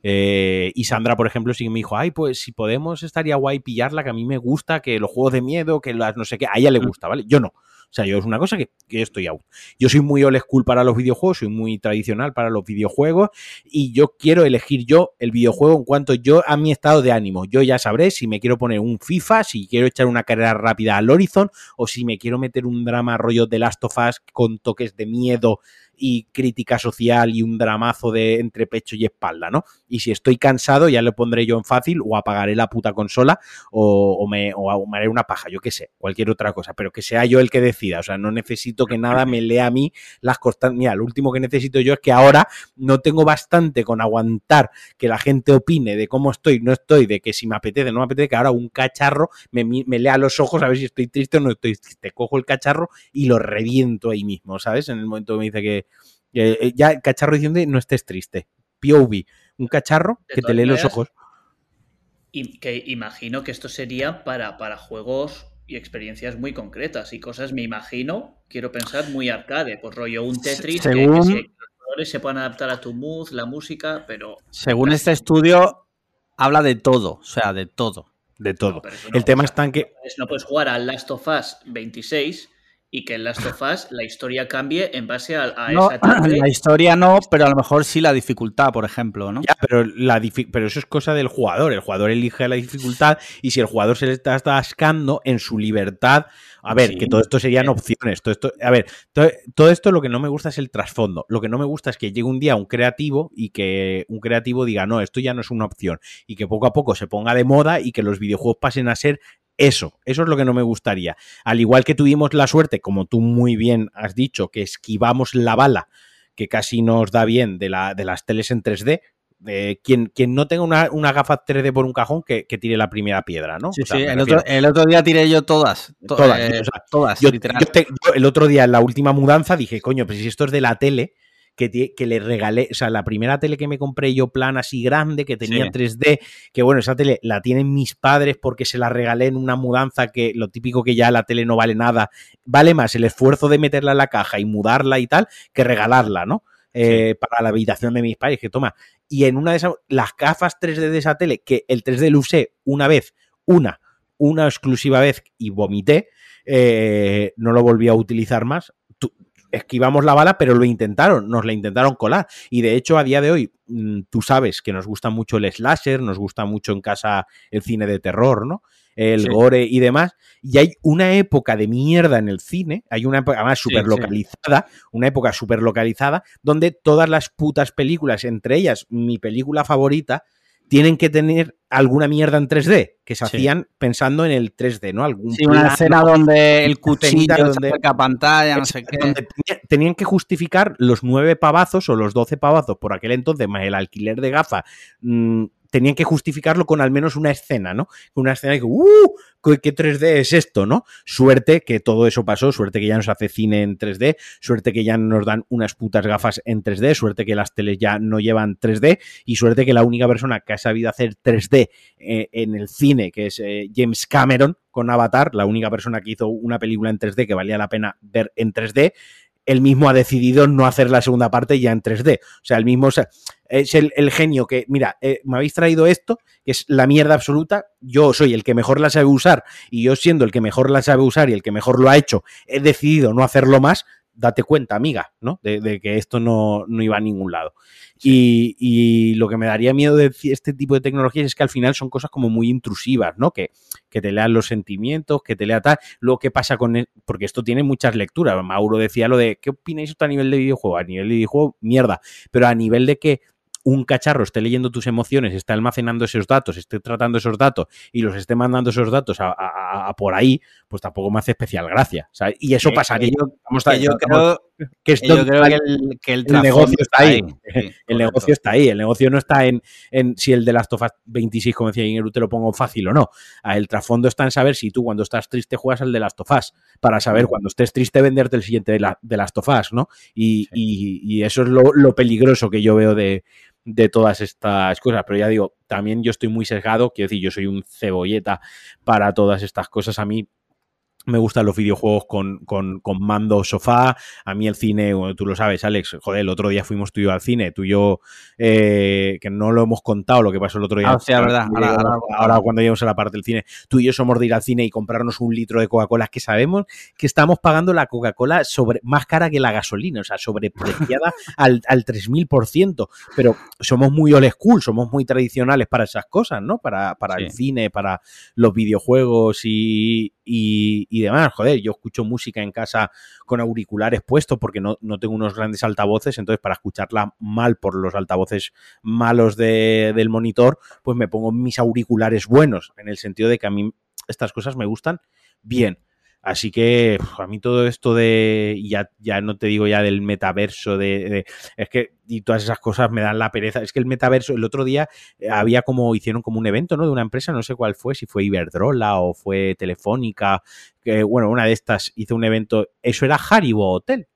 Eh, y Sandra, por ejemplo, sí me dijo, ay, pues si podemos, estaría guay pillarla, que a mí me gusta, que los juegos de miedo, que las no sé qué, a ella le mm. gusta, ¿vale? Yo no. O sea, yo es una cosa que, estoy out. Yo soy muy old school para los videojuegos, soy muy tradicional para los videojuegos y yo quiero elegir yo el videojuego en cuanto yo a mi estado de ánimo. Yo ya sabré si me quiero poner un FIFA, si quiero echar una carrera rápida al Horizon o si me quiero meter un drama rollo de Last of Us con toques de miedo y crítica social y un dramazo de entre pecho y espalda, ¿no? Y si estoy cansado, ya le pondré yo en fácil o apagaré la puta consola o, me, haré una paja, yo qué sé, cualquier otra cosa, pero que sea yo el que decida, o sea, no necesito que nada me lea a mí las constantes. Mira, lo último que necesito yo es que ahora no tengo bastante con aguantar que la gente opine de cómo estoy, no estoy, de que si me apetece, no me apetece, que ahora un cacharro me, me lea los ojos a ver si estoy triste o no estoy triste. Cojo el cacharro y lo reviento ahí mismo, ¿sabes? En el momento que me dice que, eh, ya el cacharro diciendo no estés triste. POV, un cacharro que te lee los ojos. Y que imagino que esto sería para, para juegos y experiencias muy concretas y cosas, me imagino, quiero pensar, muy arcade, pues rollo un Tetris que, los colores se puedan adaptar a tu mood, la música, pero... Según este estudio, habla de todo, o sea, de todo. De todo. el tema está en que... No puedes jugar al Last of Us 26 y que en Last of Us la historia cambie en base a, esa La historia no, pero a lo mejor sí la dificultad, por ejemplo, ¿no? Ya, pero, la pero eso es cosa del jugador. El jugador elige la dificultad y si el jugador se le está atascando en su libertad. A ver, que todo esto serían opciones. Todo esto, a ver, todo, esto lo que no me gusta es el trasfondo. Lo que no me gusta es que llegue un día un creativo y que un creativo diga, no, esto ya no es una opción. Y que poco a poco se ponga de moda y que los videojuegos pasen a ser eso, eso es lo que no me gustaría. Al igual que tuvimos la suerte, como tú muy bien has dicho, que esquivamos la bala que casi nos da bien de, la, de las teles en 3D, eh, quien, quien, no tenga una, una, gafa 3D por un cajón, que, tire la primera piedra, ¿no? Sí, sí, el otro, día tiré yo todas. todas, eh, todas el otro día, en la última mudanza, dije, coño, pues si esto es de la tele, que, que, le regalé, o sea, la primera tele que me compré yo plan así grande, que tenía 3D, que bueno, esa tele la tienen mis padres porque se la regalé en una mudanza que lo típico que ya la tele no vale nada, vale más el esfuerzo de meterla en la caja y mudarla y tal que regalarla, ¿no? eh, para la habitación de mis padres, que toma. Y en una de esas, las gafas 3D de esa tele, que el 3D lo usé una vez, una, una exclusiva vez y vomité, eh, no lo volví a utilizar más. Esquivamos la bala, pero lo intentaron, nos la intentaron colar. Y de hecho, a día de hoy, mm, tú sabes que nos gusta mucho el slasher, nos gusta mucho en casa el cine de terror, ¿no? el gore y demás. Y hay una época de mierda en el cine, hay una época además súper localizada, una época súper localizada, donde todas las putas películas, entre ellas mi película favorita, tienen que tener alguna mierda en 3D, que se hacían pensando en el 3D, ¿no? Algún sí, una escena donde el cuchillo donde, se pantalla, no sé qué. tenían que justificar los nueve pavazos o los doce pavazos por aquel entonces, más el alquiler de gafa, mm, tenían que justificarlo con al menos una escena, ¿no? Una escena que, ¡uh! ¿Qué 3D es esto, no? Suerte que todo eso pasó, suerte que ya nos hace cine en 3D, suerte que ya nos dan unas putas gafas en 3D, suerte que las teles ya no llevan 3D y suerte que la única persona que ha sabido hacer 3D eh, en el cine, que es eh, James Cameron con Avatar, la única persona que hizo una película en 3D que valía la pena ver en 3D, él mismo ha decidido no hacer la segunda parte ya en 3D. O sea, el mismo es el, genio que, mira, eh, me habéis traído esto, que es la mierda absoluta, yo soy el que mejor la sabe usar y yo siendo el que mejor la sabe usar y el que mejor lo ha hecho, he decidido no hacerlo más, date cuenta, amiga, ¿no? De, que esto no, iba a ningún lado. Y, lo que me daría miedo de este tipo de tecnologías es que al final son cosas como muy intrusivas, ¿no? Que, que te lean los sentimientos, que te lea tal. Luego, ¿qué pasa con? Porque esto tiene muchas lecturas. Mauro decía lo de, ¿qué opináis esto a nivel de videojuego? A nivel de videojuego, mierda. Pero a nivel de que un cacharro esté leyendo tus emociones, esté almacenando esos datos, esté tratando esos datos y los esté mandando esos datos a, por ahí, pues tampoco me hace especial gracia. Y eso pasaría. Yo, yo creo que, el, negocio está ahí. el negocio está ahí. El negocio no está en, si el de las tofas 26, como decía Ingeru, te lo pongo fácil o no. El trasfondo está en saber si tú cuando estás triste juegas al de las tofas, para saber cuando estés triste venderte el siguiente de, la, de las tofas, ¿no? Y, eso es lo peligroso que yo veo de, de todas estas cosas. Pero ya digo, también yo estoy muy sesgado, quiero decir, yo soy un cebolleta para todas estas cosas. A mí me gustan los videojuegos con, con, con, mando sofá. A mí el cine, tú lo sabes, Alex. Joder, el otro día fuimos tú y yo al cine. Tú y yo, eh, que no lo hemos contado lo que pasó el otro día. Ah, verdad. Ahora, cuando lleguemos a la parte del cine, tú y yo somos de ir al cine y comprarnos un litro de Coca-Cola. que sabemos que estamos pagando la Coca-Cola sobre más cara que la gasolina, o sea, sobrepreciada al, al 3000%. Pero somos muy old school, somos muy tradicionales para esas cosas, ¿no? Para, para el cine, para los videojuegos y, y, demás. Joder, yo escucho música en casa con auriculares puestos porque no, tengo unos grandes altavoces, entonces para escucharla mal por los altavoces malos del monitor, pues me pongo mis auriculares buenos, en el sentido de que a mí estas cosas me gustan bien. Así que a mí todo esto de, ya, ya no te digo ya del metaverso, de, es que, y todas esas cosas me dan la pereza. Es que el metaverso, el otro día eh, había como, hicieron como un evento, ¿no? De una empresa, no sé cuál fue, si fue Iberdrola o fue Telefónica, que bueno, una de estas hizo un evento, eso era Haribo Hotel.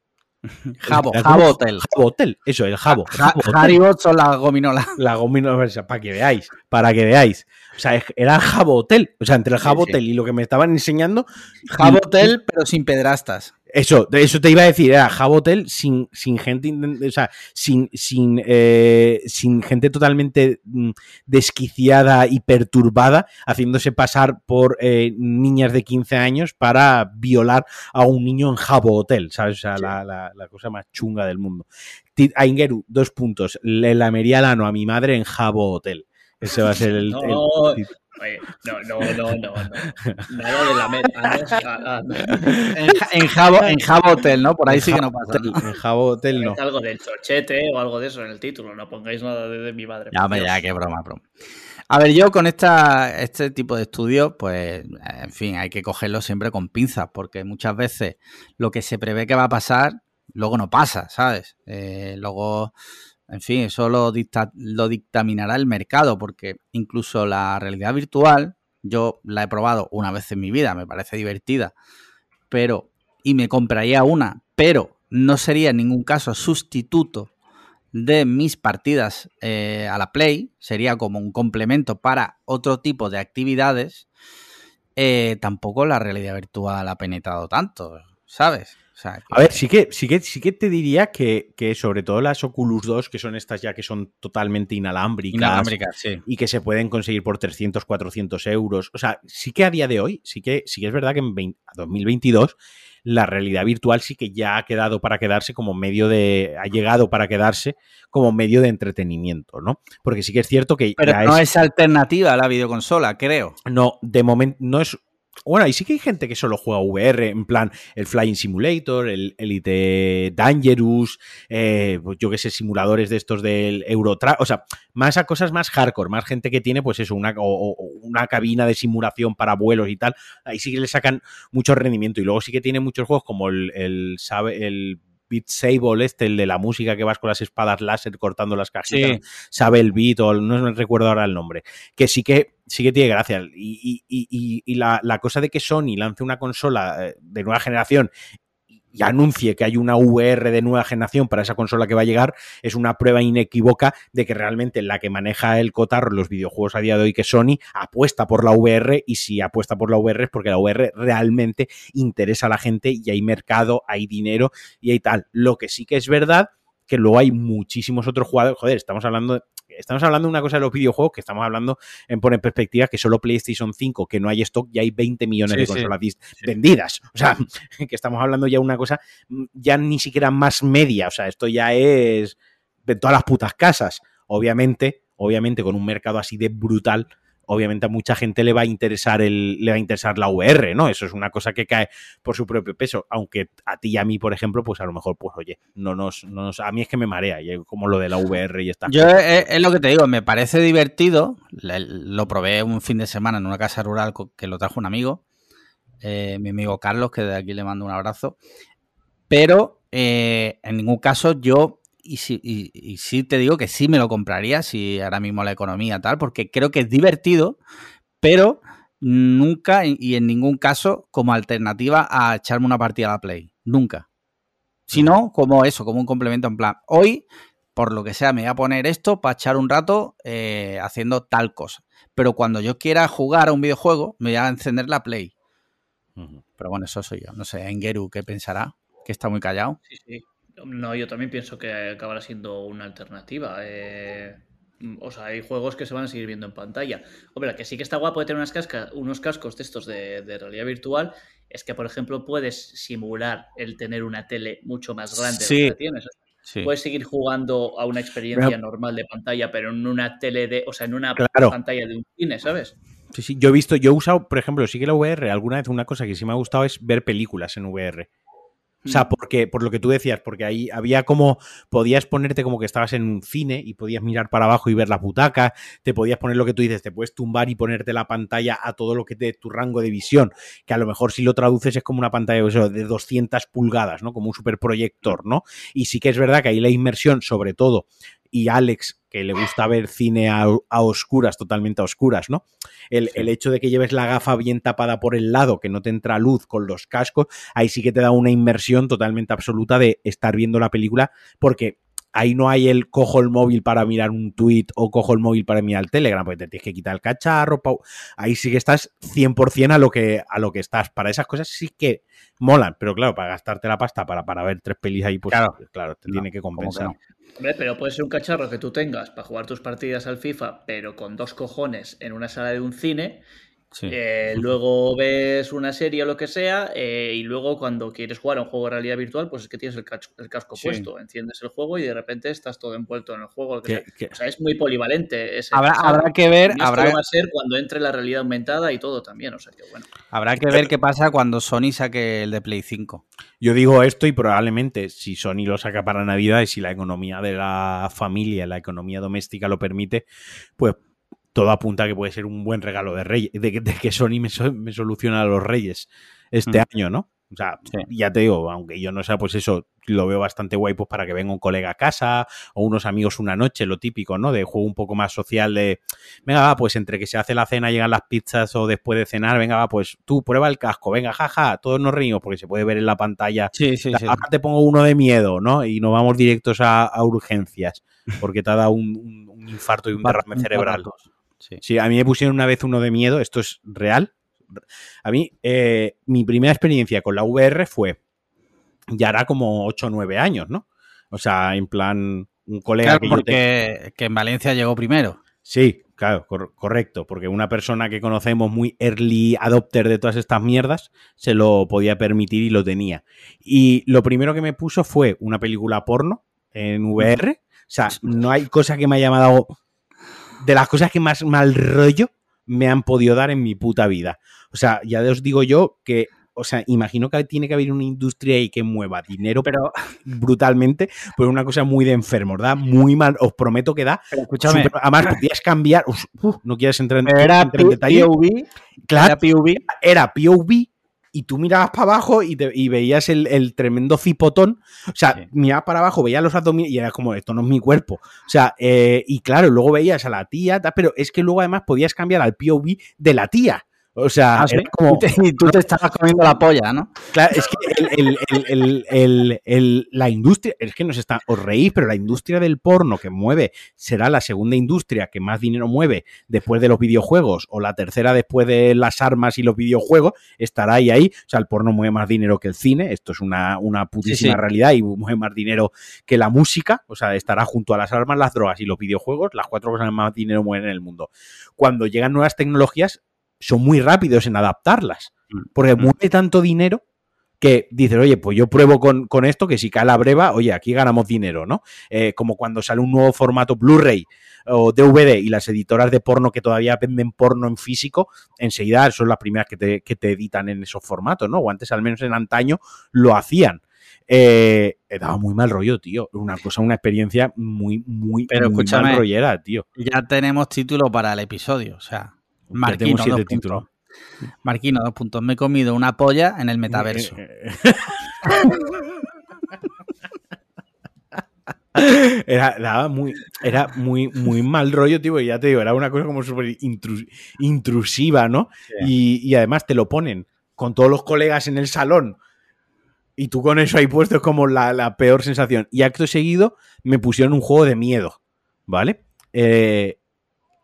Jabo, Jabo Hotel. Jabo Hotel, eso, el Jabo. Haribo son la gominola. La gominola, para que veáis, para que veáis. O sea, era el Jabo Hotel. O sea, entre el Jabo Hotel y lo que me estaban enseñando. Jabo Hotel, pero sin pedrastas. Eso, eso te iba a decir, era Hotel sin, sin gente, o sea, sin, sin, eh, sin gente totalmente mm, desquiciada y perturbada, haciéndose pasar por eh, niñas de 15 años para violar a un niño en Jabo Hotel, ¿sabes? O sea, la, la, cosa más chunga del mundo. Aingeru, dos puntos. Le lamería la a mi madre en Jabo Hotel. Ese va a ser el, no, no, no, no, Nada de la meta. Ah, en, Jabo, en Jabo Hotel, ¿no? Por ahí sí que no pasa. En Jabo Hotel no. Algo del chochete o algo de eso en el título. No pongáis nada de, mi madre. Ya, ya, qué broma, broma. A ver, yo con esta, este tipo de estudios, pues, en fin, hay que cogerlo siempre con pinzas, porque muchas veces lo que se prevé que va a pasar, luego no pasa, ¿sabes? Eh, luego en fin, eso lo, dictaminará el mercado, porque incluso la realidad virtual, yo la he probado una vez en mi vida, me parece divertida, pero, y me compraría una, pero no sería en ningún caso sustituto de mis partidas eh, a la Play, sería como un complemento para otro tipo de actividades, eh, tampoco la realidad virtual ha penetrado tanto, ¿sabes? O A ver, sí que, sí que, sí que te diría que, sobre todo las Oculus 2, que son estas ya que son totalmente inalámbricas, y que se pueden conseguir por 300, 400 euros. O sea, sí que a día de hoy, sí que, sí que es verdad que en 2022 la realidad virtual sí que ya ha quedado para quedarse como medio de, ha llegado para quedarse como medio de entretenimiento, ¿no? Porque sí que es cierto que... Pero no es alternativa a la videoconsola, creo. No, de momento no es bueno, y sí que hay gente que solo juega VR, en plan el Flying Simulator, el Elite Dangerous, eh, pues yo qué sé, simuladores de estos del Eurotrack, o sea, más a cosas más hardcore, más gente que tiene, pues eso, una, una cabina de simulación para vuelos y tal, ahí sí que le sacan mucho rendimiento. Y luego sí que tiene muchos juegos como el, el, el Beat Sable, este, el de la música que vas con las espadas láser cortando las cajitas, sabe el beat, o no me recuerdo ahora el nombre, que sí que sí que tiene gracia. Y, y, la, la, cosa de que Sony lance una consola eh, de nueva generación y anuncie que hay una VR de nueva generación para esa consola que va a llegar, es una prueba inequívoca de que realmente la que maneja el cotarro los videojuegos a día de hoy, que Sony, apuesta por la VR y si apuesta por la VR es porque la VR realmente interesa a la gente y hay mercado, hay dinero y hay tal. Lo que sí que es verdad que luego hay muchísimos otros jugadores, joder, estamos hablando de estamos hablando de una cosa de los videojuegos que estamos hablando en poner perspectiva que solo PlayStation 5, que no hay stock, ya hay 20 millones de consolas vendidas. O sea, que estamos hablando ya de una cosa mm, ya ni siquiera más media. O sea, esto ya es de todas las putas casas. Obviamente, obviamente con un mercado así de brutal, obviamente a mucha gente le va a interesar el, le va a interesar la VR, ¿no? Eso es una cosa que cae por su propio peso. Aunque a ti y a mí, por ejemplo, pues a lo mejor, pues oye, no nos, no a mí es que me marea, como lo de la VR y estas Yo Es, lo que te digo, me parece divertido. Lo probé un fin de semana en una casa rural que lo trajo un amigo, eh, mi amigo Carlos, que de aquí le mando un abrazo. Pero eh, en ningún caso yo y sí, y, sí te digo que sí me lo compraría si ahora mismo la economía tal, porque creo que es divertido, pero nunca y en ningún caso como alternativa a echarme una partida a la Play. Nunca. Sino como eso, como un complemento en plan. Hoy, por lo que sea, me voy a poner esto para echar un rato eh, haciendo tal cosa. Pero cuando yo quiera jugar a un videojuego, me voy a encender la Play. Pero bueno, eso soy yo. No sé, Engeru, ¿qué pensará? Que está muy callado. Sí, sí. No, yo también pienso que acabará siendo una alternativa. Eh, o sea, hay juegos que se van a seguir viendo en pantalla. Hombre, que sí que está guapo de tener unas unos cascos de estos de, realidad virtual es que, por ejemplo, puedes simular el tener una tele mucho más grande de lo que tienes. Puedes seguir jugando a una experiencia normal de pantalla, pero en una tele de, o sea, en una pantalla de un cine, ¿sabes? Sí, sí, yo he visto, yo he usado, por ejemplo, sí que la VR, alguna vez una cosa que sí me ha gustado es ver películas en VR. O sea, mm. porque, por lo que tú decías, porque ahí había como, podías ponerte como que estabas en un cine y podías mirar para abajo y ver la butacas, te podías poner lo que tú dices, te puedes tumbar y ponerte la pantalla a todo lo que te tu rango de visión, que a lo mejor si lo traduces es como una pantalla de 200 pulgadas, ¿no? Como un superproyector, ¿no? Y sí que es verdad que ahí la inmersión, sobre todo, y Alex, que le gusta ver cine a, oscuras, totalmente a oscuras, ¿no? El, hecho de que lleves la gafa bien tapada por el lado, que no te entra luz con los cascos, ahí sí que te da una inmersión totalmente absoluta de estar viendo la película, porque ahí no hay el cojo el móvil para mirar un tweet o cojo el móvil para mirar el Telegram, porque te tienes que quitar el cacharro. Ahí sí que estás 100% a lo que, a lo que estás. Para esas cosas sí que molan, pero claro, para gastarte la pasta para, para ver tres pelis ahí, pues claro, te tiene que compensar. Hombre, pero puede ser un cacharro que tú tengas para jugar tus partidas al FIFA, pero con dos cojones en una sala de un cine eh, luego ves una serie o lo que sea, eh, y luego cuando quieres jugar a un juego de realidad virtual, pues es que tienes el, casco puesto, enciendes el juego y de repente estás todo envuelto en el juego. O sea, es muy polivalente. Ese habrá, habrá, que ver. Habrá... va a ser cuando entre la realidad aumentada y todo también. O sea que bueno. Habrá que ver qué pasa cuando Sony saque el de Play 5. Yo digo esto y probablemente si Sony lo saca para Navidad y si la economía de la familia, la economía doméstica lo permite, pues todo apunta a que puede ser un buen regalo de Reyes, de, que Sony me, soluciona a los Reyes este mm. año, ¿no? O sea, ya te digo, aunque yo no sea, pues eso lo veo bastante guay, pues para que venga un colega a casa o unos amigos una noche, lo típico, ¿no? De juego un poco más social de, venga, va, pues entre que se hace la cena, llegan las pizzas o después de cenar, venga, va, pues tú prueba el casco, venga, jaja, todos nos reímos porque se puede ver en la pantalla. Sí, sí, sí. Ahora te pongo uno de miedo, ¿no? Y nos vamos directos a, urgencias porque te ha dado un, un infarto y un derrame cerebral. Sí. a mí me pusieron una vez uno de miedo, esto es real. A mí, eh, mi primera experiencia con la VR fue ya hará como 8 o 9 años, ¿no? O sea, en plan, un colega que, porque, que en Valencia llegó primero. Sí, claro, correcto, porque una persona que conocemos muy early adopter de todas estas mierdas se lo podía permitir y lo tenía. Y lo primero que me puso fue una película porno en VR. O sea, no hay cosa que me haya llamado de las cosas que más mal rollo me han podido dar en mi puta vida. O sea, ya os digo yo que o sea, imagino que tiene que haber una industria ahí que mueva dinero, pero brutalmente, pues una cosa muy de enfermo, ¿verdad? Muy mal, os prometo que da. escúchame. además, podías cambiar, no quieres entrar en, era detalle. POV, claro, era POV. Era POV y tú mirabas para abajo y, veías el, tremendo cipotón. O sea, mirabas para abajo, veías los abdominales y era como, esto no es mi cuerpo. O sea, eh, y claro, luego veías a la tía, pero es que luego además podías cambiar al POV de la tía. O sea, ah, como... Y tú te estabas comiendo la polla, ¿no? Claro, es que la industria, es que nos está, os reís, pero la industria del porno que mueve será la segunda industria que más dinero mueve después de los videojuegos o la tercera después de las armas y los videojuegos, estará ahí ahí. O sea, el porno mueve más dinero que el cine, esto es una, una putísima realidad y mueve más dinero que la música, o sea, estará junto a las armas, las drogas y los videojuegos, las cuatro cosas que más dinero mueven en el mundo. Cuando llegan nuevas tecnologías, son muy rápidos en adaptarlas. Mm. Porque mm. mueve tanto dinero que dices, oye, pues yo pruebo con, esto, que si cae la breva, oye, aquí ganamos dinero, ¿no? Eh, como cuando sale un nuevo formato Blu-ray o DVD y las editoras de porno que todavía venden porno en físico, enseguida son las primeras que te, que te editan en esos formatos, ¿no? O antes, al menos en antaño, lo hacían. Eh, daba muy mal rollo, tío. Una cosa, una experiencia muy, muy, Pero muy mal rollera, tío. Ya tenemos título para el episodio, o sea. Marquino, dos puntos. Marquino, dos puntos. Me he comido una polla en el metaverso. Era, muy, era muy, muy mal rollo, tío, y ya te digo, era una cosa como súper intrusiva, ¿no? Y, además te lo ponen con todos los colegas en el salón y tú con eso ahí puesto es como la, peor sensación. Y acto seguido me pusieron un juego de miedo, ¿vale? Eh,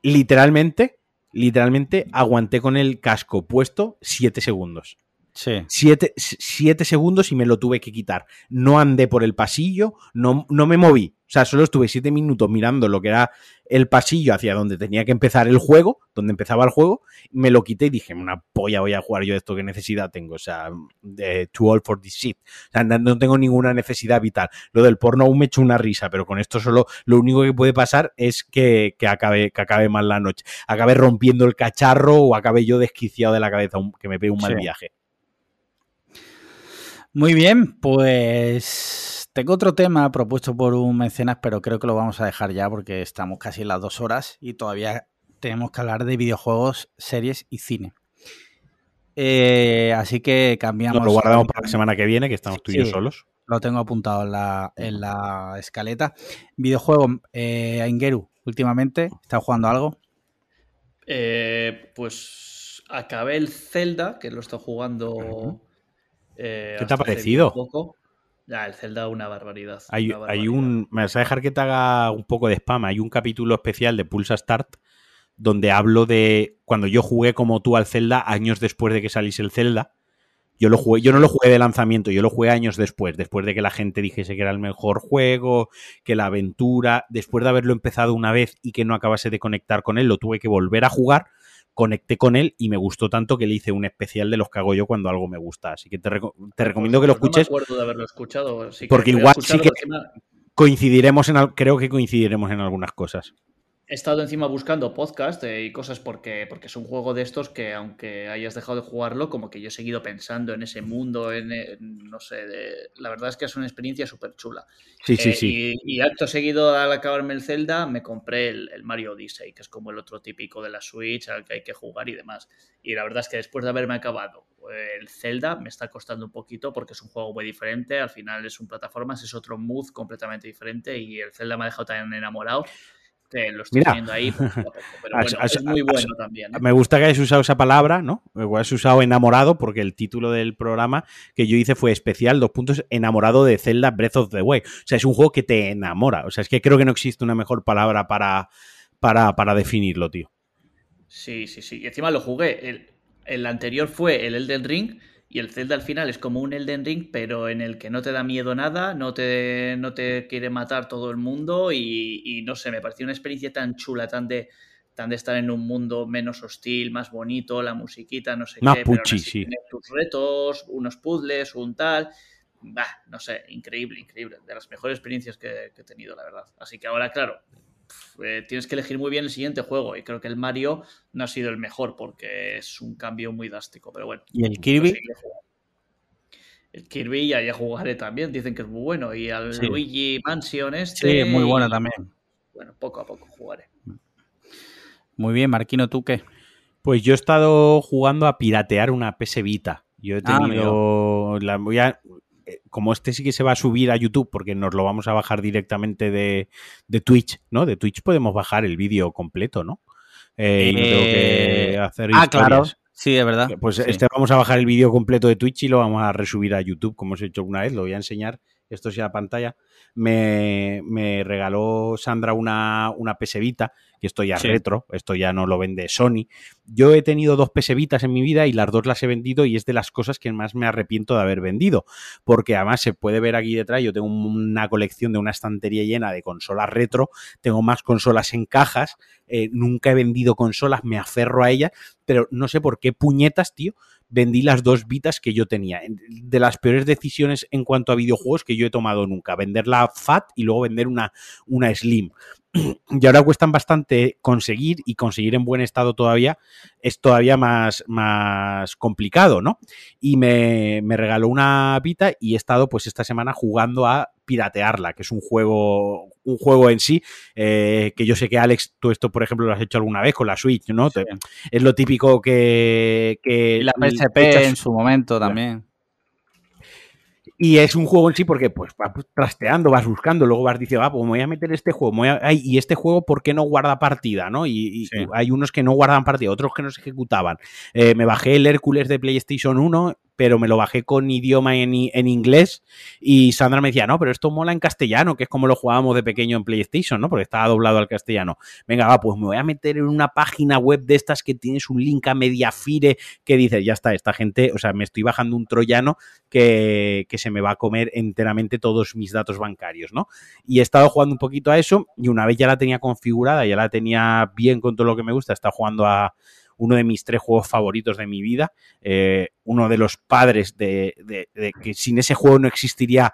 literalmente literalmente aguanté con el casco puesto 7 segundos. Sí. Siete, segundos y me lo tuve que quitar. No andé por el pasillo, no, no me moví. O sea, solo estuve siete minutos mirando lo que era el pasillo hacia donde tenía que empezar el juego, donde empezaba el juego, me lo quité y dije, una polla voy a jugar yo esto, ¿qué necesidad tengo? O sea, too old for this shit. O sea, no tengo ninguna necesidad vital. Lo del porno aún me echo una risa, pero con esto solo lo único que puede pasar es que, acabe, que acabe mal la noche. Acabe rompiendo el cacharro o acabe yo desquiciado de la cabeza, que me pegue un mal viaje. Muy bien, pues tengo otro tema propuesto por un mecenas, pero creo que lo vamos a dejar ya porque estamos casi en las dos horas y todavía tenemos que hablar de videojuegos, series y cine. Eh, así que cambiamos. lo guardamos para la semana que viene, que estamos tú y yo solos. Lo tengo apuntado en la, en la escaleta. Videojuego, eh, Aingeru, últimamente, ¿estás jugando algo? Eh, pues acabé el Zelda, que lo estoy jugando eh, ¿Qué te ha parecido? Ya, el Zelda una barbaridad. Hay, un. Me vas a dejar que te haga un poco de spam. Hay un capítulo especial de Pulsa Start donde hablo de cuando yo jugué como tú al Zelda años después de que saliese el Zelda. Yo lo jugué, yo no lo jugué de lanzamiento, yo lo jugué años después, después de que la gente dijese que era el mejor juego, que la aventura, después de haberlo empezado una vez y que no acabase de conectar con él, lo tuve que volver a jugar conecté con él y me gustó tanto que le hice un especial de los que hago yo cuando algo me gusta. Así que te, recomiendo que lo escuches. No me acuerdo de haberlo escuchado. porque igual sí que coincidiremos en, creo que coincidiremos en algunas cosas he estado encima buscando podcast eh, y cosas porque, porque es un juego de estos que aunque hayas dejado de jugarlo, como que yo he seguido pensando en ese mundo, en, no sé, la verdad es que es una experiencia súper chula. Sí, sí, eh, sí. Y, acto seguido al acabarme el Zelda me compré el, Mario Odyssey, que es como el otro típico de la Switch al que hay que jugar y demás. Y la verdad es que después de haberme acabado eh, el Zelda me está costando un poquito porque es un juego muy diferente, al final es un plataformas, es otro mood completamente diferente y el Zelda me ha dejado tan enamorado lo estoy Mira, ahí, pero es muy bueno también. ¿eh? Me gusta que hayas usado esa palabra, ¿no? Hayas usado enamorado, porque el título del programa que yo hice fue especial, dos puntos, enamorado de Zelda Breath of the Wild. O sea, es un juego que te enamora. O sea, es que creo que no existe una mejor palabra para, para, para definirlo, tío. Sí, sí, sí. Y encima lo jugué. El, el anterior fue el Elden Ring Y el Zelda al final es como un Elden Ring, pero en el que no te da miedo nada, no te, no te quiere matar todo el mundo y, no sé, me pareció una experiencia tan chula, tan de, tan de estar en un mundo menos hostil, más bonito, la musiquita, no sé más qué. Puchi, sí. tus retos, unos puzzles, un tal. Bah, no sé, increíble, increíble. De las mejores experiencias que, que he tenido, la verdad. Así que ahora, claro, eh, tienes que elegir muy bien el siguiente juego. Y creo que el Mario no ha sido el mejor porque es un cambio muy drástico. Pero bueno. ¿Y el Kirby? El Kirby ya, ya jugaré también. Dicen que es muy bueno. Y al Luigi Mansion este. Sí, es muy bueno también. Bueno, poco a poco jugaré. Muy bien, Marquino, ¿tú qué? Pues yo he estado jugando a piratear una PS Vita. Yo he ah, tenido. la, voy a, como este sí que se va a subir a YouTube, porque nos lo vamos a bajar directamente de, Twitch, ¿no? De Twitch podemos bajar el vídeo completo, ¿no? Eh, y tengo que eh, hacer ah, claro. Sí, es verdad. Pues este vamos a bajar el vídeo completo de Twitch y lo vamos a resubir a YouTube, como os he hecho una vez. Lo voy a enseñar. Esto sí a pantalla. Me, me, regaló Sandra una, una pesevita esto ya retro, esto ya no lo vende Sony. Yo he tenido dos pesevitas en mi vida y las dos las he vendido y es de las cosas que más me arrepiento de haber vendido, porque además se puede ver aquí detrás, yo tengo una colección de una estantería llena de consolas retro, tengo más consolas en cajas, eh, nunca he vendido consolas, me aferro a ellas, pero no sé por qué puñetas, tío, vendí las dos Vitas que yo tenía. De las peores decisiones en cuanto a videojuegos que yo he tomado nunca. Vender la FAT y luego vender una, una Slim. y ahora cuestan bastante conseguir y conseguir en buen estado todavía es todavía más, más complicado, ¿no? Y me, regaló una Vita y he estado pues esta semana jugando a piratearla, que es un juego, un juego en sí, eh, que yo sé que Alex, tú esto por ejemplo lo has hecho alguna vez con la Switch, ¿no? Es lo típico que... que la PSP en su momento también. Y es un juego en sí porque pues vas trasteando, vas buscando, luego vas diciendo, ah, pues me voy a meter este juego, y este juego, ¿por qué no guarda partida? ¿no? Y, hay unos que no guardan partida, otros que no se ejecutaban. Eh, me bajé el Hércules de PlayStation 1 pero me lo bajé con idioma en, en, inglés y Sandra me decía, no, pero esto mola en castellano, que es como lo jugábamos de pequeño en PlayStation, ¿no? Porque estaba doblado al castellano. Venga, va, pues me voy a meter en una página web de estas que tienes un link a Mediafire que dice, ya está, esta gente, o sea, me estoy bajando un troyano que, que se me va a comer enteramente todos mis datos bancarios, ¿no? Y he estado jugando un poquito a eso y una vez ya la tenía configurada, ya la tenía bien con todo lo que me gusta, está jugando a uno de mis tres juegos favoritos de mi vida, eh, uno de los padres de, que sin ese juego no existiría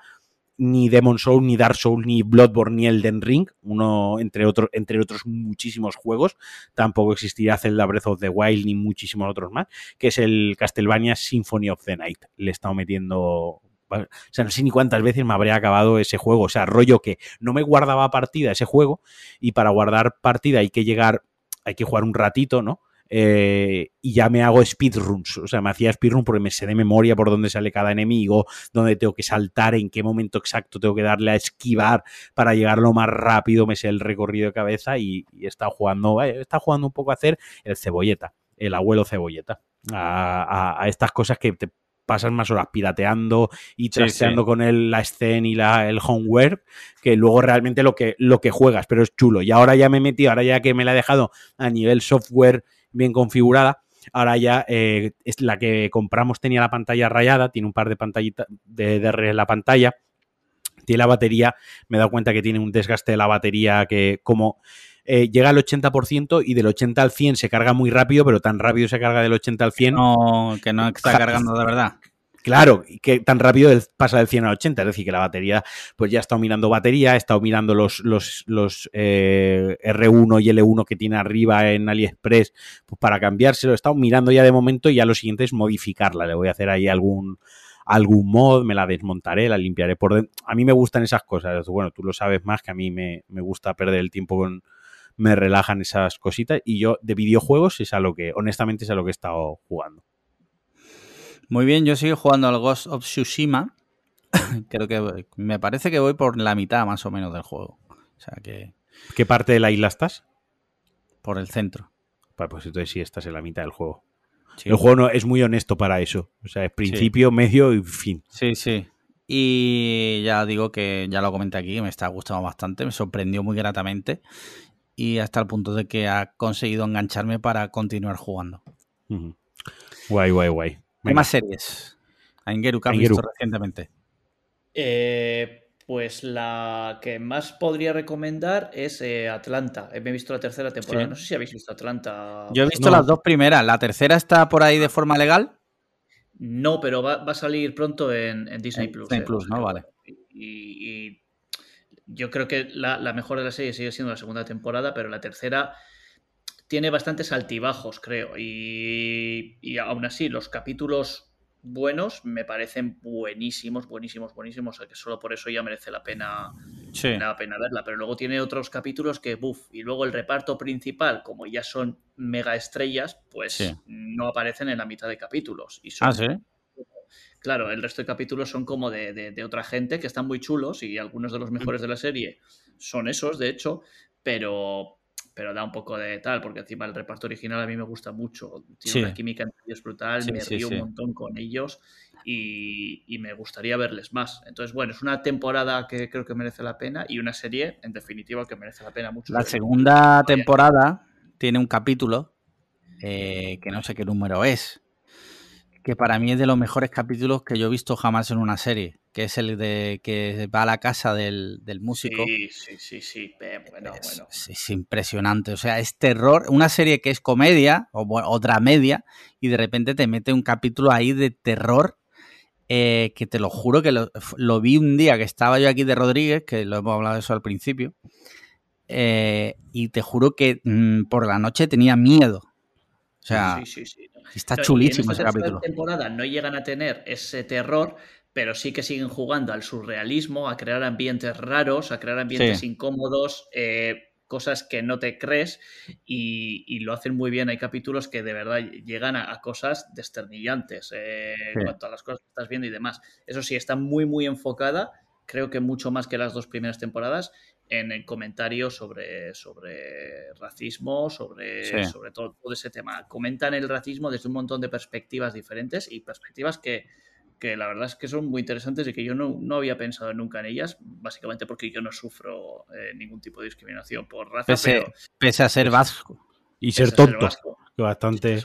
ni Demon Soul, ni Dark Soul, ni Bloodborne, ni Elden Ring, uno entre, otros entre otros muchísimos juegos. Tampoco existiría Zelda Breath of the Wild, ni muchísimos otros más, que es el Castlevania Symphony of the Night. Le he estado metiendo o sea, no sé ni cuántas veces me habría acabado ese juego. O sea, rollo que no me guardaba partida ese juego y para guardar partida hay que llegar, hay que jugar un ratito, ¿no? Eh, y ya me hago speedruns. O sea, me hacía speedrun porque me sé de memoria por dónde sale cada enemigo, dónde tengo que saltar, en qué momento exacto tengo que darle a esquivar para llegar lo más rápido, me sé el recorrido de cabeza y, he estado jugando, eh, está jugando un poco a hacer el cebolleta, el abuelo cebolleta, a, estas cosas que te pasan más horas pirateando y trasteando con el, la escena y la, el homeware que luego realmente lo que, lo que juegas, pero es chulo. Y ahora ya me he metido, ahora ya que me la he dejado a nivel software bien configurada. Ahora ya eh, es la que compramos tenía la pantalla rayada, tiene un par de pantallitas de DR en la pantalla. Tiene la batería, me he dado cuenta que tiene un desgaste de la batería que como eh, llega al 80% y del 80 al 100 se carga muy rápido, pero tan rápido se carga del 80 al 100. No, que no está cargando de verdad. Claro, que tan rápido pasa del 100 al 80, es decir, que la batería, pues ya he estado mirando batería, he estado mirando los, los, los eh, R1 y L1 que tiene arriba en AliExpress pues para cambiárselo, he estado mirando ya de momento y ya lo siguiente es modificarla, le voy a hacer ahí algún algún mod, me la desmontaré, la limpiaré por dentro. A mí me gustan esas cosas, bueno, tú lo sabes más que a mí me, me gusta perder el tiempo con, me relajan esas cositas y yo de videojuegos es a lo que, honestamente es a lo que he estado jugando. Muy bien, yo sigo jugando al Ghost of Tsushima. Creo que me parece que voy por la mitad más o menos del juego. O sea que. ¿Qué parte de la isla estás? Por el centro. pues entonces sí estás en la mitad del juego. El juego no, es muy honesto para eso. O sea, es principio, medio y fin. Sí, sí. Y ya digo que ya lo comenté aquí, me está gustando bastante, me sorprendió muy gratamente y hasta el punto de que ha conseguido engancharme para continuar jugando. Guay, guay, guay. ¿Qué más series? A Ingeru, que has visto recientemente. Eh, pues la que más podría recomendar es eh, Atlanta. Me he visto la tercera temporada. No sé si habéis visto Atlanta. Yo he visto las dos primeras. ¿La tercera está por ahí de forma legal? No, pero va, a salir pronto en, Disney Plus. Disney Plus, ¿no? Vale. Y, yo creo que la, mejor de la serie sigue siendo la segunda temporada, pero la tercera tiene bastantes altibajos, creo. Y, y aún así, los capítulos buenos me parecen buenísimos, buenísimos, buenísimos. O sea que solo por eso ya merece la pena, la pena verla. Pero luego tiene otros capítulos que, buf, y luego el reparto principal, como ya son mega estrellas, pues no aparecen en la mitad de capítulos. Y son, ah, sí. Claro, el resto de capítulos son como de, de, otra gente que están muy chulos y algunos de los mejores de la serie son esos, de hecho, pero, pero da un poco de tal, porque encima el reparto original a mí me gusta mucho. Tiene una química entre ellos brutal, me río un montón con ellos y, y, me gustaría verles más. Entonces, bueno, es una temporada que creo que merece la pena y una serie, en definitiva, que merece la pena mucho. La segunda temporada tiene un capítulo eh, que no sé qué número es, que para mí es de los mejores capítulos que yo he visto jamás en una serie, que es el de que va a la casa del, músico. Sí, sí, sí, sí. Bueno, es, bueno. Es, impresionante. O sea, es terror, una serie que es comedia o otra media, y de repente te mete un capítulo ahí de terror. Eh, que te lo juro que lo, vi un día que estaba yo aquí de Rodríguez, que lo hemos hablado de eso al principio, eh, y te juro que mm, por la noche tenía miedo. O sea, sí, sí, sí. Está chulísimo ese capítulo. temporada no llegan a tener ese terror, pero sí que siguen jugando al surrealismo, a crear ambientes raros, a crear ambientes incómodos, eh, cosas que no te crees y, lo hacen muy bien. Hay capítulos que de verdad llegan a, cosas desternillantes eh, en cuanto a las cosas que estás viendo y demás. Eso sí, está muy, muy enfocada, creo que mucho más que las dos primeras temporadas en el comentario sobre, sobre racismo, sobre, sobre todo, todo, ese tema. Comentan el racismo desde un montón de perspectivas diferentes y perspectivas que, que la verdad es que son muy interesantes y que yo no, no había pensado nunca en ellas, básicamente porque yo no sufro eh, ningún tipo de discriminación por raza. Pese, pese a ser vasco. Y ser tonto. que bastante.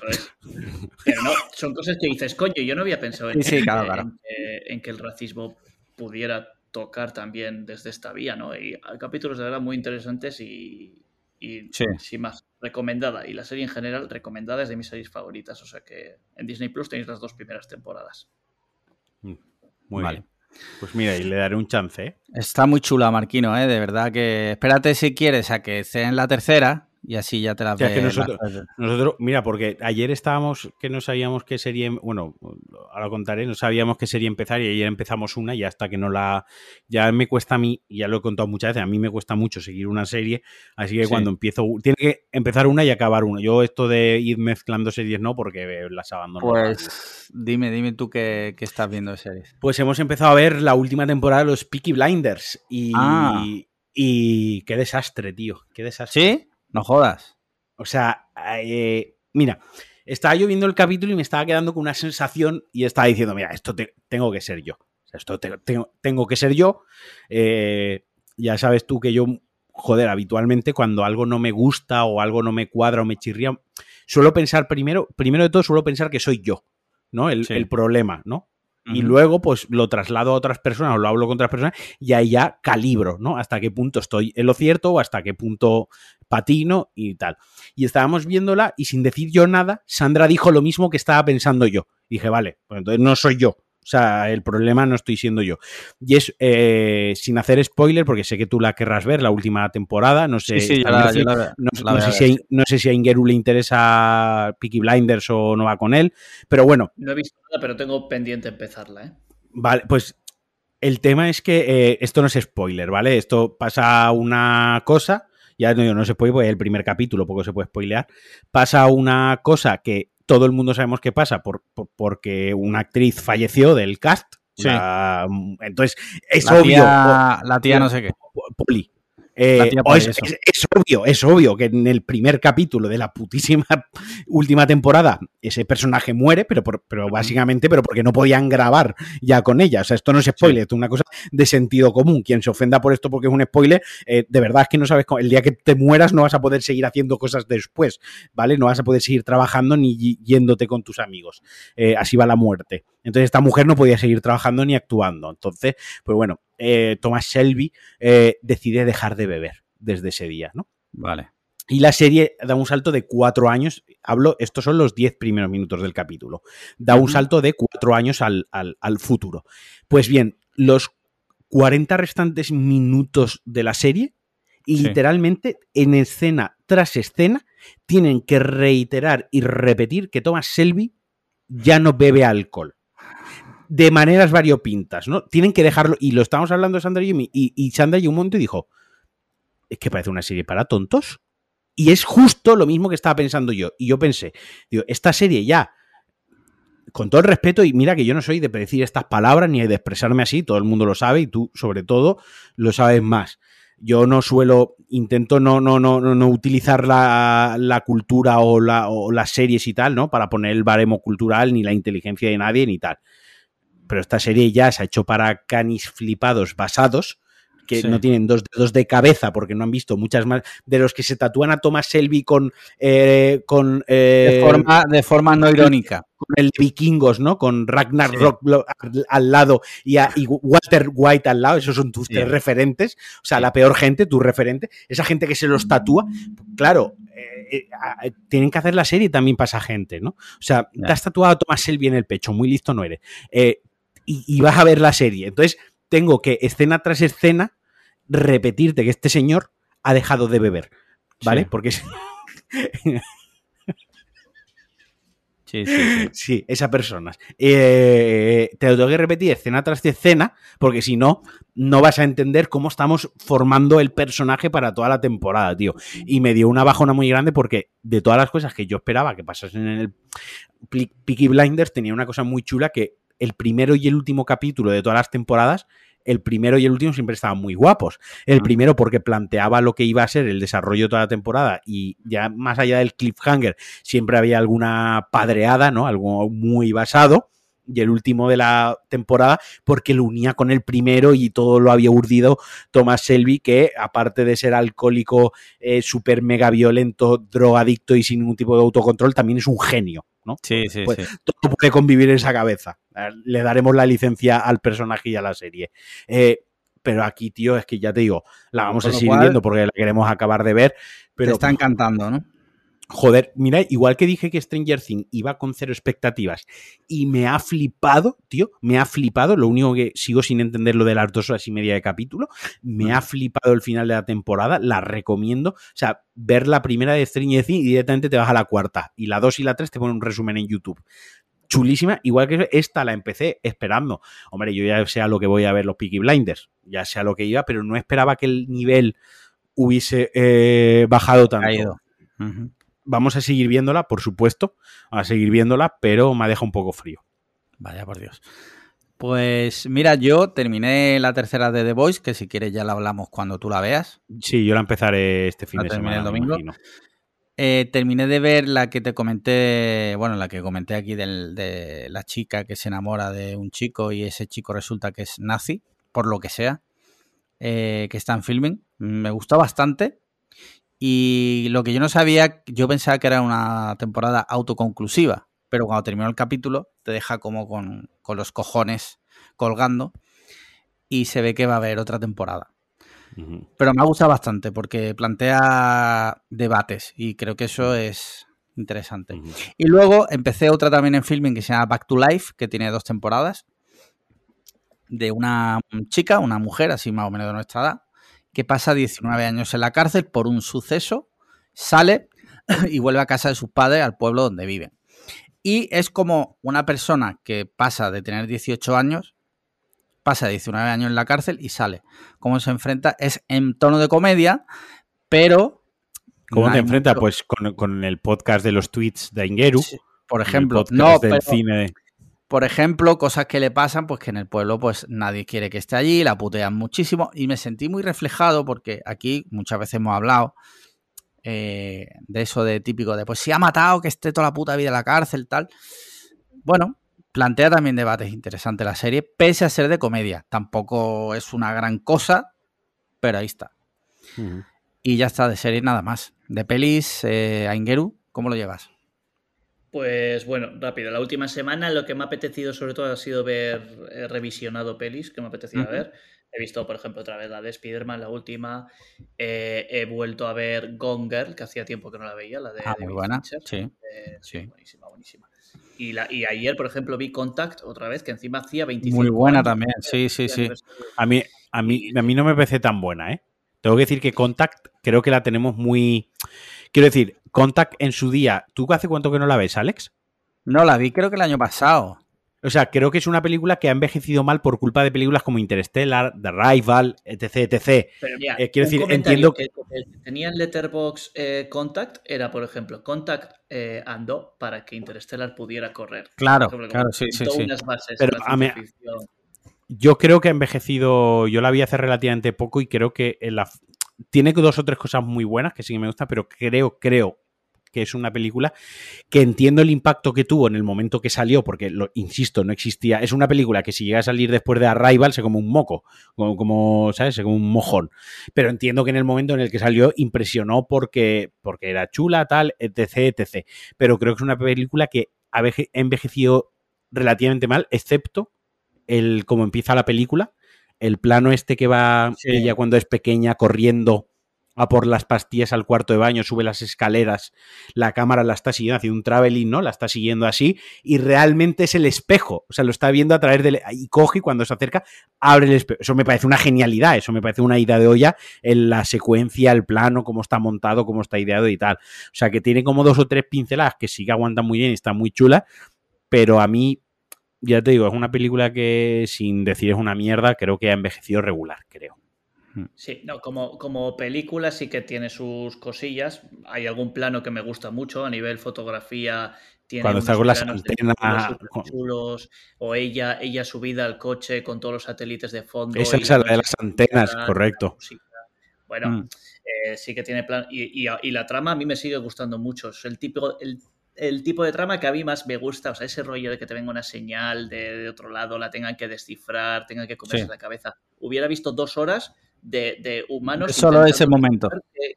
Pero no, son cosas que dices, coño, yo no había pensado en, en que el racismo pudiera tocar también desde esta vía, ¿no? Y hay capítulos de verdad muy interesantes y, sin más, recomendada. Y la serie en general, recomendada es de mis series favoritas. O sea que en Disney Plus tenéis las dos primeras temporadas. Mm, muy bien. Pues mira, y le daré un chance. ¿eh? Está muy chula, Marquino, ¿eh? de verdad que espérate si quieres a que esté en la tercera y así ya te la ves. nosotros, mira, porque ayer estábamos que no sabíamos qué serie, bueno, ahora contaré, no sabíamos qué serie empezar y ayer empezamos una y hasta que no la, ya me cuesta a mí, ya lo he contado muchas veces, a mí me cuesta mucho seguir una serie, así que cuando empiezo, tiene que empezar una y acabar una. Yo esto de ir mezclando series no, porque las abandono. Pues dime, dime tú qué, estás viendo de series. Pues hemos empezado a ver la última temporada de los Peaky Blinders y... Ah. Y qué desastre, tío. Qué desastre. ¿Sí? No jodas. O sea, eh, mira, estaba yo viendo el capítulo y me estaba quedando con una sensación y estaba diciendo, mira, esto tengo que ser yo. esto tengo, que ser yo. Eh, ya sabes tú que yo, joder, habitualmente cuando algo no me gusta o algo no me cuadra o me chirría, suelo pensar primero, primero de todo, suelo pensar que soy yo, ¿no? El, el problema, ¿no? Y luego pues lo traslado a otras personas o lo hablo con otras personas y ahí ya calibro, ¿no? Hasta qué punto estoy en lo cierto o hasta qué punto patino y tal. Y estábamos viéndola y sin decir yo nada, Sandra dijo lo mismo que estaba pensando yo. dije, vale, pues entonces no soy yo. O sea, el problema no estoy siendo yo. Y es, eh, sin hacer spoiler, porque sé que tú la querrás ver, la última temporada. No sé, sí, no, sé si a, no sé si a Ingeru le interesa Peaky Blinders o no va con él. Pero bueno. No he visto nada, pero tengo pendiente empezarla, ¿eh? Vale, pues el tema es que eh, esto no es spoiler, ¿vale? Esto pasa una cosa ya no, no se puede, pues el primer capítulo, poco se puede spoilear, pasa una cosa que todo el mundo sabemos que pasa por, porque una actriz falleció del cast. entonces, es obvio. la tía no sé qué. Poli. Eh, es, obvio, es obvio que en el primer capítulo de la putísima última temporada ese personaje muere, pero, pero básicamente, pero porque no podían grabar ya con ella. O sea, esto no es spoiler, esto es una cosa de sentido común. Quien se ofenda por esto porque es un spoiler, eh, de verdad es que no sabes cómo. El día que te mueras no vas a poder seguir haciendo cosas después, ¿vale? No vas a poder seguir trabajando ni yéndote con tus amigos. Eh, así va la muerte. Entonces esta mujer no podía seguir trabajando ni actuando. Entonces, pues bueno, eh, Thomas Shelby eh, decide dejar de beber desde ese día, ¿no? Vale. Y la serie da un salto de cuatro años. Hablo, estos son los diez primeros minutos del capítulo. Da un salto de cuatro años al, al, al futuro. Pues bien, los 40 restantes minutos de la serie, Sí. literalmente en escena tras escena, tienen que reiterar y repetir que Thomas Shelby ya no bebe alcohol. De maneras variopintas, ¿no? Tienen que dejarlo. Y lo estamos hablando Sandra y Yumi. Y, y Sandra y un momento y dijo: Es que parece una serie para tontos. Y es justo lo mismo que estaba pensando yo. Y yo pensé, digo, esta serie ya, con todo el respeto, y mira que yo no soy de decir estas palabras ni de expresarme así, todo el mundo lo sabe y tú sobre todo lo sabes más. Yo no suelo, intento no, no, no, no, no utilizar la, la cultura o, la, o las series y tal, ¿no? Para poner el baremo cultural ni la inteligencia de nadie ni tal. Pero esta serie ya se ha hecho para canis flipados basados que Sí. no tienen dos dedos de cabeza porque no han visto muchas más de los que se tatúan a Thomas Shelby con eh, con, De eh, forma, de forma no irónica. con el de vikingos, ¿no? Con Ragnar Rock al, al lado y, a- y Walter White al lado, esos son tus Sí. tres referentes, o sea, Sí. la peor gente, tu referente, esa gente que se los tatúa, claro, eh, eh, tienen que hacer la serie también para esa gente, ¿no? O sea, te has tatuado a Thomas Shelby en el pecho, muy listo no eres, Eh, y, y vas a ver la serie, entonces tengo que escena tras escena repetirte que este señor ha dejado de beber, ¿vale? Sí. Porque es- Sí, sí, sí. Sí, esa persona. Eh, te lo tengo que repetir escena tras escena, porque si no, no vas a entender cómo estamos formando el personaje para toda la temporada, tío. Y me dio una bajona muy grande porque de todas las cosas que yo esperaba que pasasen en el Peaky Blinders, tenía una cosa muy chula que el primero y el último capítulo de todas las temporadas, el primero y el último siempre estaban muy guapos. El Ah. primero porque planteaba lo que iba a ser el desarrollo de toda la temporada y ya más allá del cliffhanger siempre había alguna padreada, ¿no? Algo muy basado. Y el último de la temporada, porque lo unía con el primero y todo lo había urdido Thomas Shelby, que aparte de ser alcohólico, eh, súper mega violento, drogadicto y sin ningún tipo de autocontrol, también es un genio, ¿no? Sí, sí, Pues- sí. todo puede convivir en esa cabeza. Le daremos la licencia al personaje y a la serie. Eh, pero aquí, tío, es que ya te digo, la vamos a seguir cual- viendo porque la queremos acabar de ver. Te Pero está encantando, ¿no? Joder, mira, igual que dije que Stranger Things iba con cero expectativas y me ha flipado, tío, me ha flipado. Lo único que sigo sin entender lo de las dos horas y media de capítulo. Me ha flipado el final de la temporada, la recomiendo. O sea, ver la primera de Stranger Things y directamente te vas a la cuarta. Y la dos y la tres te ponen un resumen en YouTube. Chulísima, igual que esta la empecé esperando. Hombre, yo ya sé a lo que voy a ver los Peaky Blinders, ya sé a lo que iba, pero no esperaba que el nivel hubiese eh, bajado tanto. Ujú. Vamos a seguir viéndola, por supuesto, a seguir viéndola, pero me deja un poco frío. Vaya por Dios. Pues mira, yo terminé la tercera de The Voice, que si quieres ya la hablamos cuando tú la veas. Sí, yo la empezaré este fin La de semana. el domingo. Eh, terminé de ver la que te comenté, bueno, la que comenté aquí del- de la chica que se enamora de un chico y ese chico resulta que es nazi, por lo que sea, eh, que está en filming. Me gustó bastante. Y lo que yo no sabía, yo pensaba que era una temporada autoconclusiva, pero cuando terminó el capítulo te deja como con, con los cojones colgando y se ve que va a haber otra temporada. Pero me ha gustado bastante porque plantea debates y creo que eso es interesante. Y luego empecé otra también en filming que se llama Back to Life, que tiene dos temporadas, de una chica, una mujer, así más o menos de nuestra edad, que pasa 19 años en la cárcel por un suceso, sale y vuelve a casa de sus padres, al pueblo donde viven. Y es como una persona que pasa de tener 18 años, pasa 19 años en la cárcel y sale. ¿Cómo se enfrenta? Es en tono de comedia, pero... ¿Cómo te mucho- Pues con, con el podcast de los tweets de Ingeru. Sí, por ejemplo, no, del pero- cine. de- por ejemplo, cosas que le pasan, pues que en el pueblo pues nadie quiere que esté allí, la putean muchísimo y me sentí muy reflejado porque aquí muchas veces hemos hablado eh, de eso de típico de pues si ha matado que esté toda la puta vida en la cárcel, tal. Bueno, plantea también debates interesantes la serie, pese a ser de comedia. Tampoco es una gran cosa, pero ahí está. Y ya está, de serie nada más. De pelis, eh, Aingeru, ¿cómo lo llevas? Pues bueno, rápido. La última semana lo que me ha apetecido sobre todo ha sido ver revisionado pelis que me apetecía Ujú. ver. He visto, por ejemplo, otra vez la de Spider-Man, la última. Eh, he vuelto a ver Gone Girl, que hacía tiempo que no la veía, la de Ah, muy buena. Fincher. Sí. Eh, sí, sí. buenísima, buenísima. Y, la, y ayer, por ejemplo, vi Contact otra vez, que encima hacía 25 Muy buena años. también. Sí, sí, sí. A mí, a mí, a mí no me parece tan buena, ¿eh? Tengo que decir que Contact creo que la tenemos muy... Quiero decir, Contact en su día... ¿Tú hace cuánto que no la ves, Alex? No, la vi creo que el año pasado. O sea, creo que es una película que ha envejecido mal por culpa de películas como Interstellar, The Rival, etc, etc. Pero mira, Eh, quiero decir, entiendo- que, tenía en Letterbox Contact era, por ejemplo, Contact eh, andó para que Interstellar pudiera correr. Claro, ejemplo, claro, sí, sí, sí. Pero a mí-. Yo creo que ha envejecido... Yo la vi hace relativamente poco y creo que en la... tiene dos o tres cosas muy buenas que sí que me gustan, pero creo, creo que es una película que entiendo el impacto que tuvo en el momento que salió, porque, lo, insisto, no existía. Es una película que si llega a salir después de Arrival se come un moco, como, como, ¿sabes? Se come un mojón. Pero entiendo que en el momento en el que salió impresionó porque, porque era chula, tal, etc, etc. Pero creo que es una película que ha veje- envejecido relativamente mal, excepto el cómo empieza la película. El plano este que va Sí. ella cuando es pequeña corriendo a por las pastillas al cuarto de baño, sube las escaleras, la cámara la está siguiendo, haciendo un traveling, ¿no? La está siguiendo así y realmente es el espejo, o sea, lo está viendo a través del... y coge y cuando se acerca abre el espejo. Eso me parece una genialidad, eso me parece una ida de olla en la secuencia, el plano, cómo está montado, cómo está ideado y tal. O sea, que tiene como dos o tres pinceladas que sí que aguantan muy bien y está muy chula, pero a mí, ya te digo, es una película que sin decir es una mierda, creo que ha envejecido regular, creo. Sí, no, como, como película sí que tiene sus cosillas. Hay algún plano que me gusta mucho a nivel fotografía. Tiene Cuando está con las antenas, o ella, ella subida al coche con todos los satélites de fondo. Esa es la de las antenas, correcto. la. Bueno, Mm. eh, sí que tiene plan. Y, y- y la trama a mí me sigue gustando mucho. Es el tipo, el, el tipo de trama que a mí más me gusta. O sea, ese rollo de que te venga una señal de, de otro lado, la tengan que descifrar, tengan que comerse Sí. la cabeza. Hubiera visto dos horas de, de humanos. Solo ese momento.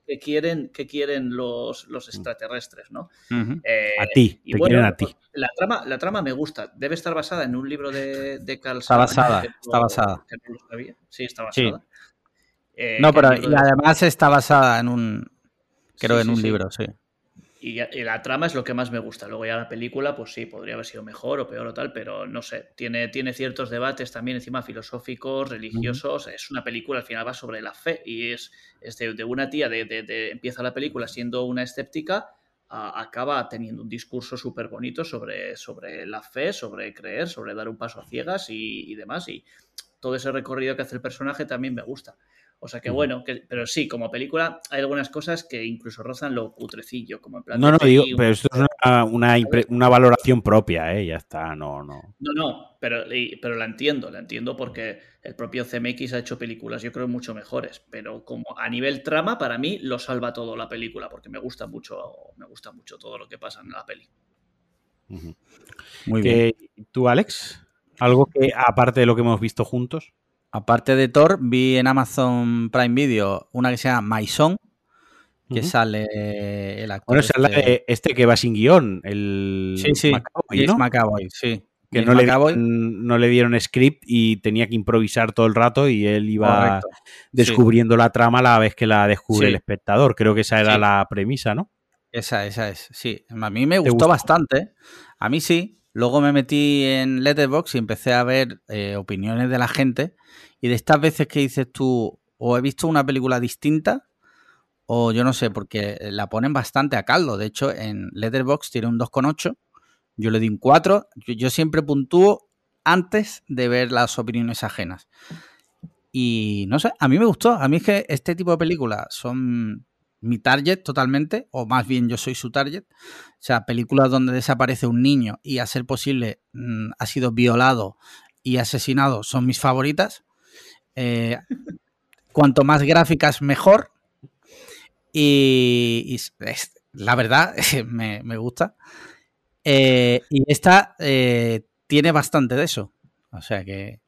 qué quieren, qué quieren los, los extraterrestres, ¿no? Eh, A ti, y te bueno, quieren a ti. La trama, la trama me gusta. Debe estar basada en un libro de, de Carl Está basada, que no- está basada. que no. Sí, está Sí. basada. Eh, No, que pero y de- además está basada en un. Creo Sí, en un libro, sí. Y, la trama es lo que más me gusta. Luego ya la película, pues sí, podría haber sido mejor o peor o tal, pero no sé. Tiene, tiene ciertos debates también encima filosóficos, religiosos. Es una película, al final va sobre la fe y es, es de, de una tía, de, de- de- empieza la película siendo una escéptica, a- acaba teniendo un discurso súper bonito sobre, sobre la fe, sobre creer, sobre dar un paso a ciegas y, y demás. Y todo ese recorrido que hace el personaje también me gusta. O sea que bueno, que, pero sí, como película hay algunas cosas que incluso rozan lo putrecillo, como en plan... No, de no, digo, un- pero esto es una, una, impre- una valoración propia, ¿eh? Ya está, no, no. No, no, pero, y- pero la entiendo, la entiendo porque el propio CMX ha hecho películas, yo creo, mucho mejores, pero como a nivel trama, para mí lo salva todo la película, porque me gusta mucho, me gusta mucho todo lo que pasa en la peli. Muy bien. ¿Qué- ¿Tú, Alex? ¿Algo que, aparte de lo que hemos visto juntos? Aparte de Thor, vi en Amazon Prime Video una que se llama My Song, que sale el actor. Bueno, esa es la este- de este que va sin guion, el Sí, sí, James ¿no? Sí. que no le, dieron, no le dieron script y tenía que improvisar todo el rato y él iba correcto. descubriendo la trama a la vez que la descubre Sí. el espectador. Creo que esa era Sí. la premisa, ¿no? Esa, esa es, sí. A mí me ¿Te gustó gustó? bastante. A mí sí. Luego me metí en Letterboxd y empecé a ver eh, opiniones de la gente. Y de estas veces que dices tú, o he visto una película distinta, o yo no sé, porque la ponen bastante a caldo. De hecho, en Letterboxd tiene un 2,8. Yo le di un 4. Yo, yo siempre puntúo antes de ver las opiniones ajenas. Y no sé, a mí me gustó. A mí es que este tipo de películas son mi target totalmente, o más bien yo soy su target. O sea, películas donde desaparece un niño y a ser posible mm, ha sido violado y asesinado son mis favoritas. Eh, cuanto más gráficas, mejor. Y, y es- es- la verdad, me, me gusta. Eh, y esta eh, tiene bastante de eso. O sea que.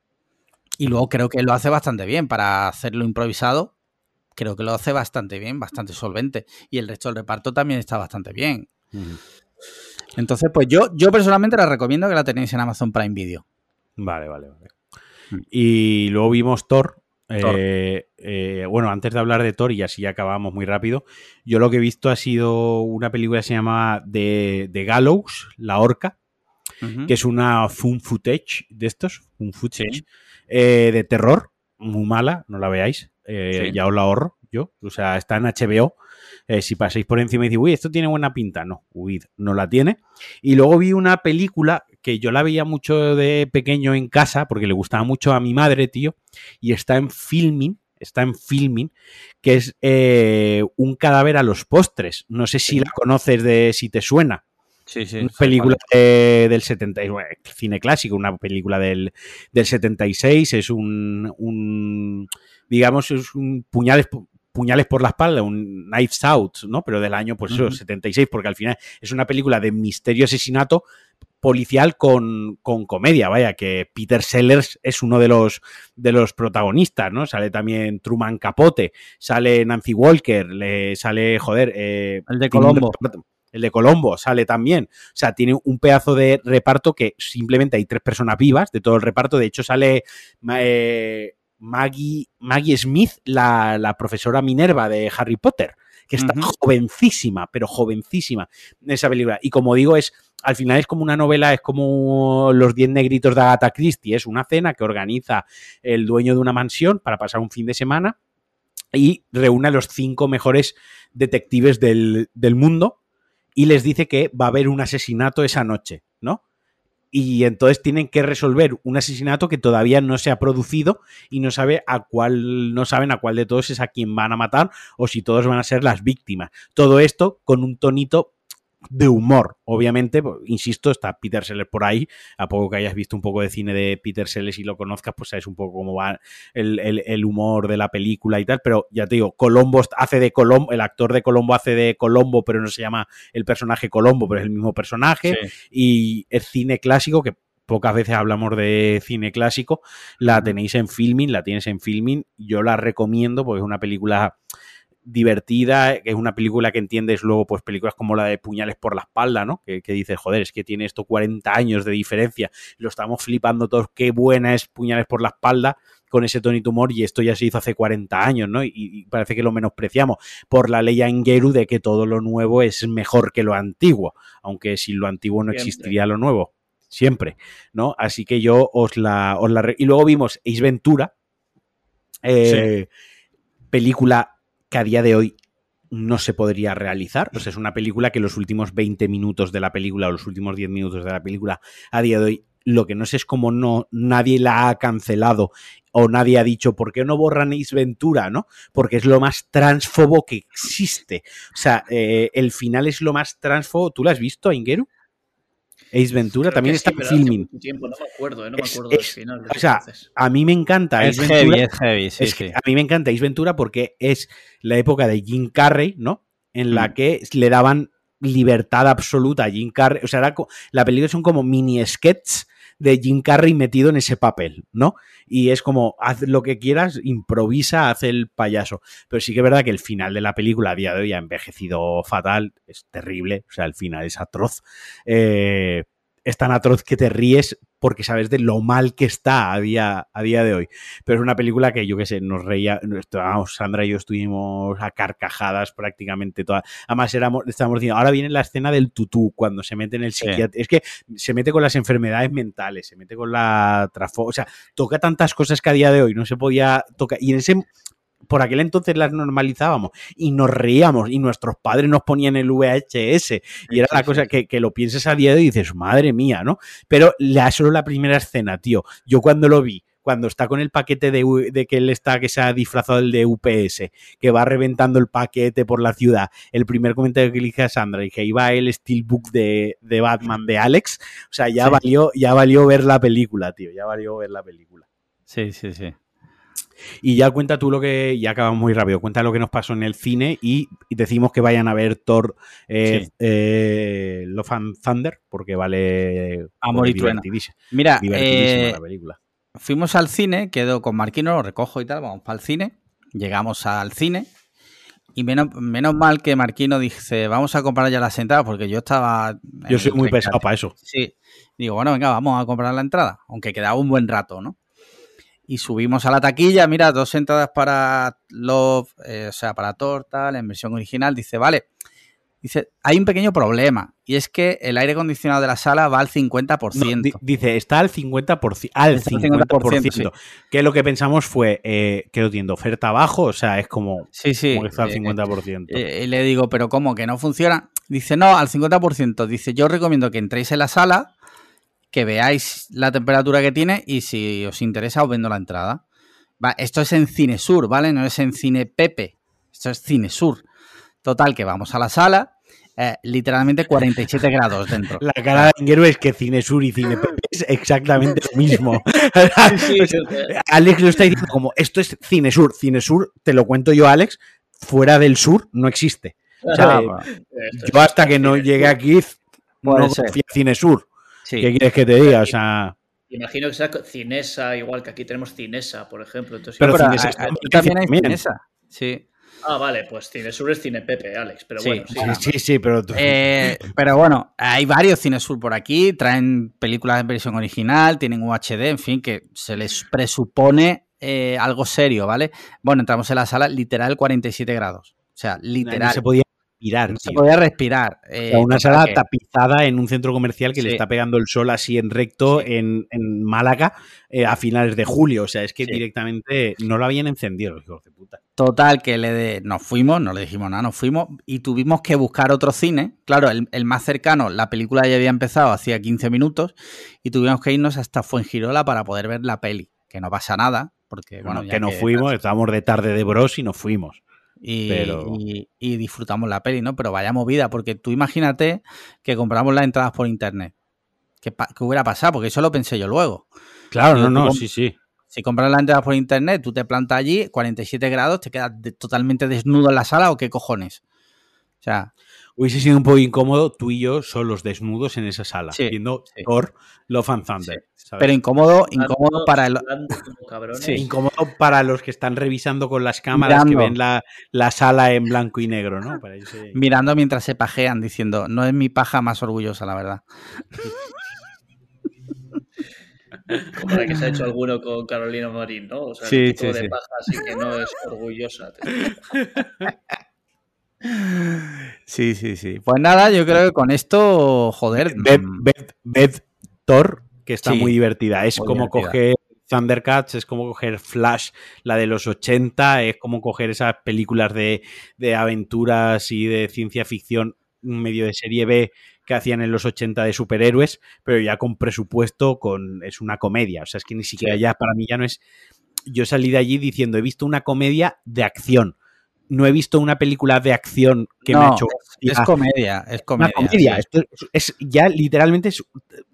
Y luego creo que lo hace bastante bien para hacerlo improvisado. Creo que lo hace bastante bien, bastante solvente. Y el resto del reparto también está bastante bien. Entonces, pues yo, yo personalmente la recomiendo que la tenéis en Amazon Prime Video. Vale, vale, vale. Mm. Y luego vimos Thor. Thor. Eh, eh, bueno, antes de hablar de Thor, y así acabamos muy rápido, yo lo que he visto ha sido una película que se llama The, The Gallows, La Horca, Ujú. que es una fun footage de estos, un footage Sí. eh, de terror, muy mala, no la veáis, eh, Sí. ya os la ahorro yo, o sea, está en HBO, eh, si pasáis por encima y decís, uy, esto tiene buena pinta, no, huid, no la tiene. Y luego vi una película que yo la veía mucho de pequeño en casa, porque le gustaba mucho a mi madre, tío, y está en filming, está en filming, que es eh, un cadáver a los postres. No sé si la conoces de si te suena Sí, sí. una película de- del 70, y- bueno, cine clásico, una película del, del 76, es un, un, digamos, es un puñales, puñales por la espalda, un Knives Out, ¿no? Pero del año, pues eso, Ujú. 76, porque al final es una película de misterio asesinato policial con, con comedia, vaya, que Peter Sellers es uno de los, de los protagonistas, ¿no? Sale también Truman Capote, sale Nancy Walker, le sale, joder, eh, El de Colombo. El de Colombo sale también. O sea, tiene un pedazo de reparto que simplemente hay tres personas vivas de todo el reparto. De hecho, sale eh, Maggie, Maggie Smith, la, la profesora Minerva de Harry Potter, que está jovencísima, pero jovencísima en esa película. Y como digo, es al final es como una novela, es como los 10 negritos de Agatha Christie. Es una cena que organiza el dueño de una mansión para pasar un fin de semana y reúne a los cinco mejores detectives del, del mundo y les dice que va a haber un asesinato esa noche, ¿no? Y entonces tienen que resolver un asesinato que todavía no se ha producido y no sabe a cuál, no saben a cuál de todos es a quien van a matar o si todos van a ser las víctimas. Todo esto con un tonito de humor, obviamente, pues, insisto, está Peter Sellers por ahí, a poco que hayas visto un poco de cine de Peter Sellers y lo conozcas, pues sabes un poco cómo va el, el- el humor de la película y tal, pero ya te digo, Colombo hace de Colombo, el actor de Colombo hace de Colombo, pero no se llama el personaje Colombo, pero es el mismo personaje, Sí. y es cine clásico, que pocas veces hablamos de cine clásico, la tenéis en filming, la tienes en filming, yo la recomiendo porque es una película divertida, que es una película que entiendes luego, pues películas como la de Puñales por la espalda, ¿no? Que, que dices, joder, es que tiene esto 40 años de diferencia, lo estamos flipando todos, qué buena es Puñales por la espalda con ese tonito humor y esto ya se hizo hace 40 años, ¿no? Y, y parece que lo menospreciamos por la ley Angeru de que todo lo nuevo es mejor que lo antiguo, aunque sin lo antiguo no Siempre. existiría lo nuevo, siempre, ¿no? Así que yo os la... Os la y luego vimos Ace Ventura, eh, película que a día de hoy no se podría realizar. Sea, es una película que los últimos 20 minutos de la película o los últimos 10 minutos de la película a día de hoy lo que no sé es cómo no nadie la ha cancelado o nadie ha dicho por qué no borran Ace Ventura, ¿no? Porque es lo más transfobo que existe. O sea, eh, el final es lo más transfobo. ¿Tú lo has visto, Ingeru? Ace Ventura Creo también que está sí, en pero hace filming. tiempo, no me acuerdo, ¿eh? no Es- me acuerdo es- del final. o sea, entonces. A mí me encanta Es Ace heavy, Ventura. es heavy, sí, es que sí. a mí me encanta Ace Ventura porque es la época de Jim Carrey, ¿no? En la Mm. que le daban libertad absoluta a Jim Carrey. O sea, era la película son como mini sketches de Jim Carrey metido en ese papel, ¿no? Y es como, haz lo que quieras, improvisa, haz el payaso. Pero sí que es verdad que el final de la película a día de hoy ha envejecido fatal, es terrible, o sea, el final es atroz. Eh, es tan atroz que te ríes porque sabes de lo mal que está a día, a día de hoy. Pero es una película que yo qué sé, nos reía, vamos, Sandra y yo estuvimos a carcajadas prácticamente todas. Además, éramos, estábamos diciendo, ahora viene la escena del tutú, cuando se mete en el Sí. psiquiatra. Es que se mete con las enfermedades mentales, se mete con la trafo, o sea, toca tantas cosas que a día de hoy no se podía tocar. Y en ese por aquel entonces las normalizábamos y nos reíamos y nuestros padres nos ponían el VHS y era la cosa que, que lo piensas a día de hoy y dices, madre mía, ¿no? Pero la, solo la primera escena, tío, yo cuando lo vi, cuando está con el paquete de, de que él está, que se ha disfrazado el de UPS, que va reventando el paquete por la ciudad, el primer comentario que le dije a Sandra y que iba el steelbook de, de Batman de Alex, o sea, ya Sí. valió, ya valió ver la película, tío, ya valió ver la película. Sí, sí, sí. Y ya cuenta tú lo que, ya acabamos muy rápido, cuenta lo que nos pasó en el cine y, y decimos que vayan a ver Thor eh, Sí. eh, Love and Thunder, porque vale Amor y trueno. divertidísima, Mira, eh, la película. fuimos al cine, quedo con Marquino, lo recojo y tal, vamos para el cine. Llegamos al cine Y menos, menos mal que Marquino dice, vamos a comprar ya las entradas, porque yo estaba... Yo soy muy pesado para eso. Sí. Digo, bueno, venga, vamos a comprar la entrada, aunque quedaba un buen rato, ¿no? Y subimos a la taquilla, mira, dos entradas para Love, eh, o sea, para Torta, en versión original. Dice, vale, Dice, hay un pequeño problema y es que el aire acondicionado de la sala va al 50%. dice, está al 50%. Al 50%. Que lo que pensamos fue, eh, que lo tiene oferta abajo, o sea, es como, sí, sí, que está al 50%. Eh, eh, y le digo, pero ¿cómo? ¿Que no funciona? Dice, no, al 50%. Dice, yo recomiendo que entréis en la sala, que veáis la temperatura que tiene y si os interesa os vendo la entrada. Va, esto es en Cine Sur, ¿vale? No es en Cine Pepe. Esto es Cine Sur. Total, que vamos a la sala, eh, literalmente 47 grados dentro. La cara de Inguero es que Cine Sur y Cine Pepe es exactamente lo mismo. Alex lo está diciendo como, esto es Cine Sur. Cine Sur, te lo cuento yo, Alex, fuera del sur no existe. yo hasta que no llegué aquí no a Cine Sur. ¿Qué quieres que te diga? O sea... Imagino que sea Cinesa, igual que aquí tenemos Cinesa, por ejemplo. pero, Cinesa, también hay Cinesa. Sí. Ah, vale, pues Cinesur es Cine Pepe, Alex, pero bueno. Sí, sí, pero... Eh, pero bueno, hay varios Cinesur por aquí, traen películas en versión original, tienen UHD, en fin, que se les presupone eh, algo serio, ¿vale? Bueno, entramos en la sala literal 47 grados. O sea, literal. se podía respirar. se podía respirar. Eh, una sala tapizada en un centro comercial que le está pegando el sol así en recto en, Málaga eh, a finales de julio. O sea, es que directamente no lo habían encendido los hijos de puta. Total, que le de... nos fuimos, no le dijimos nada, nos fuimos y tuvimos que buscar otro cine. Claro, el, más cercano, la película ya había empezado hacía 15 minutos y tuvimos que irnos hasta Fuengirola para poder ver la peli. Que no pasa nada, porque bueno, que nos fuimos, estábamos de tarde de bros y nos fuimos. Y, disfrutamos la peli, ¿no? Pero vaya movida, porque tú imagínate que compramos las entradas por internet. ¿Qué, hubiera pasado? Porque eso lo pensé yo luego. Claro, no, no, sí, sí. Si compras las entradas por internet, tú te plantas allí, 47 grados, te quedas totalmente desnudo en la sala o qué cojones. O sea, hubiese sido un poco incómodo tú y yo solos desnudos en esa sala, viendo Thor Love and Thunder. Pero incómodo, incómodo para el... incómodo para los que están revisando con las cámaras que ven la, sala en blanco y negro, ¿no? Mirando mientras se pajean, diciendo, no es mi paja más orgullosa, la verdad. Como la que se ha hecho alguno con Carolina Morín, ¿no? O sea, el tipo de paja así que no es orgullosa. Sí, sí, sí. Pues nada, yo creo que con esto, joder. Beth, Thor, que está muy divertida. Es como coger Thundercats, es como coger Flash, la de los 80, es como coger esas películas de, de aventuras y de ciencia ficción medio de serie B que hacían en los 80 de superhéroes, pero ya con presupuesto, con es una comedia. O sea, es que ni siquiera ya, para mí ya no es. Yo salí de allí diciendo, he visto una comedia de acción no he visto una película de acción que me ha hecho. Es, comedia, es comedia. comedia. es, ya literalmente es,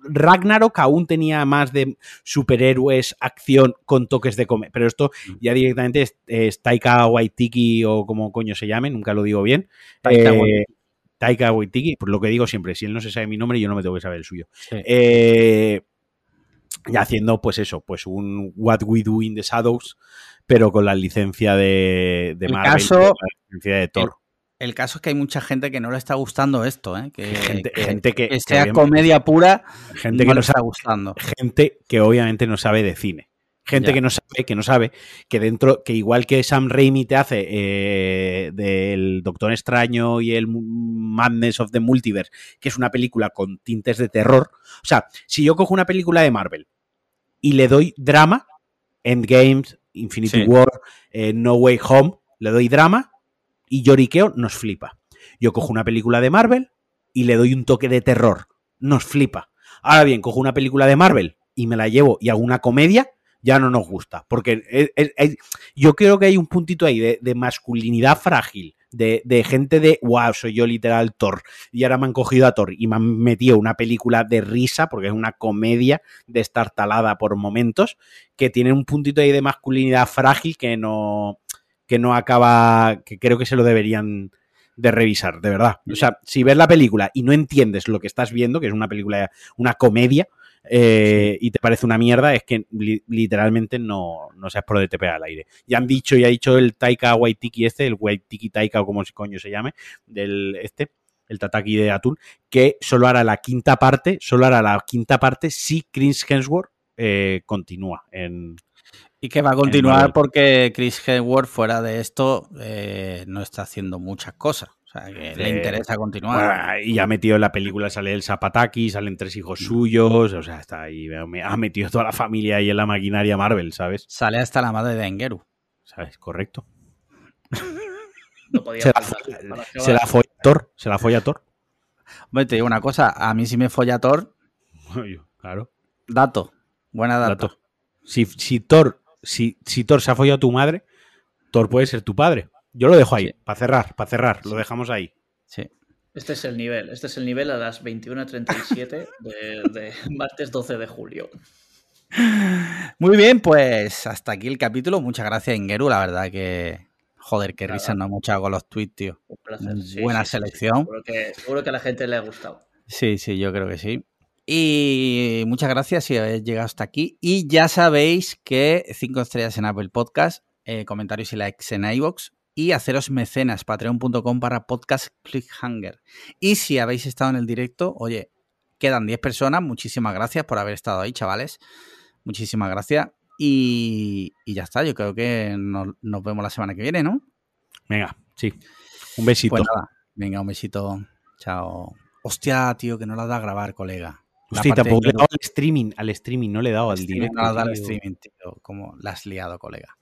Ragnarok aún tenía más de superhéroes, acción con toques de comedia. Pero esto mm. ya directamente es, Taika Waititi o como coño se llame, nunca lo digo bien. Taika, eh, Taika Waititi, por lo que digo siempre, si él no se sabe mi nombre, yo no me tengo que saber el suyo. Eh, y haciendo, pues eso, pues un What We Do in the Shadows pero con la licencia de, de Marvel, caso, la licencia de Thor. El, caso es que hay mucha gente que no le está gustando esto, ¿eh? que, gente, que, sea comedia pura, gente que no le está gustando. Gente que obviamente no sabe de cine. Gente que no sabe, que no sabe, que dentro, que igual que Sam Raimi te hace eh, del Doctor Extraño y el Madness of the Multiverse, que es una película con tintes de terror. O sea, si yo cojo una película de Marvel y le doy drama, Endgames, Infinity War, eh, No Way Home, le doy drama y lloriqueo, nos flipa. Yo cojo una película de Marvel y le doy un toque de terror, nos flipa. Ahora bien, cojo una película de Marvel y me la llevo y hago una comedia, ya no nos gusta. Porque yo creo que hay un puntito ahí de masculinidad frágil de, gente de, wow, soy yo literal Thor. Y ahora me han cogido a Thor y me han metido una película de risa, porque es una comedia de estar talada por momentos, que tiene un puntito ahí de masculinidad frágil que no, que no acaba, que creo que se lo deberían de revisar, de verdad. O sea, si ves la película y no entiendes lo que estás viendo, que es una película, una comedia, eh, y te parece una mierda, es que literalmente no, no seas pro de TP al aire. Ya han dicho y ha dicho el Taika Waitiki este, el Waitiki Taika o como coño se llame, del este, el Tataki de Atún, que solo hará la quinta parte, solo hará la quinta parte si Chris Hemsworth eh, continúa en, y que va a continuar porque Chris Hemsworth fuera de esto eh, no está haciendo muchas cosas. O sea, que le interesa continuar. y ha metido en la película, sale el Zapataki, salen tres hijos suyos, o sea, está ahí, ha metido toda la familia ahí en la maquinaria Marvel, ¿sabes? Sale hasta la madre de Engeru. ¿Sabes? Correcto. No podía se, la, se la folla Thor, se la folla Thor. Hombre, te digo una cosa, a mí sí me folla Thor. claro. Dato, buena dato. Si, si, Thor, si, si Thor se ha follado a tu madre, Thor puede ser tu padre. Yo lo dejo ahí, para cerrar, para cerrar, lo dejamos ahí. Sí. Este es el nivel, este es el nivel a las 21.37 de, de martes 12 de julio. Muy bien, pues hasta aquí el capítulo. Muchas gracias, Ingeru. La verdad que, joder, qué risa nos hemos echado con los tweets, tío. Un placer. Buena selección. Seguro que, seguro que a la gente le ha gustado. Sí, sí, yo creo que sí. Y muchas gracias si habéis llegado hasta aquí. Y ya sabéis que 5 estrellas en Apple Podcast, eh, comentarios y likes en iVoox, y haceros mecenas, patreon.com para podcast clickhanger. Y si habéis estado en el directo, oye, quedan 10 personas, muchísimas gracias por haber estado ahí, chavales. Muchísimas gracias. Y, ya está, yo creo que nos, vemos la semana que viene, ¿no? Venga, sí. Un besito. Pues venga, un besito. Chao. Hostia, tío, que no la da a grabar, colega. Hostia, tampoco le he dado al streaming, al streaming, no le he dado al directo. No le he dado al streaming, tío. Como la has liado, colega.